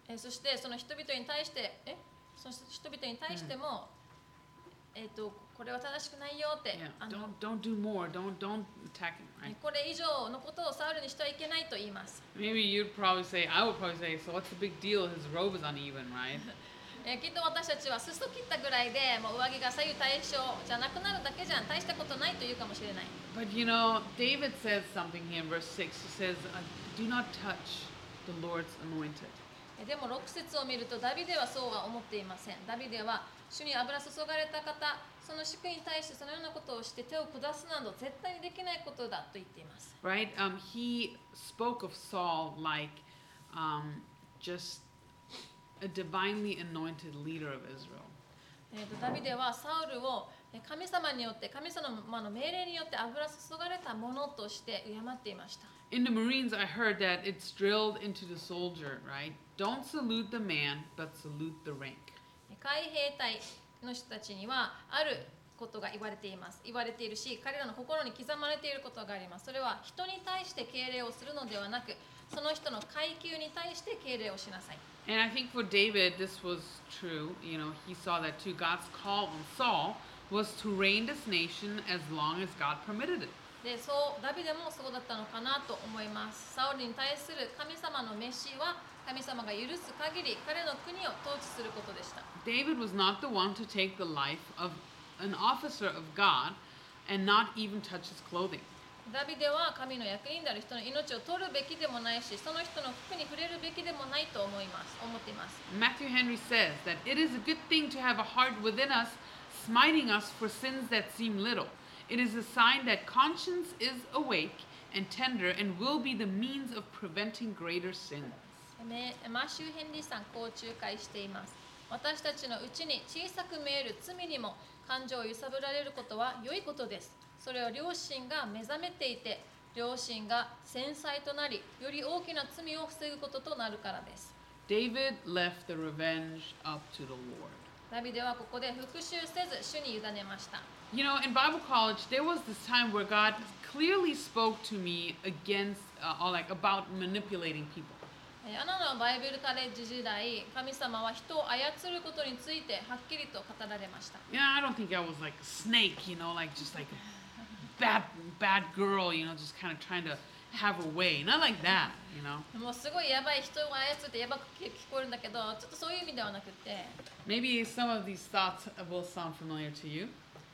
えーそしてその人々に対してえその人々に対しても、えっ、とこれは正しくないよって、Yeah, don't don't do more. Don't don't attack. Right? これ以上のことをサウルにしてはいけないと言います。Maybe you'd probably say, I would probably say, so what's the big deal? His robe is uneven, right? えーきっと私たちは裾切ったぐらいでもう上着が左右対称じゃなくなるだけじゃん大したことないと言うかもしれない。But you know, David says something here in verse six. He says, uh, "Do not touch the Lord's anointed." えーでも6節を見るとダビデはそうは思っていません。ダビデは主に油注がれた方、その祝に対してそのようなことをして手を下すなど絶対にできないことだと言っています。Right? Um, he spoke of Saul like um, just a divinely anointed leader of Israel. えーとダビデはサウルをえー神様によって神様の命令によって油注がれたものとして敬っていました。In the Marines, I heard that it's drilled into the soldier, right? Don't salute the man, but salute the rank. 海兵隊の人たちにはあることが言われています言われているし彼らの心に刻まれていることがありますそれは人に対して敬礼をするのではなくその人の階級に対して敬礼をしなさい And I think for David, this was true. You know, he saw that too. God's call on Saul was to reign this nation as long as God permitted it. でそうダビデもそうだったのかなと思いますサウルに対する神様の召しは 神様が許す限り彼の国を統治することでした David was not the one to take the life of an officer of God and not even touch his clothing. ダビデは神の役人である人の命を取るべきでもないしその人の服に触れるべきでもないと思います思っています Matthew Henry says that it is a good thing to have a heart within us, smiting us for sins that seem little. It is a sign that conscience is awake and tender and will be the means of preventing greater sins. ねマシュー・ヘンリーさんこう仲介しています私たちのうちに小さく見える罪にも感情を揺さぶられることは良いことですそれは両親が目覚めていて両親が繊細となりより大きな罪を防ぐこととなるからです David left the revenge up to the Lord. ダビデはここで復讐せず主に委ねました You know, in Bible college, there was this time where God clearly spoke to me against, uh, or like about manipulating people. えーアナのバイブルカレッジ時代神様は人を操ることについてはっきりと語られました Yeah, I don't think I was like a snake, you know, like just like a bad, bad girl, you know, just kind of trying to have her way. Not like that, you know. もうすごいやばい人を操ってやばく聞こえるんだけどちょっとそういう意味ではなくて Maybe some of these thoughts will sound familiar to you.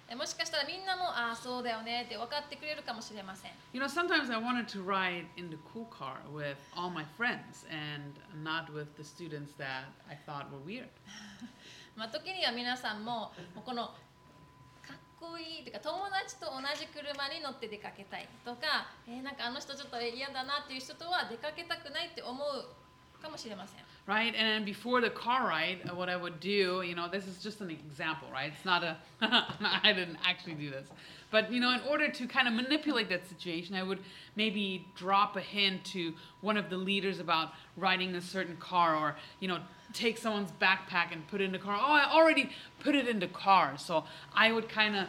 えもしかしたらみんなもああそうだよねって分かってくれるかもしれません You know, sometimes I wanted to ride in the cool car with all my friends and not with the students that I thought were weird. まあ時には皆さんもこのかっこいいというか友達と同じ車に乗って出かけたいとか、えーなんかあの人ちょっと嫌だなっていう人とは出かけたくないって思うかもしれません right? And then before the car ride, uh, what I would do, you know, this is just an example, right? It's not a, I didn't actually do this. But, you know, in order to kind of manipulate that situation, I would maybe drop a hint to one of the leaders about riding a certain car or, you know, take someone's backpack and put it in the car. Oh, I already put it in the car. So I would kind of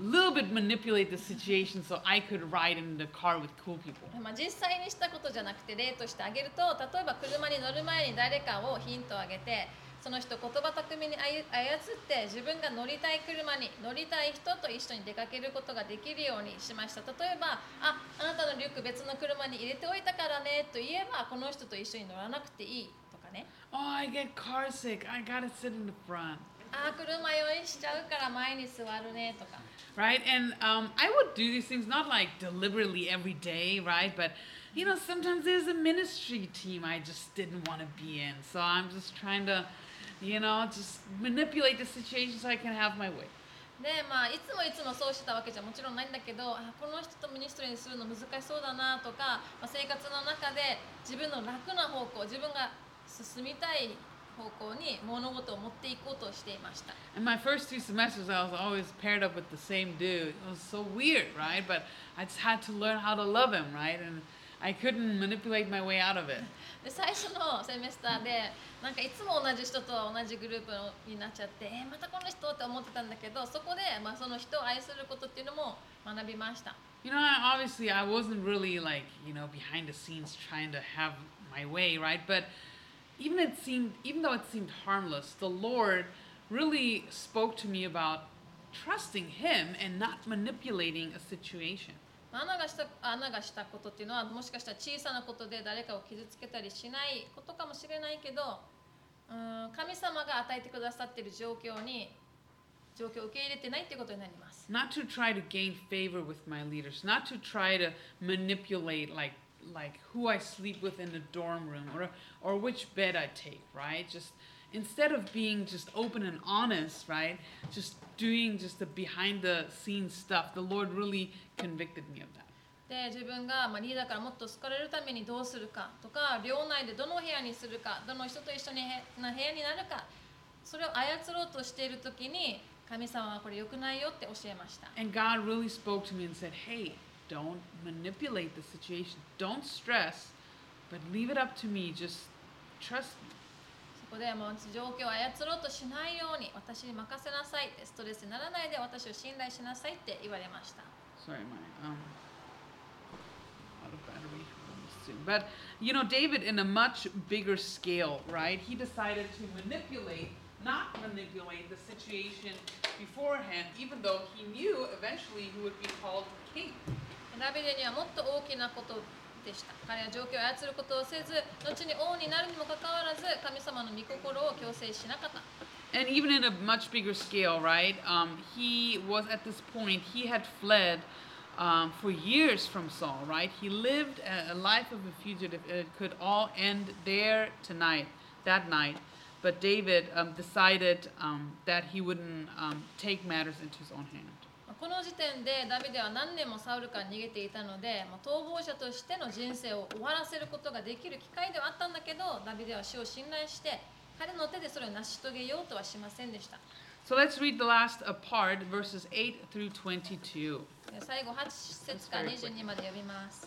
little bit manipulate the situation so I could ride in the car with cool people. まあ、実際にしたことじゃなくて例としてあげると例えば車に乗る前に誰かをヒントをあげてその人言葉巧みに操って自分が乗りたい車に乗りたい人と一緒に出かけることができるようにしました例えばああなたのリュック別の車に入れておいたからねと言えばこの人と一緒に乗らなくていいとかね Oh, I get car sick. I gotta sit in the front. あ車用意しちゃうから前に座るねとか right? And um, I would do these things not like deliberately every day, right? But you know, sometimes there's a ministry team I just didn't want to be in, so I'm just trying to, you know, just manipulate the situation so I can have my way. でまあいつもいつもそうしてたわけじゃもちろんないんだけどあこの人とミニストリーにするの難しそうだなとか、まあ、生活の中で自分の楽な方向自分が進みたい 方向に物事を持っていこうとしていました In my first two semesters, I was always paired up with the same dude. It was so weird, right? But I just had to learn how to love him, right? And I couldn't manipulate my way out of it. で最初のセメスターでなんかいつも同じ人と同じグループになっちゃってえーまたこの人って思ってたんだけどそこで、まあ、その人を愛することっていうのも学びました You know, I- obviously, I wasn't really like, you know, behind the scenes trying to have my way, right? But even it seemed, even though it seemed harmless, the Lord really spoke to me about trusting Him and not manipulating a situation. アナがしたアナがしたことっていうのはもしかしたら小さなことで誰かを傷つけたりしないことかもしれないけどうーん神様が与えてくださっている状況に状況を受け入れてないっていうことになります Not to try to gain favor with my leaders, not to try to manipulate like like who I sleep with in the dorm room or or which bed I take, right? Just instead of being just open and honest, right? Just doing just the behind the scenes stuff. The Lord really convicted me of that. で自分がまあリーダーからもっと好かれるためにどうするかとか寮内でどの部屋にするかどの人と一緒にへな部屋になるかそれを操ろうとしている時に神様はこれ良くないよって教えました And God really spoke to me and said, "Hey, don't manipulate the situation. Don't stress, but leave it up to me. Just trust me. そこでもう状況を操ろうとしないように私に任せなさいってストレスにならないで私を信頼しなさいって言われました Sorry, my um, out of battery. Almost soon. But you know, David, in a much bigger scale, right? He decided to manipulate, not manipulate the situation beforehand, even though he knew eventually he would be called king. ダビデにはもっと大きなことでした彼は状況を操ることをせず後に王になるにもかかわらず神様の御心を強制しなかった And even in a much bigger scale, right? Um, he was at this point, he had fled um, for years from Saul, right? He lived a, a life of a fugitive. It could all end there tonight, that night. But David um, decided um, that he wouldn't um, take matters into his own hand. この時点でダビデは何年もサウルから逃げていたのでもう逃亡者としての人生を終わらせることができる機会ではあったんだけどダビデは主を信頼して彼の手でそれを成し遂げようとはしませんでした So let's read the last uh, part, verses 8 through 22. で最後8節から22まで読みます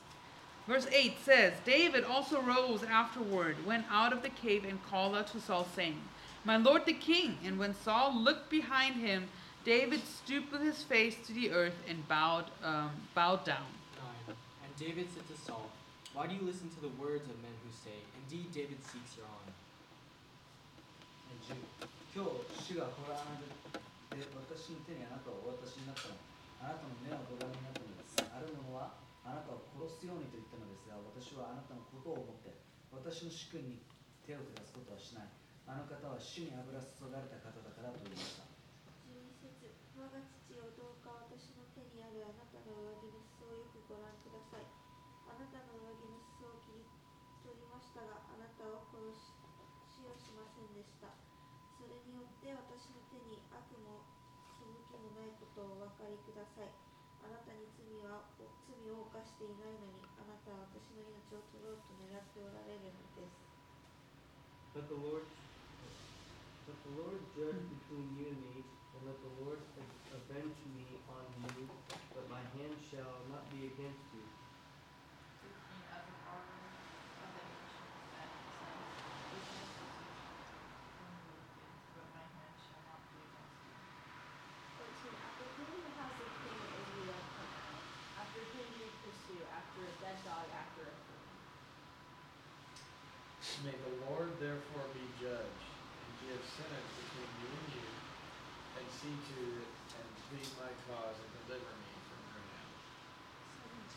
Verse 8 says David also rose afterward, went out of the cave, and called out to Saul, saying, My lord the king. And when Saul looked behind him, David stooped with his face to the earth and bowed, um, bowed down. 9. And David said to Saul, Why do you listen to the words of men who say, Indeed, David seeks your honor? 10今日主がご覧で私の手にあなたをお渡しになったのあなたの目をご覧になったのですある者はあなたを殺すようにと言ったのですが私はあなたのことを思って私の主君に手を下すことはしないあの方は主に油注がれた方だからと言いました12節我が父よどうか私の手にあるあなたの上着の裾をよくご覧くださいあなたの上着の裾を切り取りましたがあなたを殺ししはしませんでしたそれによって私の手に悪も背きもないことをお分かりくださいあなたに罪は罪を犯していないのにあなたは私の命を取ろうと狙っておられるのです But the Lord, but the Lord judge between you and me, and let the Lord avenge me on you, but my hand shall not be against you. Speaking of the order of the nations that he said, Business is removed, but my hand shall not be against you. 14. After hitting the house of king of Israel, come out. After him you pursue, after a dead dog, after a fool. May the Lord therefore be judge, and give sentence between you and you, and see to it, and plead my cause, and deliver me from hand.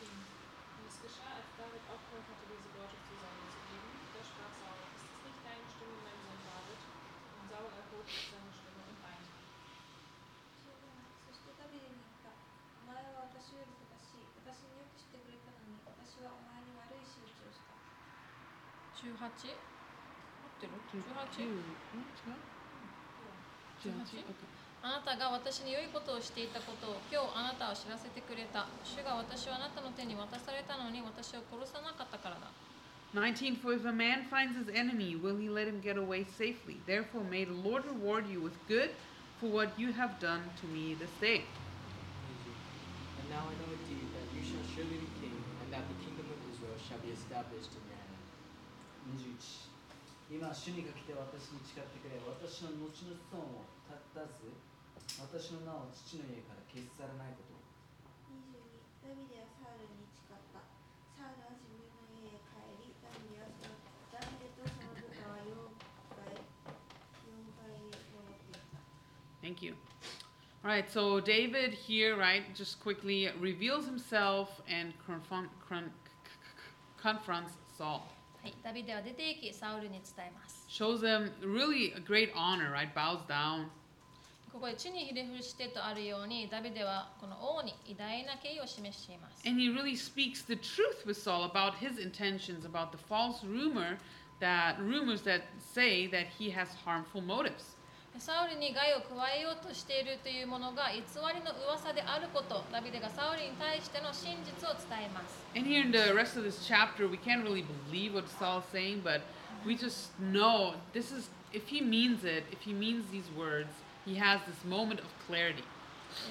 17. Und es geschah, als David aufgehört hatte, diese Worte zusammenzugeben, da sprach Saul, ist es nicht deine Stimme, mein Sohn David? Und Saul erhob seine Stimme und weinte. 前は私より正しい。私によくしてくれたのに、私はお前に悪い仕打ちをした。18? 合ってる 18? 18? あなたが私に良いことをしていたことを今日あなたは知らせてくれた主が私はあなたの手に渡されたのに私を殺さなかったからだ19 For if a man finds his enemy, will he let him get away safely? Therefore, may the Lord reward you with good for what you have done to me this day. 20. And now I know indeed that you shall surely be king, and that the kingdom of Israel shall be established in your hand. 21今主にかけて私に誓ってくれ私の後の子孫を立たず私の名を父の家から消し去らないことを22ダビデはサウルに誓った。サウルは自分の家へ帰り、ダビデはそのダビデとその部下は4倍、4倍へ戻っていった。Thank you. All right, so David here, right, just quickly reveals himself and confront, con- confronts Saul. はい、ダビデは出て行きサウルに伝えます Shows him really a great honor, right? Bows down. ここで地にひれ伏してとあるようにダビデはこの王に偉大な敬意を示しています And he really speaks the truth with Saul about his intentions, about the false rumor that rumors that say that he has harmful motives. サウルに害を加えようとしているというものが偽りの噂であることダビデがサウルに対しての真実を伝えます And here in the rest of this chapter, we can't really believe what Saul's saying, but we just know this is, if he means it, if he means these words, he has this moment of clarity.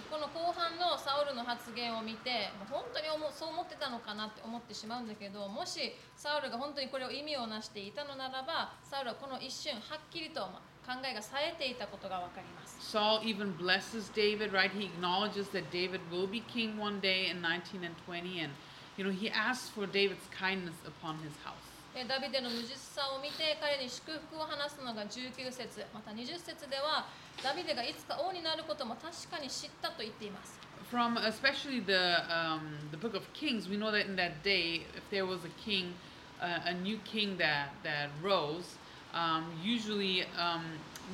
この後半のサウルの発言を見て本当にそう思ってたのかなって思ってしまうんだけどもしサウルが本当にこれを意味をなしていたのならばサウルはこの一瞬はっきりとまあ考えが冴えていたことが分かります Saul even blesses David, right? He acknowledges that David will be king one day in 19 and 20, and you know he asks for David's kindness upon his house. でダビデの無実さを見て彼に祝福を話すのが19節また20節ではダビデがいつか王になることも確かに知ったと言っています From especially the um, the book of Kings, we know that in that day, if there was a king, uh, a new king that that rose, um, usually um,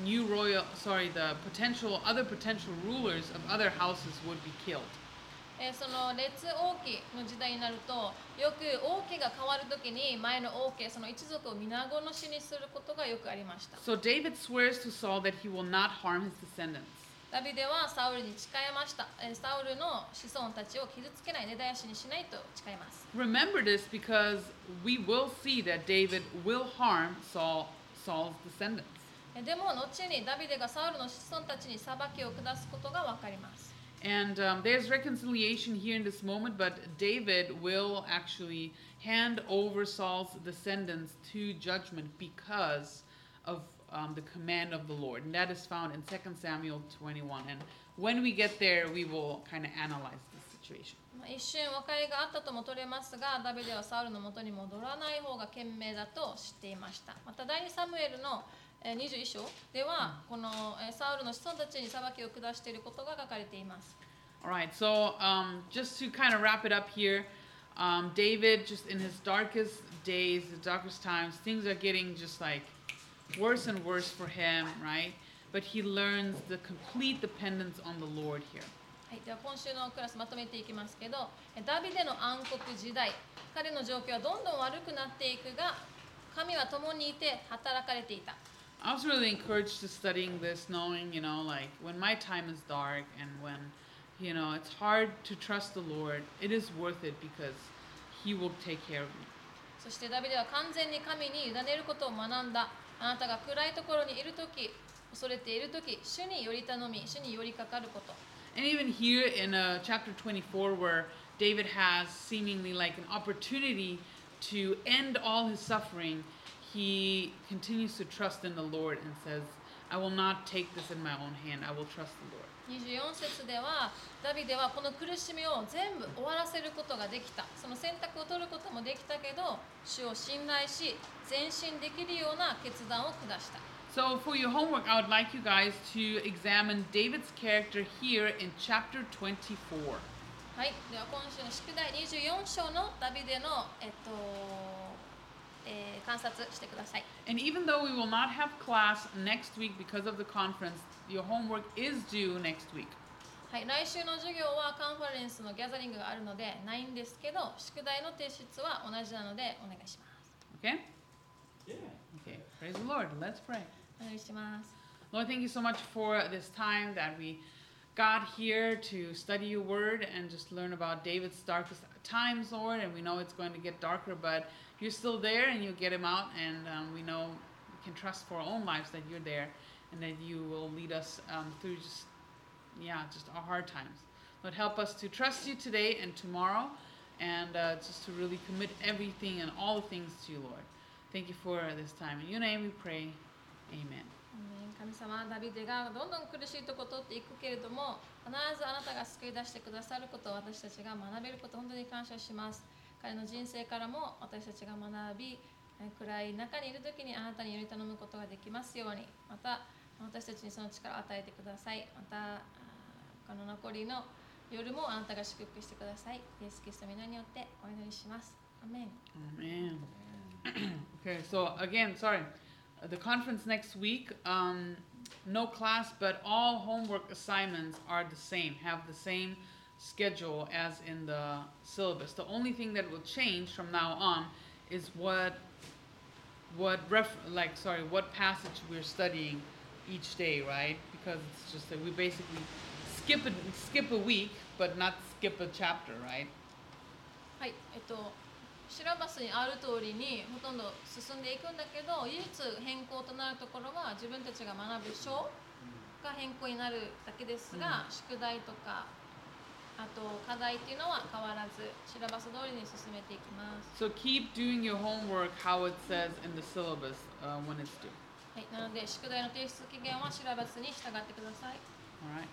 new royal, sorry, the potential other potential rulers of other houses would be killed. えーその列王記の時代になるとよく王家が変わる時に前の王家その一族を皆殺しにすることがよくありました So David swears to Saul that he will not harm his descendants. ダビデはサウルに誓いましたえーサウルの子孫たちを傷つけない根絶やしにしないと誓います Remember this because we will see that David will harm Saul, Saul's descendants. えーでも後にダビデがサウルの子孫たちに裁きを下すことが分かります And um, there's reconciliation here in this moment, but David will actually hand over Saul's descendants to judgment because of um, the command of the Lord. And that is found in 2 Samuel 21. And when we get there, we will kind of analyze this situation. 一瞬和解があったとも取れますがダビデはサウルの元に戻らない方が賢明だと知っていましたまた第2サムエルのえー21章ではこのえサウルの子孫たちに裁きを下していることが書かれています All right, so um, just to kind of wrap it up here, um, David, just in his darkest days, the darkest times, things are getting just like worse and worse for him, right? But he learns the complete dependence on the Lord here. はい、では今週のクラスまとめていきますけどえーダビデの暗黒時代彼の状況はどんどん悪くなっていくが神は共にいて働かれていた I was really encouraged to studying this, knowing, you know, like when my time is dark and when, you know, it's hard to trust the Lord, it is worth it because He will take care of me. そしてダビデは完全に神に委ねることを学んだあなたが暗いところにいるとき恐れているとき主により頼み主に寄りかかること And even here in uh, chapter 24, where David has seemingly like an opportunity to end all his suffering, he continues to trust in the Lord and says, I will not take this in my own hand, I will trust the Lord. 24節ではダビデはこの苦しみを全部終わらせることができたその選択を取ることもできたけど主を信頼し前進できるような決断を下した So, for your homework, I would like you guys to examine David's character here in chapter 24. はいでは今週の宿題24章のダビデのえっと、えー観察してください And even though we will not have class next week because of the conference, your homework is due next week. はい、来週の授業はカンファレンスのギャザリングがあるのでないんですけど宿題の提出は同じなのでお願いします Okay? Yeah. Okay. Praise the Lord. Let's pray. お願いします Lord, thank you so much for this time that we got here to study your word and just learn about David's darkest times, Lord. And we know it's going to get darker, but you're still there and you'll get him out. And um, we know we can trust for our own lives that you're there and that you will lead us um, through just, yeah, just our hard times. Lord, help us to trust you today and tomorrow and uh, just to really commit everything and all the things to you, Lord. Thank you for this time. In your name we pray. Amen. 神様ダビデがどんどん苦しいとこ通っていくけれども必ずあなたが救い出してくださることを私たちが学べること本当に感謝します彼の人生からも私たちが学びえー暗い中にいる時にあなたにより頼むことができますようにまた私たちにその力を与えてくださいまたこの残りの夜もあなたが祝福してくださいイエス・キリストの皆によってお祈りしますアメン Amen. okay, so again, sorry. Uh, The conference next week, um, no class, but all homework assignments are the same, have the same schedule as in the syllabus. The only thing that will change from now on is what what ref like sorry what passage we're studying each day right because it's just that we basically skip a skip a week but not skip a chapter right はい、えっと、 シラバスにある通りにほとんど進んでいくんだけど唯一変更となるところは自分たちが学ぶ章が変更になるだけですが、宿題とかあと課題っていうのは変わらずシラバス通りに進めていきます。So keep doing your homework how it says in the syllabus uh, when it's due. はい、なので宿題の提出期限はシラバスに従ってください。All right.